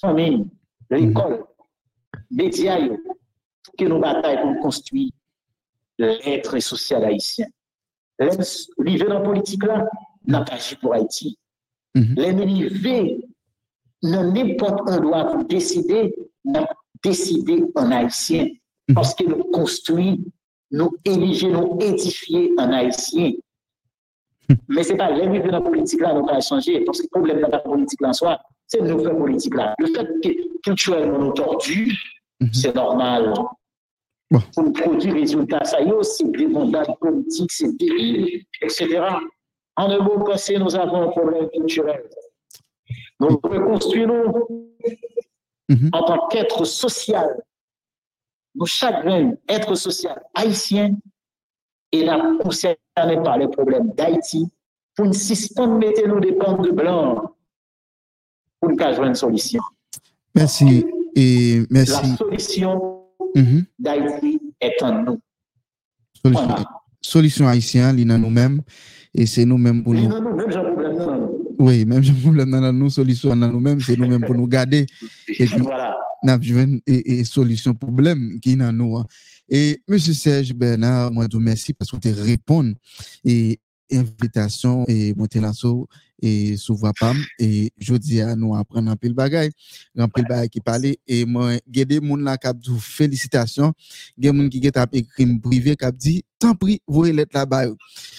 Speaker 4: famille, l'école, médias, yo, pour que nous bataillons pour construire l'être social haïtien. L'arrivée dans la politique là, n'a pas agi pour Haïti.
Speaker 3: Mhm.
Speaker 4: L'arrivée dans n'importe un droit pour décider, n'a décidé en haïtien. Parce que nous construisons, nous éliger, nous édifier en haïtien. Mais ce n'est pas l'arrivée dans la politique là, nous pas changer. Parce que le problème de la politique là en soi, c'est de nous faire politique là. Le fait que culturellement nous tordus,
Speaker 3: Mhm.
Speaker 4: c'est normal.
Speaker 3: Bon.
Speaker 4: Pour produire résultat, ça y est aussi, des mandats politiques, c'est terrible, etc. En un mot passé, nous avons un problème culturel. Nous reconstruisons
Speaker 3: Mhm.
Speaker 4: en tant qu'être social, nos chagrins, être social haïtien, et là, concerné par les problèmes d'Haïti, pour nous suspendre, mettez-nous des pentes de blanc pour nous jouer une solution.
Speaker 3: Merci. Et
Speaker 4: La
Speaker 3: merci.
Speaker 4: solution
Speaker 3: Mhm.
Speaker 4: d'Haïti est en nous.
Speaker 3: Solution,
Speaker 4: Voilà.
Speaker 3: solution haïtienne, il nous-mêmes. Et c'est nous-mêmes pour nous.
Speaker 4: Même j'ai.
Speaker 3: Oui, même si problème dans nous, solution dans nous-mêmes, c'est nous-mêmes pour nous garder. Et puis,
Speaker 4: Voilà.
Speaker 3: N'a et, et solution problème qui dans nous. hein. Et monsieur Serge Bernard, moi je vous remercie parce que tu réponds et invitation et monter l'assaut et sous voix pam et je dis à nous apprendre un pile bagaille, un pile bagaille qui parlait et moi gade moun la k'ap dou félicitations, gen moun qui get ap écrit privé k'ap dit tant pis voyez lettre là-bas yo.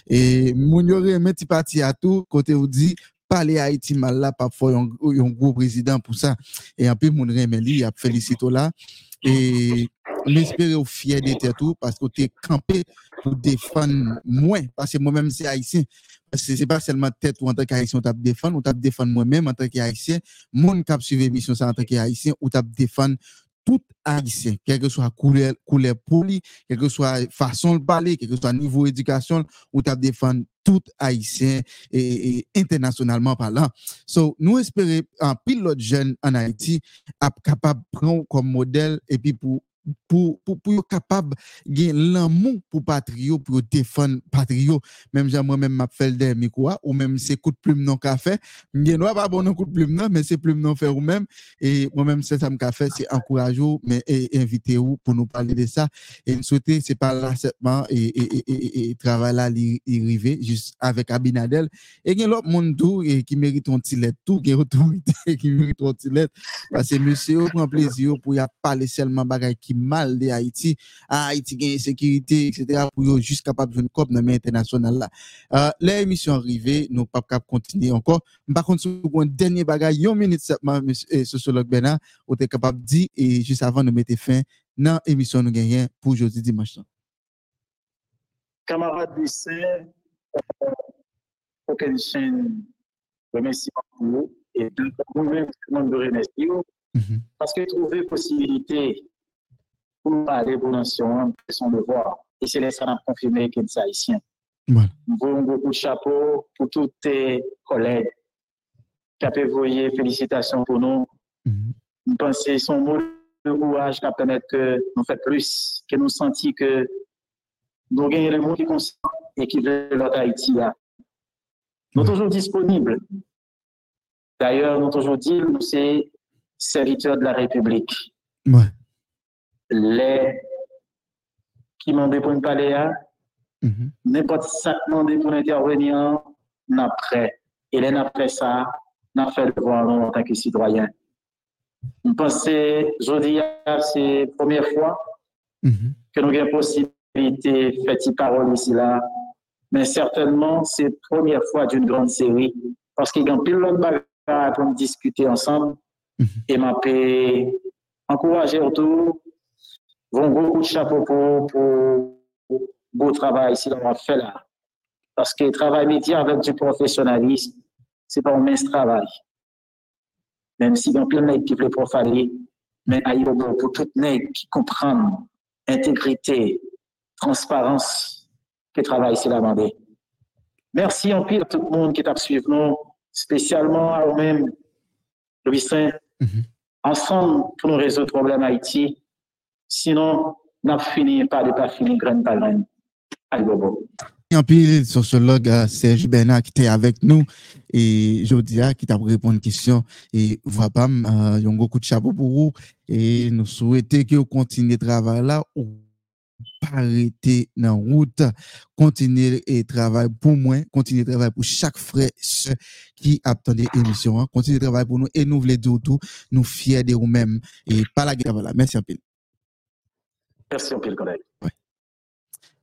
Speaker 3: et moun yo remet ti parti à tout côté ou dit parler Haïti mal là pas faut un un gros président pour ça. Et en plus moun remet li a félicito là. Et m'espérer au fier de tout parce que tu es campé pour défendre moi parce que moi-même c'est haïtien. Parce que c'est pas seulement tête ou en tant qu'haïtien on t'a défendre ou t'a défendre moi-même en tant qu'haïtien. Qui a suivi mission ça en tant qu'haïtien ou t'a défendre tout haïtien quelle que soit couleur couleur poli quelle que soit façon de parler quel que soit niveau éducation ou t'a défendre tout haïtien et, et internationalement parlant. So nous espérons un pilote jeune en Haïti ap capable prendre comme modèle et puis pour pour pour pour capable gagner l'amour pour patrio pour défendre patrio. Même j'ai moi même m'a fait le micro ou même c'est coup de plume non café. J'ai pas bon coup de plume non mais c'est plume non faire ou même. Et moi même c'est ça me fait c'est encourager mais et inviter vous pour nous parler de ça. Et souhaiter c'est pas l'acceptement et et et, et, travail là il arrivé juste avec Abinadel. Et a l'autre monde tout et qui mérite un petit lettre tout qui autorité qui mérite un petit lettre. Parce que monsieur prend plaisir pour y parler seulement bagaille qui mal de Haïti, à Haïti gagne sécurité, etc. pour juste capable de une cop dans international là. Euh, l'émission arrivée, nous pas capable continuer encore. Par contre, sur un dernier bagage, une minute seulement, eh, sociologue Bernard, vous êtes capable de dire, et juste avant de mettre fin, dans l'émission nous gagnons pour aujourd'hui dimanche.
Speaker 4: Camarade lycée, euh, aucune chaîne, remercie pour vous, et de vous-même, je vous remercie, mhm. parce que trouver possibilité pour pour nation, c'est son devoir. Et c'est ça qu'on confirmé que c'est haïtien. Voilà. Bon, beaucoup de chapeau pour tous tes collègues qui ont envoyé félicitations pour nous. Mm -hmm. Pensez son mot de courage qui a permis que nous fassions plus, que nous sentions que nous gagnons le monde qui est conscient et qui veut notre Haïti là. Nous sommes toujours disponibles. D'ailleurs, nous toujours dit, nous sommes serviteurs de la République.
Speaker 3: Ouais
Speaker 4: les qui m'ont pour une parler, mm-hmm. n'importe ça demandé pour intervenir, après. Et là, après ça, n'a fait le devoir en tant que citoyen. Je pense que jeudi, c'est la première fois mm-hmm. que nous avons la possibilité de faire parole ici là. Mais certainement, c'est la première fois d'une grande série. Parce qu'il y a plein de bagages pour discuter ensemble. Mm-hmm. Et m'a encourager autour Bon, beaucoup de chapeau pour, pour, beau travail qu'on a fait là. Parce que le travail métier avec du professionnalisme, c'est pas un mince travail. Même si y a plein de qui veulent profaner, mais il y a pour tout nègre qui comprennent intégrité, transparence que le travail là demandé. Merci en pile à tout le monde qui t'a suivi nous, spécialement à vous-même, Louis Saint, mm-hmm. ensemble pour nous résoudre le problème Haïti. Sinon, n'a fini pas de pas finir grand par grand.
Speaker 3: En pile, sociologue euh, Serge Bernard qui était avec nous et Jodia qui t'a répondu à une question et voilà, euh, y a beaucoup de chapeau pour vous et nous souhaitons que vous continuez le travail là ou pas arrêter dans la route, continuer et travailler pour moi, continuer de travailler pour chaque frère qui attendait l'émission, hein. continuer de travailler pour nous et nous voulons dire tout, nous fiers de nous-mêmes et pas la guerre là. Merci un peu.
Speaker 4: Merci, un collègue.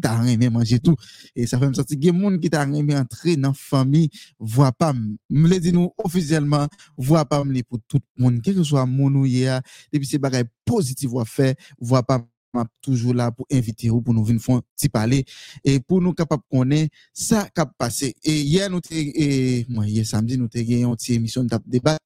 Speaker 3: t'a rien manger tout. Et ça fait me sentir gain monde qui t'a rien entrer dans famille voit pas me le dit nous officiellement voit pas pour tout le monde quel que soit mon ou et puis c'est bagay positif à faire voit pas toujours là pour inviter vous pour nous venir faire petit parler et pour nous capable connaître ça qui a passé. Et hier nous et moi hier samedi nous avons une petite émission de débat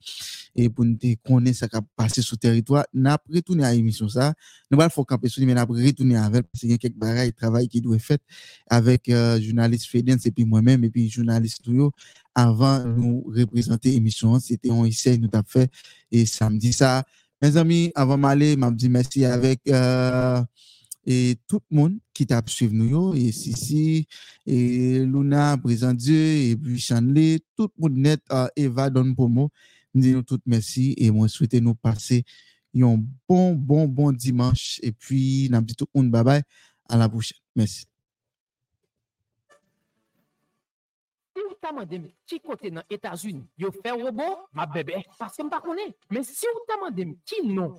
Speaker 3: et pour nous connaître ça qui a passé sur le territoire n'a retourné à l'émission ça. Nous allons faire camper sur mais n'a retourner avec parce qu'il y a quelques bagages travail qui doit être fait avec euh, journaliste Fedens et puis moi-même et puis journaliste tout avant nous représenter l'émission. C'était on essaie nous avons fait et samedi ça mes amis, avant d'aller, je dis merci avec euh, tout le monde qui t'a suivi nous, et Sissi, et Luna, Présent Dieu, et puis Chanley, tout le monde net, euh, Eva, moi. Je dis nous tout merci et moi souhaite nous passer un bon, bon, bon dimanche. Et puis, je dis tout bye bye. À la prochaine. Merci.
Speaker 2: Ta mandé qui côté dans États-Unis, yo fait robot, ma bébé, parce que m'pas connais. Mais si vous ta mandé qui non,